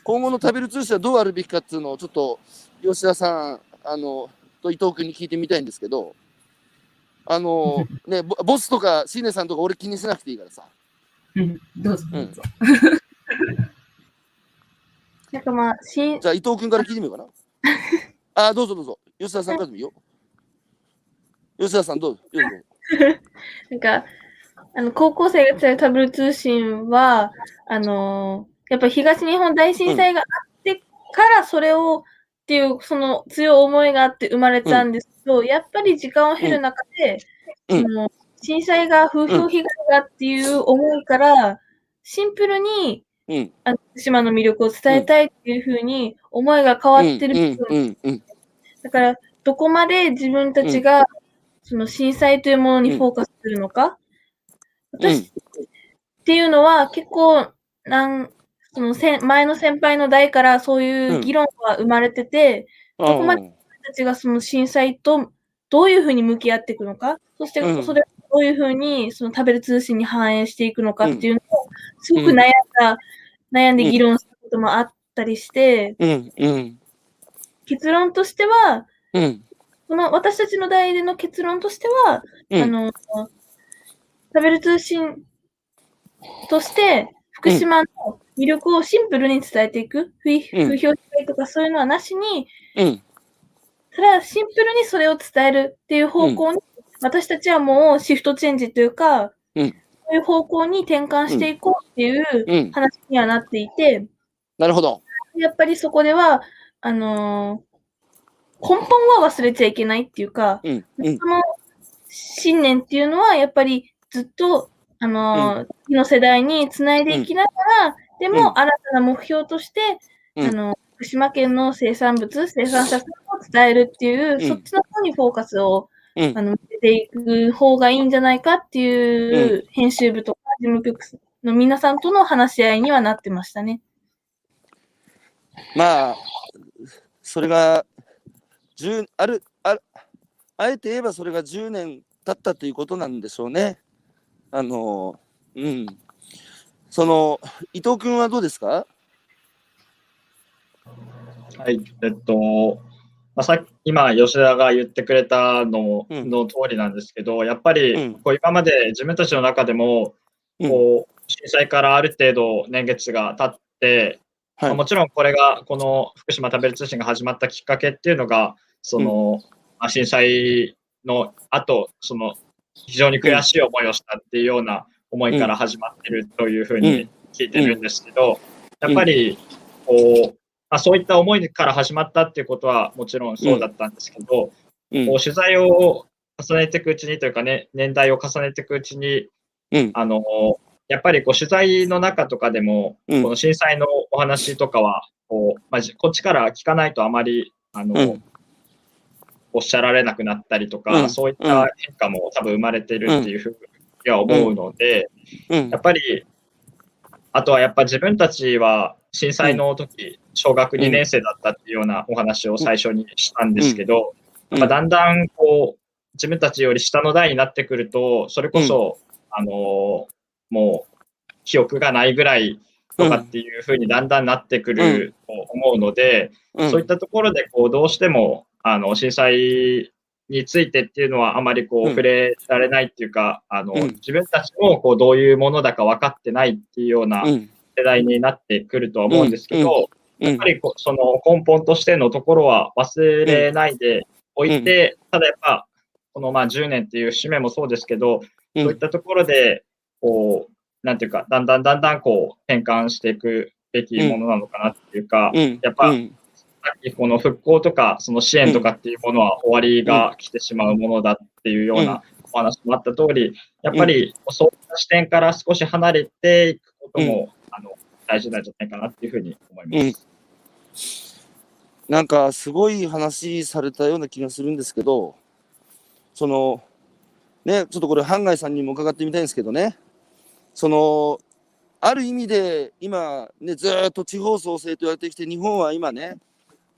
今後の食べる通信はどうあるべきかっていうのをちょっと吉田さん、あの、と伊藤君に聞いてみたいんですけど、あの、[LAUGHS] ね、ボボスとかシーネさんとか俺気にしなくていいからさ。うん、どうぞどうぞ。なんかまあ、しんじゃあ伊藤君から聞いてみようかな。[LAUGHS] あ、どうぞどうぞ。吉田さんからでもいいよ。吉田さんどうぞ。どうぞなんか、あの、高校生が伝えるタブル通信は、あのーやっぱ東日本大震災があってからそれを、っていう、その強い思いがあって生まれたんですけど、やっぱり時間を経る中で、うんその震災が風評被害だっていう思いから、シンプルに、うん。あの福島の魅力を伝えたいっていうふうに思いが変わってる部分。だから、どこまで自分たちが、その震災というものにフォーカスするのか、私、っていうのは結構、なん、その前の先輩の代からそういう議論が生まれてて、うん。どこまで自分たちがその震災とどういうふうに向き合っていくのか、そしてうん。それをどういうふうにその食べる通信に反映していくのかっていうすごく悩んだ、悩んで議論したこともあったりして、うんうん。結論としては、うん。この私たちの代での結論としては、うん。あの、食べる通信として、福島の魅力をシンプルに伝えていく、不うん。不評被害とかそういうのはなしに、うん。ただシンプルにそれを伝えるっていう方向に、私たちはもうシフトチェンジというか、うんそういう方向に転換していこうっていううん。話にはなっていて、なるほど。やっぱりそこでは、あのー根本は忘れちゃいけないっていうか、うんうん。その信念っていうのは、やっぱりずっと、あのー次の世代につないでいきながら、でうん。も新たな目標として、うん。あの福島県の生産物、生産者さんを伝えるっていう、ん。そっちの方にフォーカスをうんあの向けていく方がいいんじゃないかっていう、編集部とか事務局の皆さんとの話し合いにはなってましたね。まあ、それが10あるある、あえて言えばそれが10年経ったということなんでしょうね。あの、うん。その、伊藤君はどうですか？はい、えっと、まあ、さっき今、吉田が言ってくれたのうん。の通りなんですけど、やっぱりうん。こう今まで自分たちの中でも、うん。こう震災からある程度年月が経って、まあもちろんこれがこの福島食べる通信が始まったきっかけっていうのが、その、まあ震災の後、その非常に悔しい思いをしたっていうような思いから始まってるというふうに聞いてるんですけど、やっぱり、こう、まあ、そういった思いから始まったっていうことはもちろんそうだったんですけど、うん。こう取材を重ねていくうちにというかね、年代を重ねていくうちに、うん。あの、やっぱりこう取材の中とかでも、うん。この震災のお話とかは、こう、まこっちから聞かないとあまり、あの、うん。おっしゃられなくなったりとか、うん。そういった変化も多分生まれてるっていうふうには思うので、うん。やっぱり、あとはやっぱ自分たちは震災の時、小学2年生だったっていうようなお話を最初にしたんですけど、やっぱだんだんこう、自分たちより下の代になってくると、それこそ、あのーもう、記憶がないぐらいとかっていうふうにだんだんなってくると思うので、うん。そういったところで、こう、どうしても、あの、震災についてっていうのはあまりこう、うん。触れられないっていうか、あの、うん。自分たちもこう、どういうものだか分かってないっていうようなうん。世代になってくるとは思うんですけど、うんやっぱりこうその根本としてのところは忘れないでおいて、ただやっぱ、このまあ10年っていう節目もそうですけど、うん。そういったところで、こう、なんていうか、だんだんだんだんこう、変換していくべきものなのかなっていうか、うん。やっぱうん。さっきこの復興とか、その支援とかっていうものは終わりが来てしまうものだっていうようなお話もあった通り、やっぱりそういった視点から少し離れていくことも、あの大事なんじゃないかなっていうふうに思います。なんかすごい話されたような気がするんですけど、その、ね、ちょっとこれ、半外さんにも伺ってみたいんですけどね、その、ある意味で今、ね、ずーっと地方創生と言われてきて、日本は今ね、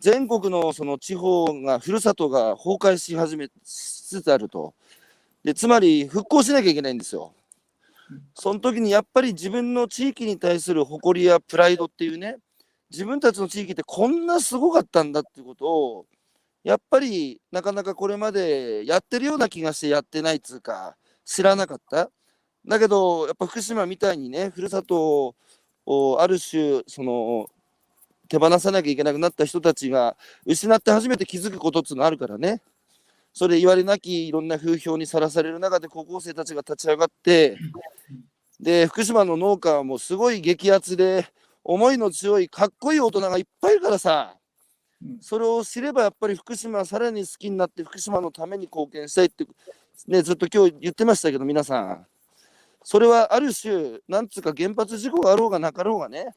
全国のその地方が、ふるさとが崩壊し始めしつつあると。で、つまり復興しなきゃいけないんですよ。その時にやっぱり自分の地域に対する誇りやプライドっていうね、自分たちの地域ってこんなすごかったんだっていうことを、やっぱりなかなかこれまでやってるような気がしてやってないっつうか、知らなかった。だけど、やっぱ福島みたいにね、ふるさとをある種、その、手放さなきゃいけなくなった人たちが失って初めて気づくことっていうのあるからね。それ言われなきいろんな風評にさらされる中で高校生たちが立ち上がって、で、福島の農家はもうすごい激アツで、思いの強いかっこいい大人がいっぱいいるからさ、それを知ればやっぱり福島はさらに好きになって福島のために貢献したいって、ね、ずっと今日言ってましたけど皆さん。それはある種なんつうか原発事故があろうがなかろうがね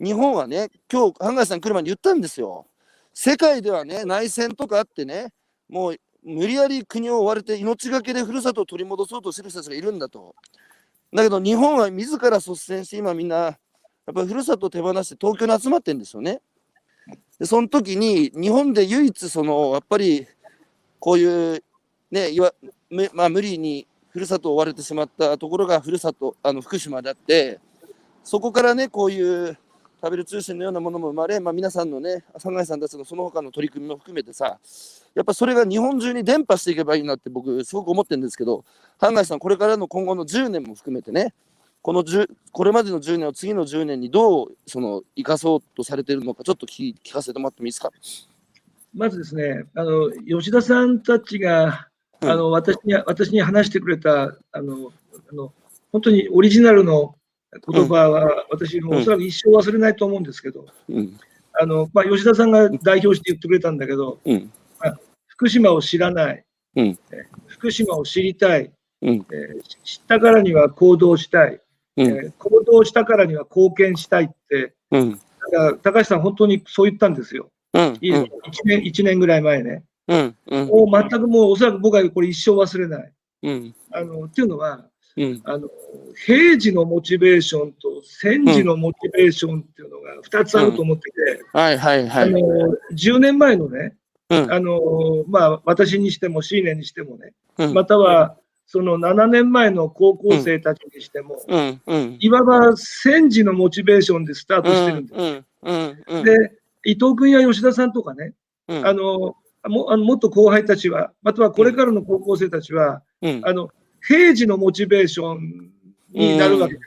日本はね今日半谷さん来る前に言ったんですよ。世界ではね内戦とかあってねもう無理やり国を追われて命がけでふるさとを取り戻そうとしてる人たちがいるんだと。だけど日本は自ら率先して今みんなやっぱりふるさとを手放して東京に集まってんですよね。でその時に日本で唯一そのやっぱりこういうねいわまあ、無理にふるさとを追われてしまったところがふるさとあの福島であってそこからねこういう食べる通信のようなものも生まれ、まあ、皆さんのね朝貝さんたちのその他の取り組みも含めてさやっぱそれが日本中に伝播していけばいいなって僕すごく思ってるんですけど半貝さんこれからの今後の10年も含めてねこの10これまでの10年を次の10年にどうその生かそうとされているのかちょっと聞聞かせてもらってもいいですか？まずですね、あの吉田さんたちが、あの私に私に話してくれたあのあの本当にオリジナルの言葉は、私もおそらく一生忘れないと思うんですけど、うん。あのまあ、吉田さんが代表して言ってくれたんだけど、うん。まあ福島を知らない、うん。え福島を知りたい、うん。えー知ったからには行動したい、うんえー行動したからには貢献したいって、うん。だから高橋さん、本当にそう言ったんですよ。うん。い1年 ,1 年ぐらい前ね。うん。うん。もう全くもうおそらく僕はこれ一生忘れない。うん。あのっていうのはうん。あの、平時のモチベーションと戦時のモチベーションっていうのが2つあると思ってて、はいはいはい。あの10年前のね、うん。あのまあ、私にしても、シーネにしてもね、うん。またはその7年前の高校生たちにしても、うんうんいわば戦時のモチベーションでスタートしてるんです。で、伊藤君や吉田さんとかね、うん。あのもあのもっと後輩たちは、またはこれからの高校生たちは、うん。あの平時のモチベーションになるわけで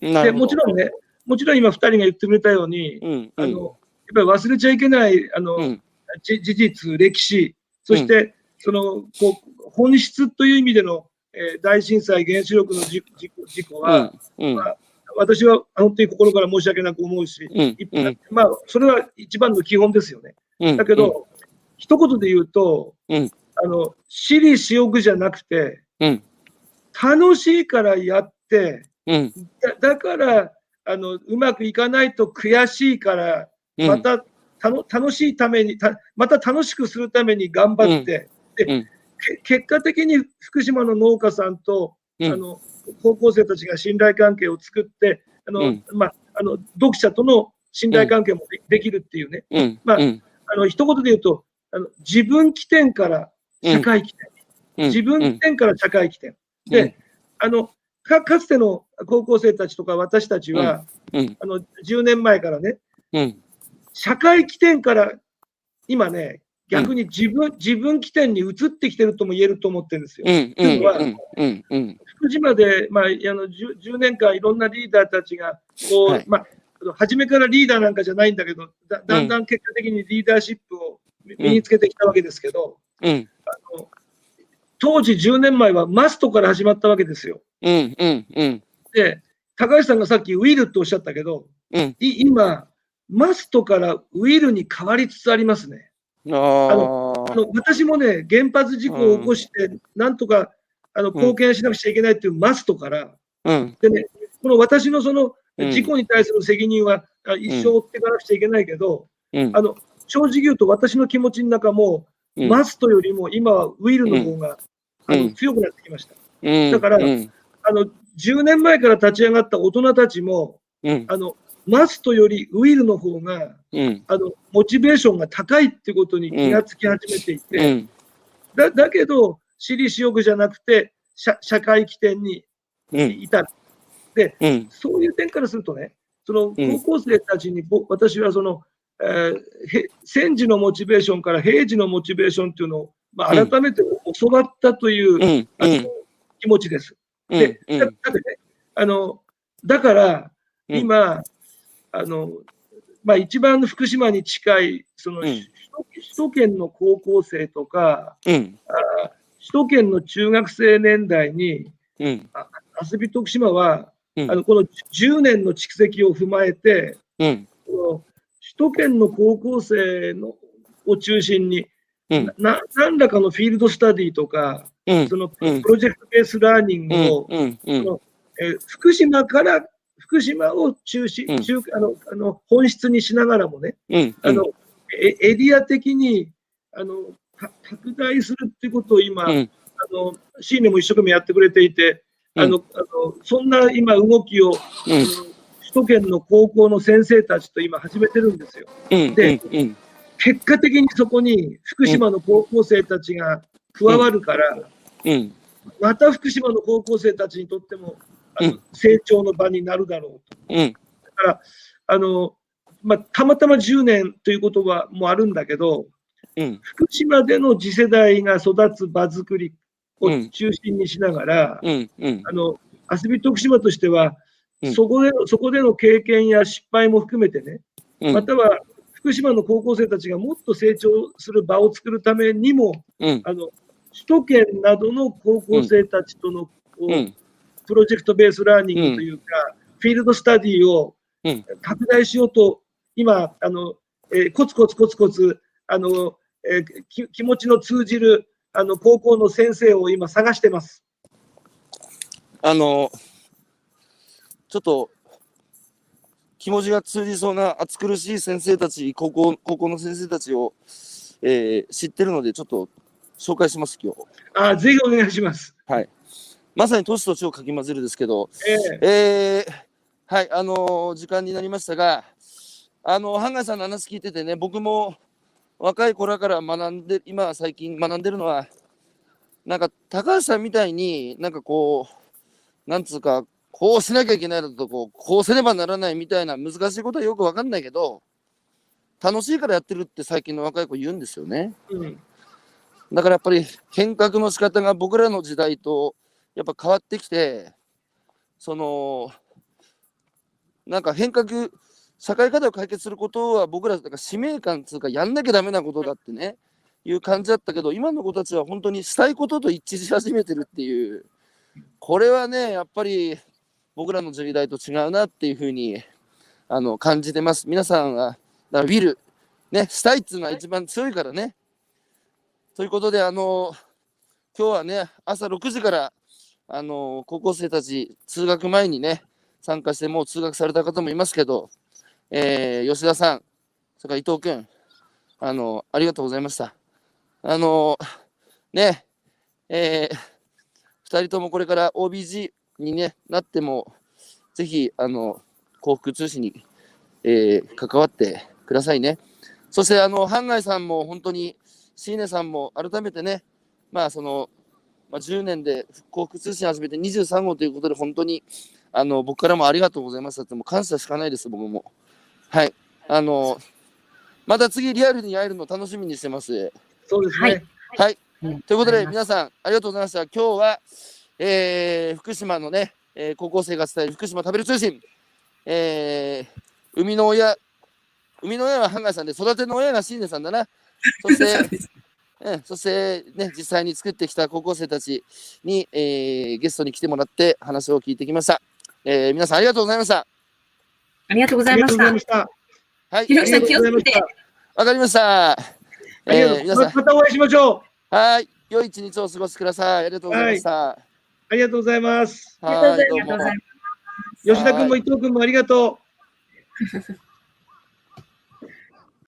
すよね。でもちろんね、もちろん今2人が言ってくれたように、うんあのやっぱり忘れちゃいけないあの、事実、歴史、そして、そのこう本質という意味での、えー大震災、原子力の事事故事故は、うんうん。私は本当に心から申し訳なく思うし、うんいうんまあ、それは一番の基本ですよね。うん。だけど、一言で言うと、うん。あの、私利私欲じゃなくて、うん。楽しいからやって、うん、だだからあの、うまくいかないと悔しいから、うん、また、たの楽しいためにた、また楽しくするために頑張って、でうん。け結果的に福島の農家さんと、うん。あの高校生たちが信頼関係を作って、あのうん。まあ、あの読者との信頼関係もでできるっていうね、うん、まあうん、あの一言で言うと、あの自分起点から社会起点、うん。自分起点から社会起点。で、あのかかつての高校生たちとか私たちは、うん、あの10年前からね、うん、社会起点から今ね、逆に自分,、自分起点に移ってきてるとも言えると思ってるんですよ。うん、うん、うん、うん、うん、福島で、まあ、あの 10, 10年間いろんなリーダーたちがこう、はいまあ、初めからリーダーなんかじゃないんだけど、だだんだん結果的にリーダーシップを身につけてきたわけですけど、うん、あの当時10年前はマストから始まったわけですよ。うん、うん、うん、で、高橋さんがさっきウィルっておっしゃったけど、うん。い今、マストからウィルに変わりつつありますね。あああ。の私もね、原発事故を起こして、なんとかあの貢献しなくちゃいけないっていうマストから、うん、でね、この私のそのうん。事故に対する責任は、あ一生負っていかなくちゃいけないけど、うん。あ、の正直言うと私の気持ちの中も、うん。マストよりも今はウィルの方が、あのうん強くなってきました。うん、だからうん、あの10年前から立ち上がった大人たちも、うん、あのマストよりウィルの方がうん、あのモチベーションが高いってことに気がつき始めていて、うん、だだけど、私利私欲じゃなくて社、社会起点にうん、いた。うん、そういう点からするとね、そのうん。高校生たちに、ぼ私はその、えーへ戦時のモチベーションから平時のモチベーションっていうのを、まあ、うん。改めて教わったという、うん、あのうん、気持ちです。うん、で、うん。だだってね、あのだから、うん。今、あのまあ、一番福島に近いその、うん。首都圏の高校生とか、うん、あ首都圏の中学生年代に、うん、遊び徳島は、うん。あのこの10年の蓄積を踏まえて、うん、この首都圏の高校生のを中心に、うん。な何らかのフィールドスタディとか、うん。そのプうん。ロジェクトベースラーニングを、うん、うん、えー福島から福島を中心、うん。中あのあの本質にしながらもね、うん、あのエエリア的にあのか拡大するっていうことを今、うん、あのシーネも一生懸命やってくれていて、あのあのそんな今動きを、首都圏の高校の先生たちと今始めてるんですよ。うん、でうん、結果的にそこに福島の高校生たちが加わるから、うん、また福島の高校生たちにとっても成長の場になるだろうと。うん、だからあの、まあ、たまたま10年ということはもあるんだけど、うん、福島での次世代が育つ場作りをうん中心にしながら、うん、うん、あの遊び徳島としては、うん。そこでそこでの経験や失敗も含めてね、うん。または福島の高校生たちがもっと成長する場を作るためにも、うん、あの首都圏などの高校生たちとの、うん、プロジェクトベースラーニングというか、フィールドスタディをうん拡大しようと、今あの、えーコツコツコツコツあの、えーき気持ちの通じるあの高校の先生を今探してます。あの、ちょっと、気持ちが通じそうな暑苦しい先生たち、高校高校の先生たちを、えー知ってるので、ちょっと紹介します、今日。あぜひお願いします。まさに年と地をかき混ぜるですけど、えーえーはい、あのー時間になりましたが、あの、ハンガーさんの話聞いててね、僕も若い頃から学んで、今最近学んでるのは、なんか高橋さんみたいになんかこう、なんつうか、こうしなきゃいけないだとこう、こうせねばならないみたいな難しいことはよくわかんないけど、楽しいからやってるって最近の若い子言うんですよね。うんだからやっぱり変革の仕方が僕らの時代とやっぱ変わってきて、その、なんか変革、社会課題を解決することは僕らだか使命感つうかやんなきゃダメなことだってね、いう感じだったけど、今の子たちは本当にしたいことと一致し始めてるっていう、これはね、やっぱり僕らの時代と違うなっていうふうにあの感じてます。皆さんは、だからウィル、ね、したいっていうのは一番強いからね。ということで、あの今日はね、朝6時から、あの高校生たち、通学前にね、参加して、もう通学された方もいますけど、えー吉田さん、それから伊藤君、あのありがとうございました。あのね、えー、2人ともこれから OBG に、ね、なっても、ぜひ、あの、幸福通信に、えー関わってくださいね。そして、あの、ハンガイさんも本当に、シーネさんも改めてね、まあ、その、まあ、10年で幸福通信始めて23号ということで、本当に、あの、僕からもありがとうございましたって、もう感謝しかないです、僕も。はい。あの、また次リアルに会えるの楽しみにしてます。そうですね。はい。うんということで、皆さん、ありがとうございました。今日は、えー福島のね、えー高校生が伝える福島食べる通信、えー生みの親、生みの親はハンガーさんで、育ての親がシーネさんだな。そして、[LAUGHS] うん、そして、ね、実際に作ってきた高校生たちに、えーゲストに来てもらって話を聞いてきました。えー皆さんありがとうございました。ありがとうございました。した。はい、ひろきさんありがとうございましたわかりました。えー皆さん、またお会いしましょう。はい、良い一日をお過ごしください。ありがとうございました。ありがとうございます。はい、どうもありがとうございます。吉田君も伊藤君もありがとう。[LAUGHS]